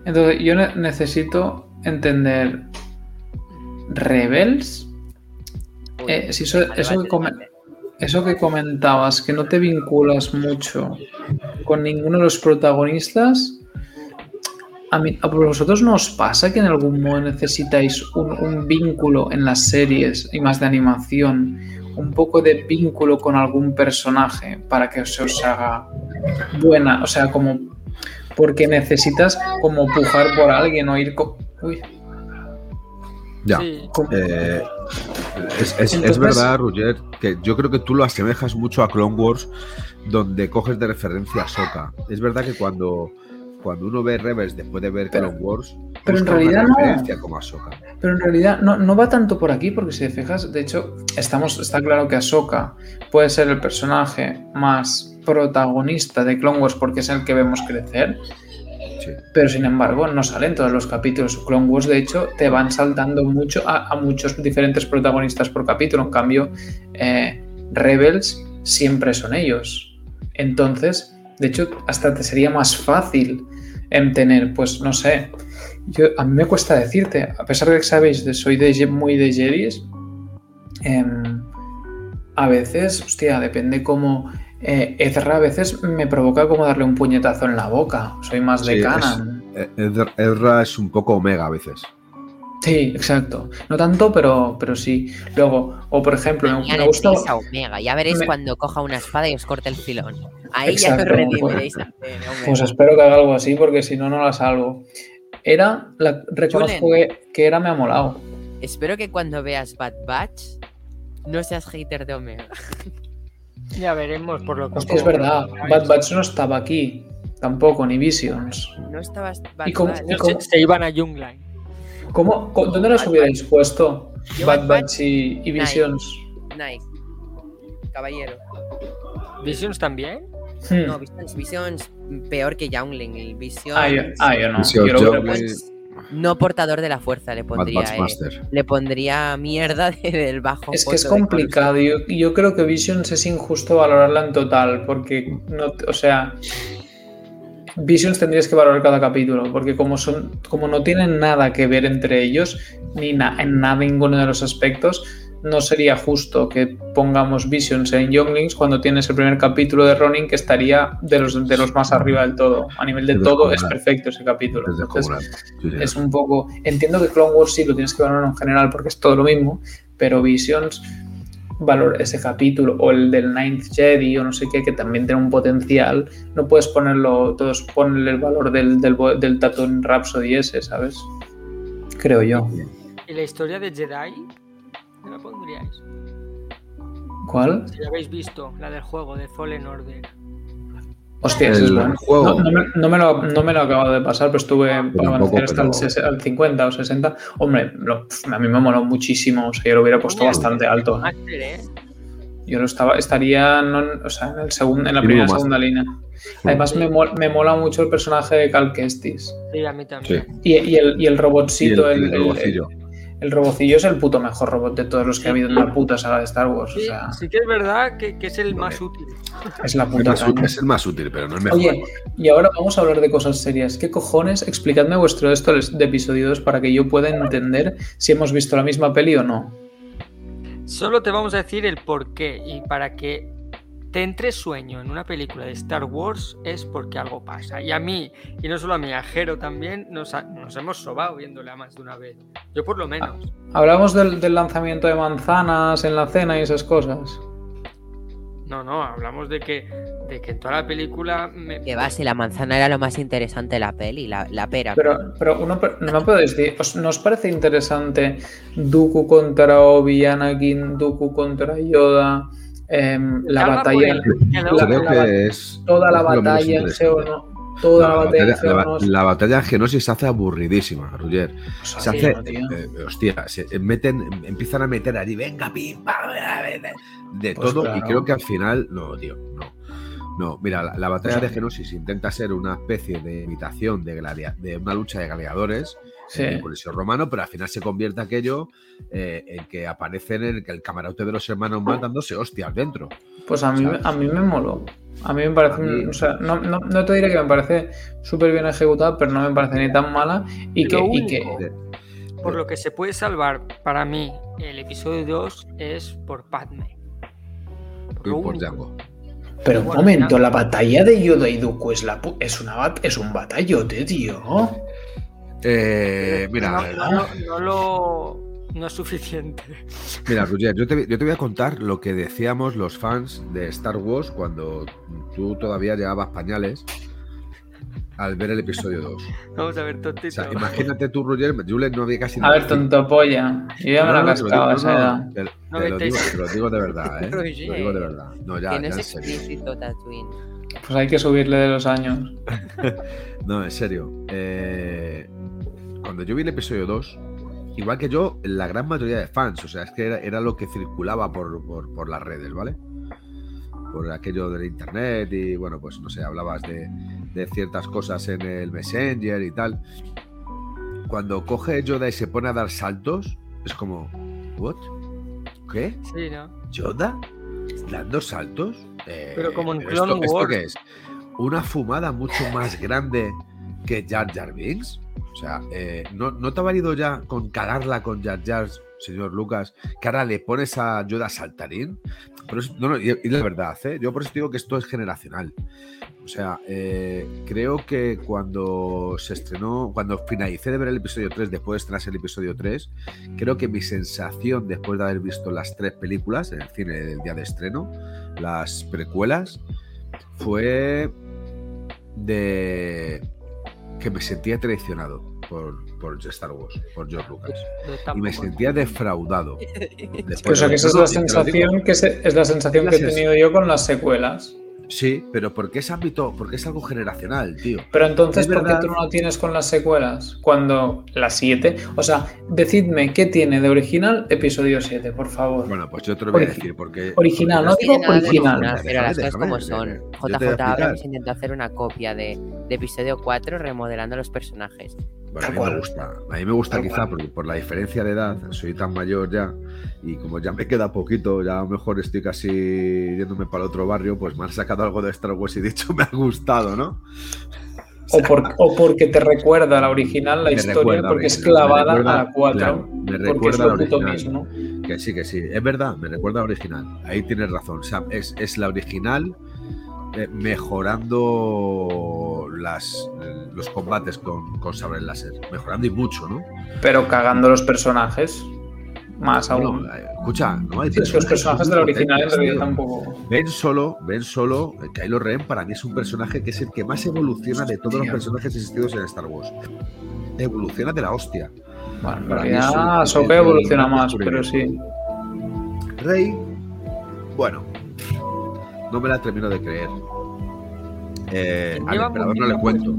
Entonces, yo ne- necesito entender. ¿Rebels? Uy, Eh, si que eso que comentabas, que no te vinculas mucho con ninguno de los protagonistas. A, mí, ¿A vosotros no os pasa que en algún modo necesitáis un, un vínculo en las series y más de animación? Un poco de vínculo con algún personaje para que se os haga buena. O sea, como porque necesitas como pujar por alguien o ir con... Uy, Ya. Sí. Eh, es, es- verdad, Roger, que yo creo que tú lo asemejas mucho a Clone Wars, donde coges de referencia a Soka. Es verdad que cuando, cuando uno ve Rebels después de ver Pero- Clone Wars, pero en realidad no. como. Pero en realidad no, no va tanto por aquí, porque si te fijas, de hecho, estamos, está claro que Ahsoka puede ser el personaje más protagonista de Clone Wars porque es el que vemos crecer, Sí. pero sin embargo no sale en todos los capítulos. Clone Wars, de hecho, te van saltando mucho a, a muchos diferentes protagonistas por capítulo. En cambio, eh, Rebels siempre son ellos. Entonces, de hecho, hasta te sería más fácil en tener, pues no sé, yo, a mí me cuesta decirte, a pesar de que sabéis, soy de, muy de Jedis, em, a veces, hostia, depende cómo... eh, Ezra a veces me provoca como darle un puñetazo en la boca. Soy más de Sí, es-. Eh, Ezra es un poco omega a veces. Sí, exacto. No tanto, pero, pero sí. Luego, o por ejemplo, me, me gusta... entréis a Omega, ya veréis me- cuando coja una espada y os corte el filón. Ahí Exacto, ya os redimiréis pues-. Pues espero que haga algo así, porque si no, no la salvo. Era, la, reconozco que, que era, me ha molado. Espero que cuando veas Bad Batch no seas hater de Omega. (laughs) Ya veremos por lo que. Hostia, es verdad, Bad Batch no estaba aquí, tampoco, ni Visions. No estabas Bad ¿Y cómo- Batch. y cómo- se, se iban a Jungline. ¿Cómo, ¿Dónde los hubierais puesto? Yo Bad Batch y. Visions. Nice. Caballero. ¿Visions también? Hmm. No, Visions, Visions peor que Youngling. El Visions, Ah, yo, ah, yo no. Yo no portador de la fuerza le pondría. Eh, Master. le pondría mierda (laughs) de- del bajo. Es que es complicado. Yo, yo creo que Visions es injusto valorarla en total, porque no, o sea, Visions tendrías que valorar cada capítulo, porque como son, como no tienen nada que ver entre ellos, ni na- en nada ninguno de los aspectos, no sería justo que pongamos Visions en Younglings cuando tienes el primer capítulo de Ronin que estaría de los, de los más arriba del todo. A nivel de todo es perfecto ese capítulo. Entonces, es un poco. Entiendo que Clone Wars sí lo tienes que valorar en general porque es todo lo mismo, pero Visions, valor ese capítulo o el del Ninth Jedi o no sé qué, que también tiene un potencial, no puedes ponerlo, todos ponerle el valor del, del, del Tatooine Rhapsody ese, ¿sabes? Creo yo. ¿Y la historia de Jedi? ¿Me la pondríais? ¿Cuál? Si la habéis visto, la del juego de Fallen Order. Hostia, ese es El bueno. juego. No, no me, no me lo, no me lo acabo de pasar, pero estuve para tampoco, avanzar hasta el, pero- ses- al 50 o 60. Hombre, lo- a mí me moló muchísimo, o sea, yo lo hubiera puesto bastante alto. ¿eh? Yo lo estaba, estaría o sea, en, el segun- en la primera segunda línea. Además, me, mol- me mola mucho el personaje de Cal Kestis. Sí, a mí también. Sí. Y, y el, y el Y robotcito, el, el, el el-. El robocillo es el puto mejor robot de todos los que ha habido en la puta saga de Star Wars. O Sí, sea, sí que es verdad que, que es el más útil. (laughs) es la Es, puta más útil- caña. es el más útil, pero no es mejor. Oye, y ahora vamos a hablar de cosas serias. ¿Qué cojones? Explicadme vuestro esto de episodio 2 para que yo pueda entender si hemos visto la misma peli o no. Solo te vamos a decir el por qué y para que te entre sueño en una película de Star Wars es porque algo pasa. Y a mí, y no solo a mí, a Jero también, nos, ha- nos hemos sobado viéndola más de una vez. Yo por lo menos. Hablamos del, del lanzamiento de manzanas en la cena y esas cosas. No, no, hablamos de que, de que en toda la película me... Que va, si la manzana era lo más interesante de la peli, la, la pera. Pero, pero uno, no me podéis decir, ¿os- ¿nos parece interesante Dooku contra Obi, Anakin, Dooku contra Yoda, em, la batalla. la- Creo la- que es. toda la batalla. Geono- toda la, la, batalla en batalla, la- Geonos. la batalla en Genosis se hace aburridísima, Roger. Pues Se así, hace. ¿no, tío? eh, hostia, se meten, empiezan a meter allí, venga, pim, pam, de, de Pues todo. Y creo que al final. No, tío, no. No, mira, la, la batalla de Genosis intenta ser una especie de imitación de, gladia- de una lucha de gladiadores Sí. en el Coliseo Romano, pero al final se convierte aquello eh, en que aparecen el, el camarote de los hermanos más dándose hostias dentro. Pues a mí, ¿sabes? a mí me moló. A mí me parece, mí- o sea, no, no, no te diré que me parece súper bien ejecutada, pero no me parece ni tan mala y que, y que por lo que se puede salvar para mí el episodio 2 es por Padme. y Lo por. Django. Pero un momento, la batalla de Yoda y Dooku es, la, pu- es, una, bat- es un batallote, tío. Eh, mira, no, no, no, no lo. No es suficiente. Mira, (laughs) Roger, yo te, yo te voy a contar lo que decíamos los fans de Star Wars cuando tú todavía llevabas pañales al ver el episodio 2. Vamos a ver, O tontito. sea, imagínate tú, Roger, Julen no había casi A ver, tonto polla. Yo ya me la cascaba esa edad. te, lo digo, te lo digo de verdad, (laughs) ¿eh? Te lo digo de verdad. No, ya, ya es en serio. Pues hay que subirle de los años. (laughs) No, en serio. Eh, cuando yo vi el episodio 2, igual que yo, la gran mayoría de fans, o sea, es que era, era lo que circulaba por, por- por las redes, ¿vale? Por aquello del internet y bueno, pues no sé, hablabas de, de ciertas cosas en el Messenger y tal. Cuando coge Yoda y se pone a dar saltos, es como, ¿what? ¿Qué? Sí, ¿no? ¿Yoda? ¿Dando saltos? Eh, Pero como en ¿esto- Clone ¿Esto Wars. qué es? ¿Una fumada mucho más grande que Jar Jar Binks? O sea, eh, ¿no, ¿no te ha valido ya con cagarla con Jar Jar, señor Lucas, que ahora le pones a Yoda saltarín? Pero es- no, no, y, y la verdad, ¿eh? yo por eso digo que esto es generacional. O sea, eh, creo que cuando se estrenó, cuando finalicé de ver el episodio 3, después de estrenarse el episodio 3, creo que mi sensación después de haber visto las tres películas en el cine del día de estreno, las precuelas, fue de que me sentía traicionado por, por Star Wars, por George Lucas. Yo Y me sentía defraudado. (laughs) Que esa es la sensación que, se- es la sensación La que he tenido yo con las secuelas. Sí, pero porque es ámbito, porque es algo generacional, tío. Pero entonces, Es ¿por qué tú no lo tienes con las secuelas? Cuando las 7. O sea, decidme qué tiene de original episodio 7, por favor. Bueno, pues yo te lo voy a decir porque original, porque no es- digo original. pero las cosas como son. JJ. Abrams intentó hacer una copia de, de episodio 4 remodelando los personajes. Bueno, a mí cual. me gusta. A mí me gusta Tal quizá porque por la diferencia de edad, soy tan mayor ya y como ya me queda poquito, ya a lo mejor estoy casi yéndome para el otro barrio, pues me han sacado algo de Star Wars y dicho (laughs) me ha gustado, ¿no? O, por- o porque te recuerda la original, la historia, recuerda porque es clavada recuerda- a la 4. claro, me recuerda la original. mismo. Que sí, que sí, es verdad, me recuerda a la original. Ahí tienes razón, Sam, es, es la original eh, mejorando las, los combates con, con sable láser, mejorando y mucho, ¿no? Pero cagando los personajes. Más aún. Bueno, eh, escucha, no hay Sí, es que los personajes de la original en realidad tampoco. Ben Solo, Ben Solo, eh, Kylo Ren para mí es un personaje que es el que más evoluciona de todos los personajes existidos en Star Wars. Evoluciona de la hostia. Bueno, en Para mí el evoluciona más, pero sí. Rey, bueno, no me la termino de creer. Eh, al emperador no le cuento.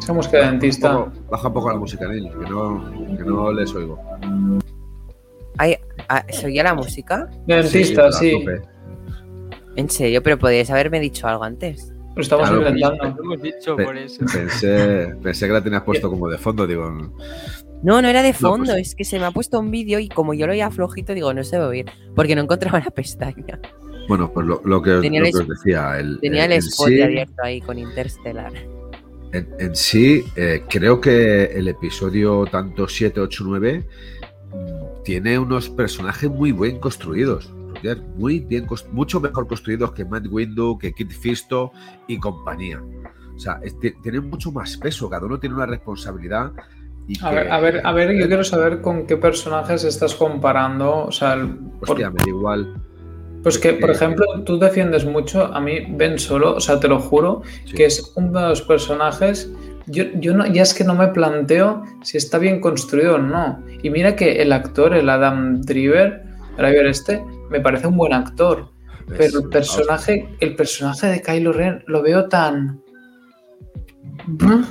Esa música de dentista. Un poco- baja un poco la música, Neil, que no, que no les oigo. Ay, ah, ¿Se oía la música? De dentista, sí. En serio, pero podíais haberme dicho algo antes. Lo estamos Claro, intentando. Lo hemos dicho Pe- por eso. Pensé, pensé que la tenías puesto como de fondo, digo. No, no era de No, fondo, pues- es que se me ha puesto un vídeo y como yo lo oía flojito, digo, no se va a oír, porque no encontraba la pestaña. Bueno, pues lo, lo que, os- Tenía lo el que es- os decía. El, Tenía el en spot sí- abierto ahí con Interstellar. En, en sí, eh, creo que el episodio tanto 7, 8, 9 mm, tiene unos personajes muy bien construidos. Muy bien, mucho mejor construidos que Matt Windu, que Kit Fisto y compañía. O sea, tienen mucho más peso, cada uno tiene una responsabilidad. Y A que- ver, a ver, a ver, yo quiero saber con qué personajes estás comparando. O sea, el- por- Hostia, me da igual. Pues que, por eh, ejemplo, tú defiendes mucho a mí, Ben Solo, o sea, te lo juro, Sí. que es uno de los personajes. Yo, yo no, ya es que no me planteo si está bien construido o no. Y mira que el actor, el Adam Driver, Driver este me parece un buen actor. Pero el personaje, el personaje de Kylo Ren lo veo tan. ¿Mm?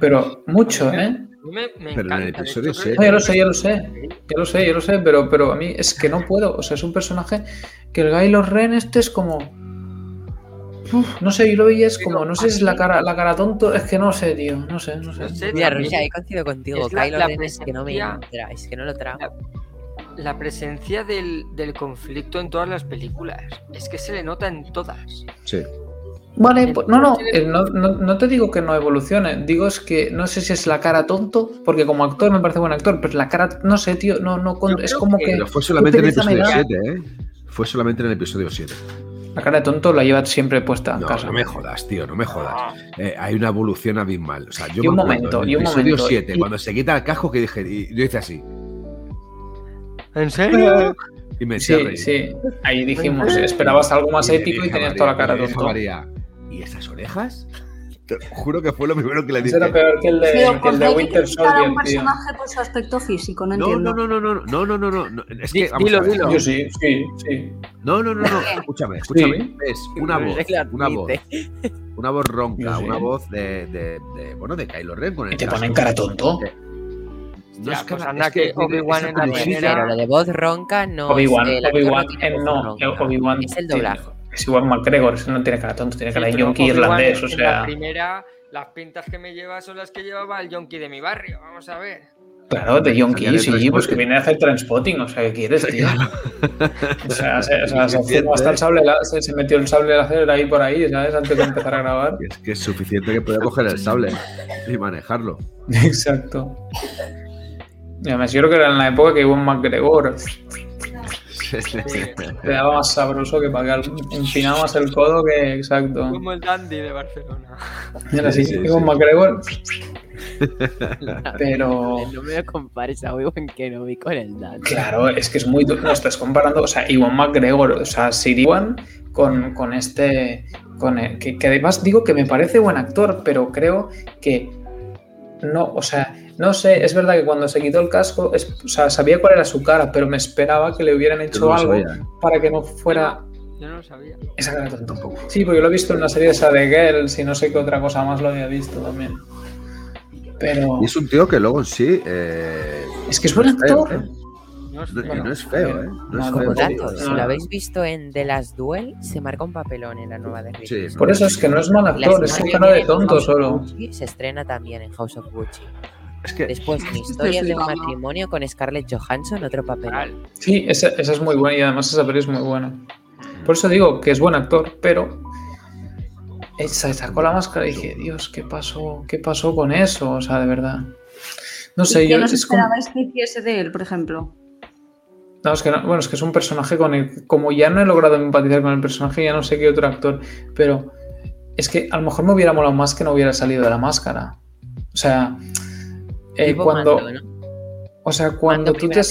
Pero mucho, ¿eh? Me, me Pero en el episodio No, ya lo sé, ya lo sé. Ya lo sé, ya lo sé, pero, pero a mí es que no puedo. O sea, es un personaje que el Kylo Ren este es como. Uf, no sé, yo lo veía es como, no sé si es la cara, la cara tonto, es que no sé, tío, no sé, no sé. No sé, Mira, Rusia, he coincidido contigo. es Kylo la Ren es que no me entra, es que no lo trago. la presencia del, del conflicto en todas las películas. Es que se le nota en todas. Sí. Vale, pues, no, no, eh, no, no, no te digo que no evolucione, digo es que no sé si es la cara tonto, porque como actor me parece buen actor, pero la cara, no sé, tío, no, no, es como que- que Pero fue solamente en el episodio da. 7, ¿eh? Fue solamente en el episodio 7. la cara de tonto la lleva siempre puesta en No, casa. no me jodas, tío, no me jodas. Eh, hay una evolución abismal. O sea, yo Y un me momento, en el y un episodio momento, 7, y- cuando se quita el casco, que dije, y yo hice así. ¿En serio? Y me Sí, sí, ahí dijimos, esperabas algo más épico y tenías María, toda la cara a tonto. María, ¿y esas orejas? Juro que fue lo primero que le dije. Peor que el de, Winter no, no. No, no, no, no, no, no, no, no. Dilo, dilo. Yo sí, sí, sí. No, no, no, no. escúchame, escúchame. Es una voz, una voz. Una voz ronca, una voz de, de, de, bueno, de Kylo Ren con. Y te ponen cara tonto. No es, que, pues Obi-Wan en la primera. Pero lo de voz ronca no Obi-Wan, Obi-Wan, eh, no, Obi-Wan es el doblaje. Es igual McGregor, ese no tiene cara tonto, tiene cara Sí, de yonki irlandés, o en La sea. primera, las pintas que me lleva son las que llevaba el yonki de mi barrio. Vamos a ver. Claro, de yonki, sí, pues que viene a hacer transpotting, o sea, ¿qué quieres, tío? O sea, se, o sea, (laughs) se Suficiente, fumó hasta el sable, se, se metió el sable láser ahí por ahí, ¿sabes? Antes de empezar a grabar. Es que es suficiente que pueda coger el sable y manejarlo. (laughs) Exacto. Y además, yo creo que era en la época que Iwan McGregor (laughs) te daba más sabroso que para que empinabas el codo que exacto. Como el dandy de Barcelona. Así, Sí, sí, sí. McGregor. (laughs) Pero No me compares a Obi-Wan Kenobi con el Dan. claro, es que es muy. No estás comparando, o sea, Iwan McGregor, o sea, Sir Iwan con, con este. Con el- que, que además digo que me parece buen actor, pero creo que no, o sea, no sé, es verdad que cuando se quitó el casco, es- o sea, sabía cuál era su cara, pero me esperaba que le hubieran hecho no algo sabía. para que no fuera Yo no lo sabía. esa cara tonta. Sí, porque lo he visto en una serie esa de Girls y no sé qué otra cosa más lo había visto también. Pero Y es un tío que luego en sí. eh, es que es buen feo, actor. ¿eh? No es feo. y no es feo, ¿eh? No es feo. dato, si lo habéis visto en The Last Duel, se marca un papelón en la nueva de. Sí, Por eso es que no es mal actor, es un cara de tonto solo. Se estrena también en House of Gucci. Es que Después, en (laughs) Historias de un matrimonio con Scarlett Johansson, otro papel. Sí, esa, esa es muy buena y además esa peli es muy buena. Por eso digo que es buen actor, pero se sacó la máscara y dije, Dios, ¿qué pasó? ¿Qué pasó con eso? O sea, de verdad. No sé, ¿Y yo qué nos es como- que hiciese de él, por ejemplo? No, es que no- bueno, es que es un personaje con el. Como ya no he logrado empatizar con el personaje, ya no sé qué otro actor. Pero es que a lo mejor me hubiera molado más que no hubiera salido de la máscara. O sea, eh, cuando. Mando, ¿no? O sea, cuando Mando tú te.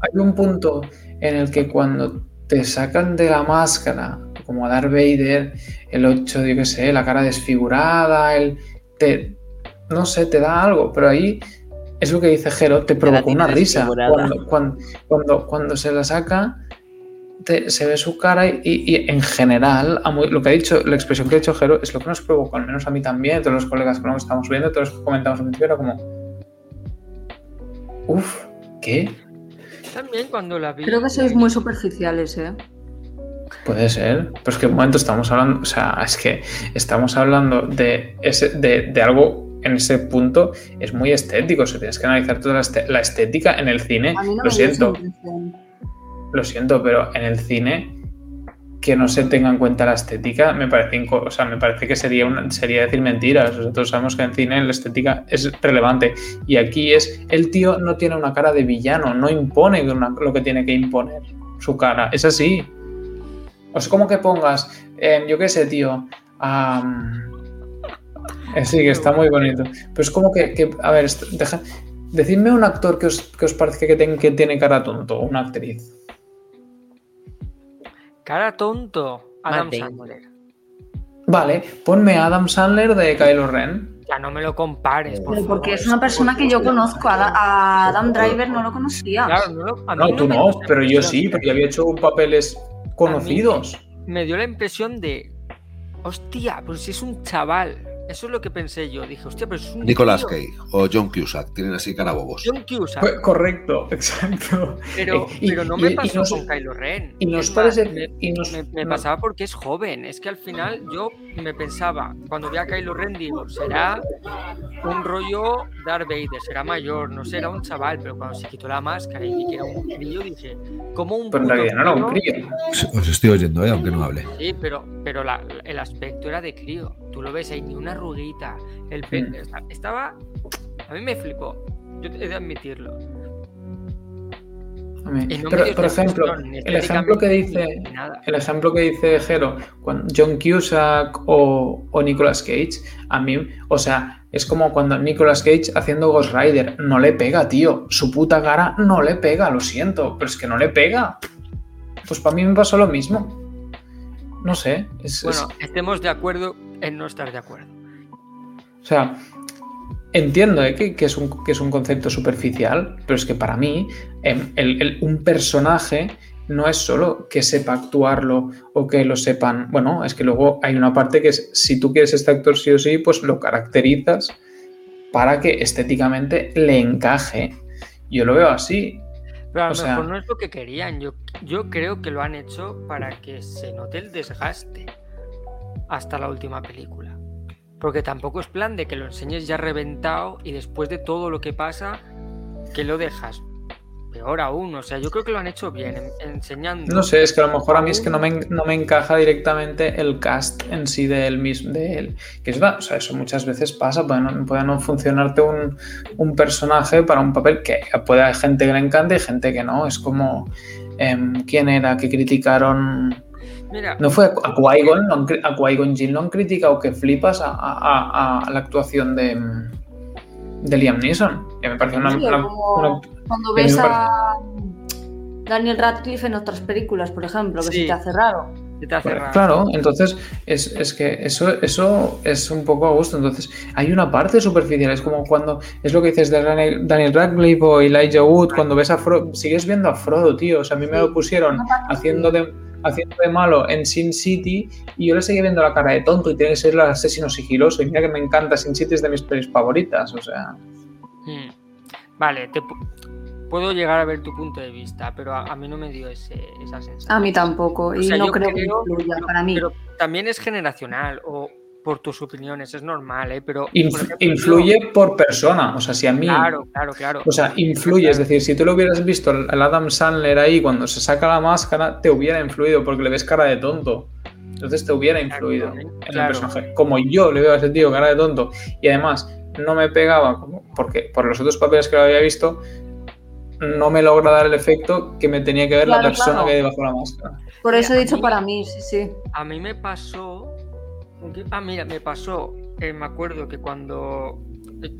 Hay un punto en el que cuando te sacan de la máscara, como a Darth Vader, el 8, yo qué sé, la cara desfigurada, el. Te, no sé, te da algo, pero ahí es lo que dice Jero, te provocó una risa. Cuando, cuando, cuando, cuando se la saca, te- se ve su cara y, y en general, a muy- lo que ha dicho, la expresión que ha dicho Jero es lo que nos provocó, al menos a mí también, todos los colegas que estamos viendo, todos los que comentamos al principio, era como. Uf, ¿qué? También cuando la vi. Creo que sois muy superficiales, ¿eh? Puede ser, pero es que en un momento estamos hablando, o sea, es que estamos hablando de, ese, de, de algo en ese punto, es muy estético, o sea, tienes que analizar toda la, este- estética en el cine, A mí no lo siento, lo siento, pero en el cine que no se tenga en cuenta la estética me parece, o sea, me parece que sería, una- sería decir mentiras, todos sabemos que en cine la estética es relevante y aquí es, el tío no tiene una cara de villano, no impone lo que tiene que imponer su cara, es así. O sea, como que pongas, eh, yo qué sé, tío. eh, sí, que está muy bonito. Pero es como que, a ver, deja, decidme un actor que os, que os parece que, ten- que tiene cara tonto, una actriz. Cara tonto. Adam. Sandler. Vale, ponme a Adam Sandler de Kylo Ren. Ya no me lo compares, por Pero porque favor. es una persona que yo conozco. A, Da- a Adam Driver no lo conocía. Claro, no, lo- a mí No, tú me no, pero yo sí, porque había hecho papeles conocidos. Me dio la impresión de. Hostia, pero si es un chaval. Eso es lo que pensé yo. Dije, hostia, pero es un. Nicolas. Cage o John Cusack tienen así cara bobos. John Cusack. Fue correcto, (laughs) exacto. Pero, Eh, y- pero no me y pasó nos- con Kylo Ren. y nos parece- me- y nos- me, me no- pasaba porque es joven. Es que al final yo me pensaba, cuando vi a Kylo Ren, digo, será un rollo Darth Vader, será mayor, no será un chaval. Pero cuando se quitó la máscara y que era un crío, dije, ¿cómo un Pero en realidad no era un crío? crío. Os estoy oyendo, ¿eh? aunque no hable. Sí, pero, pero la- el aspecto era de crío. Tú lo ves ahí, ni una arruguita. El Mm. estaba. A mí me flipó. Yo he de admitirlo. No por ejemplo, el ejemplo que dice, el ejemplo que dice Jero, John Cusack o, o Nicolas Cage, a mí, o sea, es como cuando Nicolas Cage haciendo Ghost Rider, no le pega, tío, su puta cara no le pega, lo siento, pero es que no le pega. Pues para mí me pasó lo mismo. No sé, es, es- Bueno, estemos de acuerdo en no estar de acuerdo. O sea, entiendo eh, que, que es un, que es un concepto superficial, pero es que para mí em, el- el- un personaje no es solo que sepa actuarlo o que lo sepan. Bueno, es que luego hay una parte que es, si tú quieres este actor sí o sí, pues lo caracterizas para que estéticamente le encaje. Yo lo veo así. Pero a lo O sea- mejor no es lo que querían. Yo, yo creo que lo han hecho para que se note el desgaste hasta la última película. Porque tampoco es plan de que lo enseñes ya reventado y después de todo lo que pasa, que lo dejas. Peor aún, o sea, yo creo que lo han hecho bien, en- enseñando. No sé, es que a lo mejor a mí es que no me, no me encaja directamente el cast en sí de él mismo, de él. Que es verdad, o sea, eso muchas veces pasa, puede no, puede no funcionarte un, un personaje para un papel que puede haber gente que le encante y gente que no. Es como, em, ¿quién era que criticaron? Mira, No fue a Qui-Gon, a Qui-Gon Jinn lo han criticado que flipas a, a- a- a la actuación de, de Liam Neeson. Que me parece una, Sí, una- como una- Cuando ves a Daniel Radcliffe en otras películas, por ejemplo, que Sí. se te hace raro. se te hace Pues, raro. Claro, entonces es, es que eso, eso es un poco a gusto. Entonces hay una parte superficial, es como cuando es lo que dices de Daniel, Radcliffe o Elijah Wood, cuando ves a Frodo, sigues viendo a Frodo, tío. O sea, a mí me lo pusieron haciendo de, haciendo de malo en Sin City y yo le seguía viendo la cara de tonto y tiene que ser el asesino sigiloso. Y mira que me encanta, Sin City es de mis pelis favoritas. O sea, Mm. Vale, te pu- puedo llegar a ver tu punto de vista, pero a, a mí no me dio ese, esa sensación. A mí tampoco, y O sea, no creo que influya para mí. Pero también es generacional o por tus opiniones, es normal, ¿eh? Pero inf- por ejemplo, yo- influye por persona. O sea, si a mí Claro, claro, claro. O sea, influye, es decir, si tú lo hubieras visto al Adam Sandler ahí cuando se saca la máscara, te hubiera influido porque le ves cara de tonto. Entonces te hubiera influido en el Claro. personaje. Como yo le veo a ese tío cara de tonto y además no me pegaba, como- porque por los otros papeles que lo había visto, no me logra dar el efecto que me tenía que ver la Claro, persona claro. que hay debajo de la máscara. Por eso he dicho mí- para mí, sí, sí. A mí me pasó. Ah, mira, me pasó. eh, me acuerdo que cuando.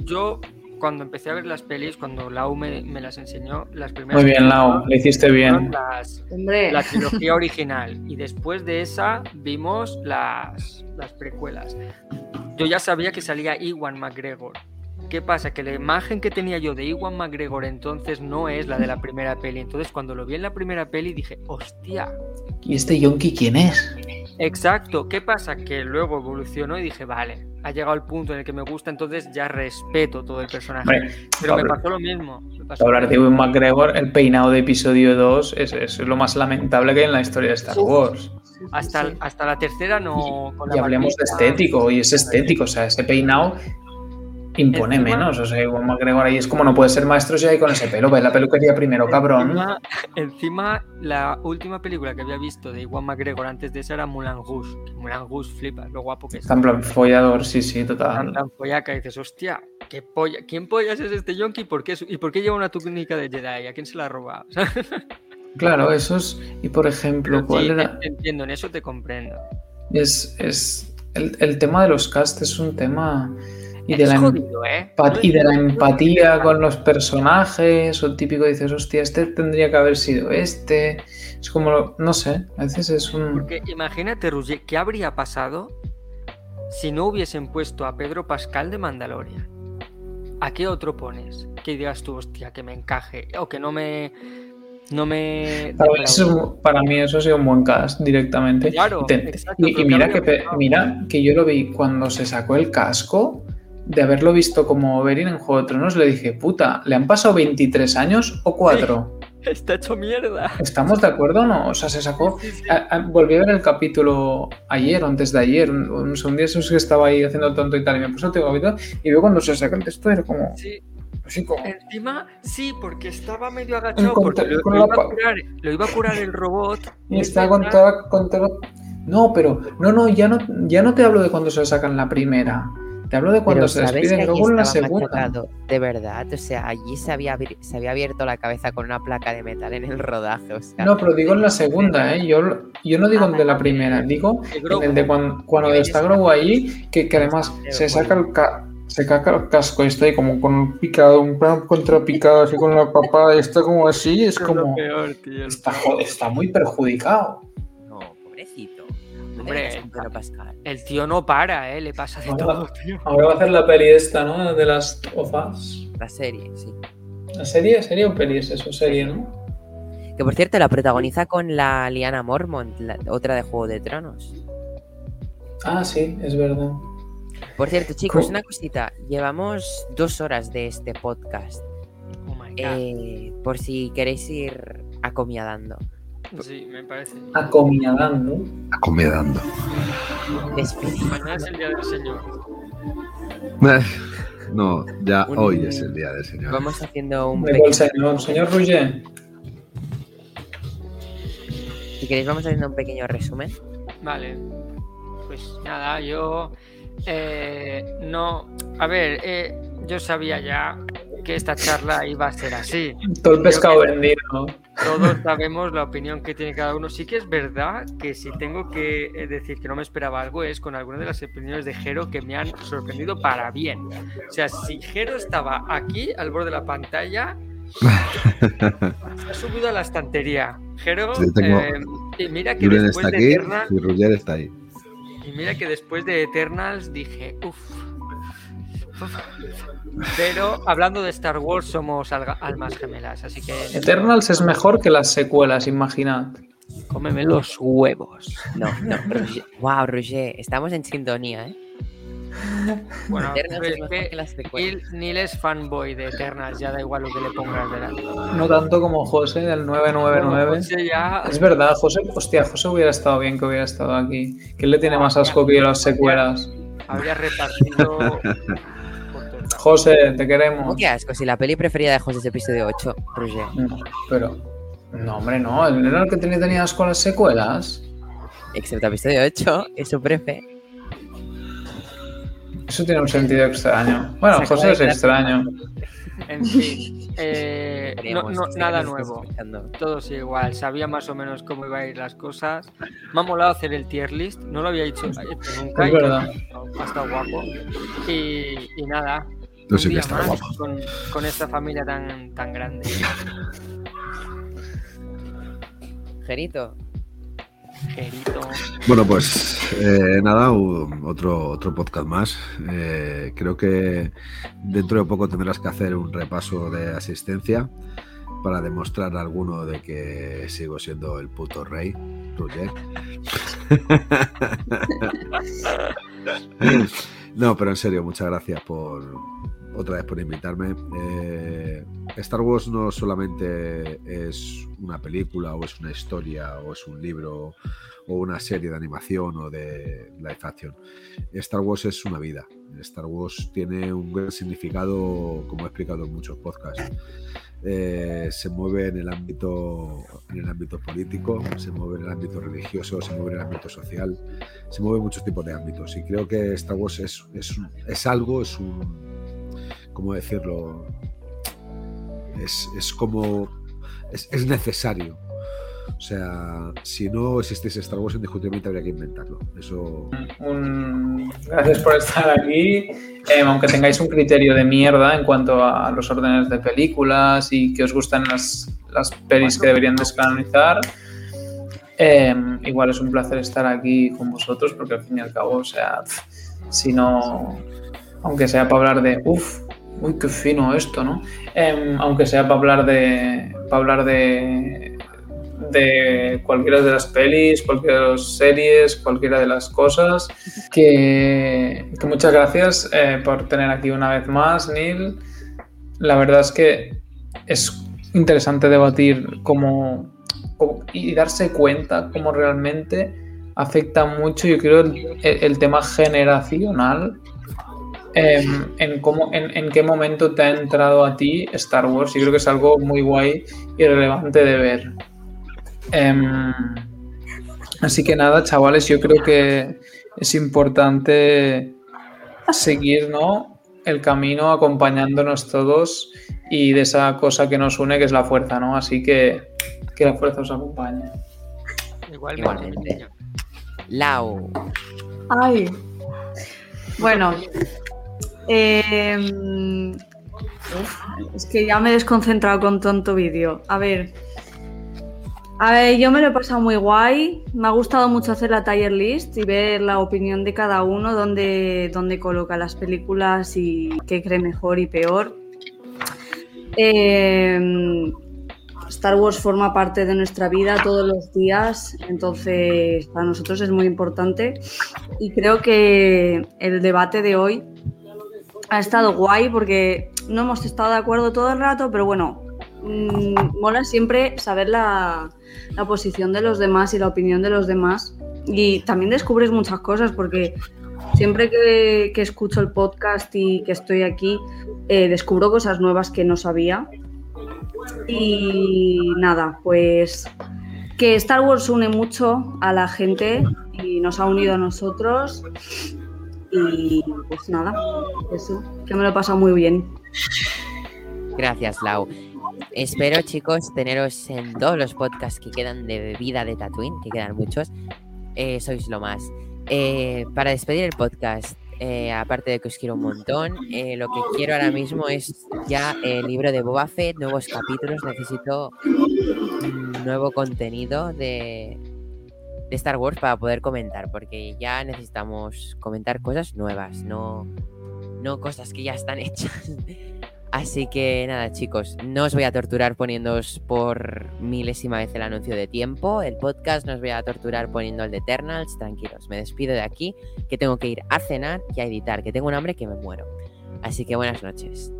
Yo, cuando empecé a ver las pelis, cuando Lau me, me las enseñó, las primeras. Muy bien, Lau, le hiciste bien. Las, Hombre, la trilogía original. Y después de esa vimos las, las precuelas. Yo ya sabía que salía Iwan McGregor. ¿Qué pasa? Que la imagen que tenía yo de Iwan McGregor entonces no es la de la primera peli. Entonces cuando lo vi en la primera peli dije, hostia, ¿Y este Yonki quién es? Exacto, ¿qué pasa? Que luego evolucionó y dije, vale, ha llegado el punto en el que me gusta, entonces ya respeto todo el personaje. Hombre, Pero me pasó lo mismo. pasó Para hablar de. Ewan McGregor, el peinado de episodio 2 es, es lo más lamentable que hay en la historia de Star Sí. Wars. hasta, sí. hasta la tercera no. con la Y hablemos de estético, y es estético, o sea, ese peinado impone Encima- menos. O sea, Ewan McGregor ahí es como no puede ser maestro si hay con ese pelo, ve la peluquería primero, cabrón. Encima, encima, la última película que había visto de Iwan McGregor antes de esa era Mulan Rouge. Mulan Rouge flipa, lo guapo que es. En plan follador, sí, sí, Tan, total. tan pollaca, y dices, hostia, ¿qué polla? ¿quién pollas es este yonki? ¿Por qué, ¿Y por qué lleva una túnica de Jedi? ¿A quién se la ha robado? (laughs) Claro, eso es. Y por ejemplo, Pero ¿cuál sí, era? te entiendo, en eso te comprendo. Es, es el, el tema de los cast es un tema. Y de, Es la, em- jodido, ¿eh? y de la empatía con los personajes, o el típico dices, hostia, este tendría que haber sido este. Es como, no sé, a veces es un. Porque imagínate, Roger, ¿qué habría pasado si no hubiesen puesto a Pedro Pascal de Mandalorian, ¿a qué otro pones? Que digas tú, hostia, que me encaje o que no me. No me. Para mí, eso, para mí eso ha sido un buen cast directamente. Claro, Y te- exacto, y, pero y mira, que mira que yo lo vi cuando se sacó el casco, de haberlo visto como Oberyn en Juego de Tronos, le dije, puta, ¿le han pasado 23 años o 4? (laughs) Está hecho mierda. ¿Estamos de acuerdo o no? O sea, se sacó. a- a- volví a ver el capítulo ayer o antes de ayer, un, un, un día esos que estaba ahí haciendo el tonto y tal, y me puse el capítulo, y veo cuando se saca el texto, era como. Sí. Así como. Encima, sí, porque estaba medio agachado. Porque lo, iba a curar, lo iba a curar el robot. Y es está con verdad. toda, con todo- No, pero. No, no, ya no, ya no te hablo de cuando se sacan la primera. Te hablo de cuando Pero se que despiden luego en la segunda. machacado, de verdad, o sea, allí se había, se había abierto la cabeza con una placa de metal en el rodaje, o sea, No, pero digo en la segunda, ¿eh? Yo, yo no digo en de la primera, digo en el de cuando, cuando está Grogu ahí, que, que además se saca el ca- se saca el casco y está ahí como con un picado, un plan contrapicado, así con la papada, y está como así, es como. peor, tío. Está, está muy perjudicado. no, pobrecito. Hombre. El tío no para, ¿eh? Le pasa de Ahora- todo, tío. Ahora va a hacer la peli esta, ¿no? De las ofas. La serie, sí. ¿La serie? ¿Serie o peli es eso? Serie, ¿no? Que por cierto, la protagoniza con la Liana Mormont, la otra de Juego de Tronos. Ah, sí, es verdad. Por cierto, chicos, Co- una cosita. Llevamos dos horas de este podcast. Oh my god. eh, por si queréis ir acomiadando. Sí, me parece. Acomiadando. Acomedando. Despedid. Mañana es el día del Señor. No, ya Un- hoy es el día del Señor. Vamos haciendo un ¿De cuál pequeño. señor? ¿Señor Rouget? Si queréis, vamos haciendo un pequeño resumen. Vale. Pues nada, yo. eh, no. A ver, eh, yo sabía ya que esta charla iba a ser así. Todo el pescado que vendido. Todos sabemos la opinión que tiene cada uno. Sí que es verdad que si tengo que eh, decir que no me esperaba algo es con algunas de las opiniones de Jero que me han sorprendido para bien. O sea, si Jero estaba aquí al borde de la pantalla, se (laughs) ha subido a la estantería. Jero, Sí, tengo- eh, y mira que Julen después está de aquí Eternal, y Roger está ahí. y mira que después de Eternals dije, uff. Pero hablando de Star Wars somos alga- almas gemelas, así que Eternals es mejor que las secuelas, imaginad. cómeme los huevos. No, no, Roger. Wow, Roger, estamos en sintonía, ¿eh? Bueno, Eternals pero es que que las secuelas. Neil, Neil es fanboy de Eternals, ya da igual lo que le pongas delante. No tanto como José del 999. José ya- Es verdad, José, hostia, José hubiera estado bien que hubiera estado aquí. Que él le tiene más asco que las secuelas. habría repartido. José, te ¿Cómo queremos. que asco? Si la peli preferida de José es episodio 8, Roger. No, pero. No, hombre, no. Él era el que tenía, tenía asco a las secuelas. Excepto episodio 8, es su prefe. Eso tiene un sentido extraño. Bueno, Se José es extraño. (laughs) En fin, eh, no, no- que nada nuevo. Todo sigue igual, sabía más o menos cómo iban a ir las cosas. Me ha molado hacer el tier list, no lo había hecho, hecho nunca. Es verdad. Ha estado guapo. Y, y nada, Que día estás más guapo. con, con esta familia tan, tan grande. Gerito, Gerito. Bueno, pues eh, nada, otro, otro podcast más. Eh, creo que dentro de poco tendrás que hacer un repaso de asistencia para demostrar a alguno de que sigo siendo el puto rey, Roger. (laughs) (laughs) No, pero en serio, muchas gracias por otra vez por invitarme. Eh, Star Wars no solamente es una película o es una historia o es un libro o una serie de animación o de live action. Star Wars es una vida. Star Wars tiene un gran significado, como he explicado en muchos podcasts. Eh, se mueve en el ámbito en el ámbito político, se mueve en el ámbito religioso, se mueve en el ámbito social, se mueve en muchos tipos de ámbitos. Y creo que Star Wars es, es, es algo, es un ¿cómo decirlo? Es, es como es, es necesario. O sea, si no existiese Star Wars, indiscutiblemente habría que inventarlo. Eso Gracias por estar aquí. Eh, aunque tengáis un criterio de mierda en cuanto a los órdenes de películas y que os gustan las, las pelis que deberían descanonizar, eh, igual es un placer estar aquí con vosotros porque al fin y al cabo, o sea, pf, sino, aunque sea para hablar de, uff, uy, qué fino esto, ¿no? Em, aunque sea para hablar de, para hablar de, de cualquiera de las pelis, cualquiera de las series, cualquiera de las cosas. Que, muchas gracias eh, por tener aquí una vez más, Neil. La verdad es que es interesante debatir cómo, y darse cuenta cómo realmente afecta mucho, yo creo, el tema generacional em, en, cómo, en, en qué momento te ha entrado a ti Star Wars. Yo creo que es algo muy guay y relevante de ver. Em, así que nada, chavales, yo creo que es importante seguir ¿no? el camino acompañándonos todos y de esa cosa que nos une que es la fuerza, ¿no? Así que que la fuerza os acompañe. Igualmente. Igualmente. Lau. Ay. Bueno. Em, es que ya me he desconcentrado con tonto vídeo. A ver. A ver, yo me lo he pasado muy guay. Me ha gustado mucho hacer la tier list y ver la opinión de cada uno, dónde, dónde coloca las películas y qué cree mejor y peor. Em, Star Wars forma parte de nuestra vida todos los días, entonces para nosotros es muy importante y creo que el debate de hoy ha estado guay porque no hemos estado de acuerdo todo el rato, pero bueno, mm, mola siempre saber la, la posición de los demás y la opinión de los demás y también descubres muchas cosas porque siempre que, que escucho el podcast y que estoy aquí eh, descubro cosas nuevas que no sabía y nada, pues que Star Wars une mucho a la gente y nos ha unido a nosotros. Y pues nada, eso, que me lo he pasado muy bien. Gracias, Lau. Espero, chicos, teneros en todos los podcasts que quedan de vida de Tatooine, que quedan muchos. Eh, sois lo más. Eh, para despedir el podcast, eh, aparte de que os quiero un montón, lo que quiero ahora mismo es ya el libro de Boba Fett, nuevos capítulos. Necesito nuevo contenido de, de Star Wars para poder comentar, porque ya necesitamos comentar cosas nuevas, no, no cosas que ya están (laughs) hechas. Así que nada, chicos, no os voy a torturar poniéndoos por milésima vez el anuncio de tiempo. El podcast no os voy a torturar poniendo el de Eternals. Tranquilos, me despido de aquí, que tengo que ir a cenar y a editar, que tengo un hambre que me muero. Así que buenas noches.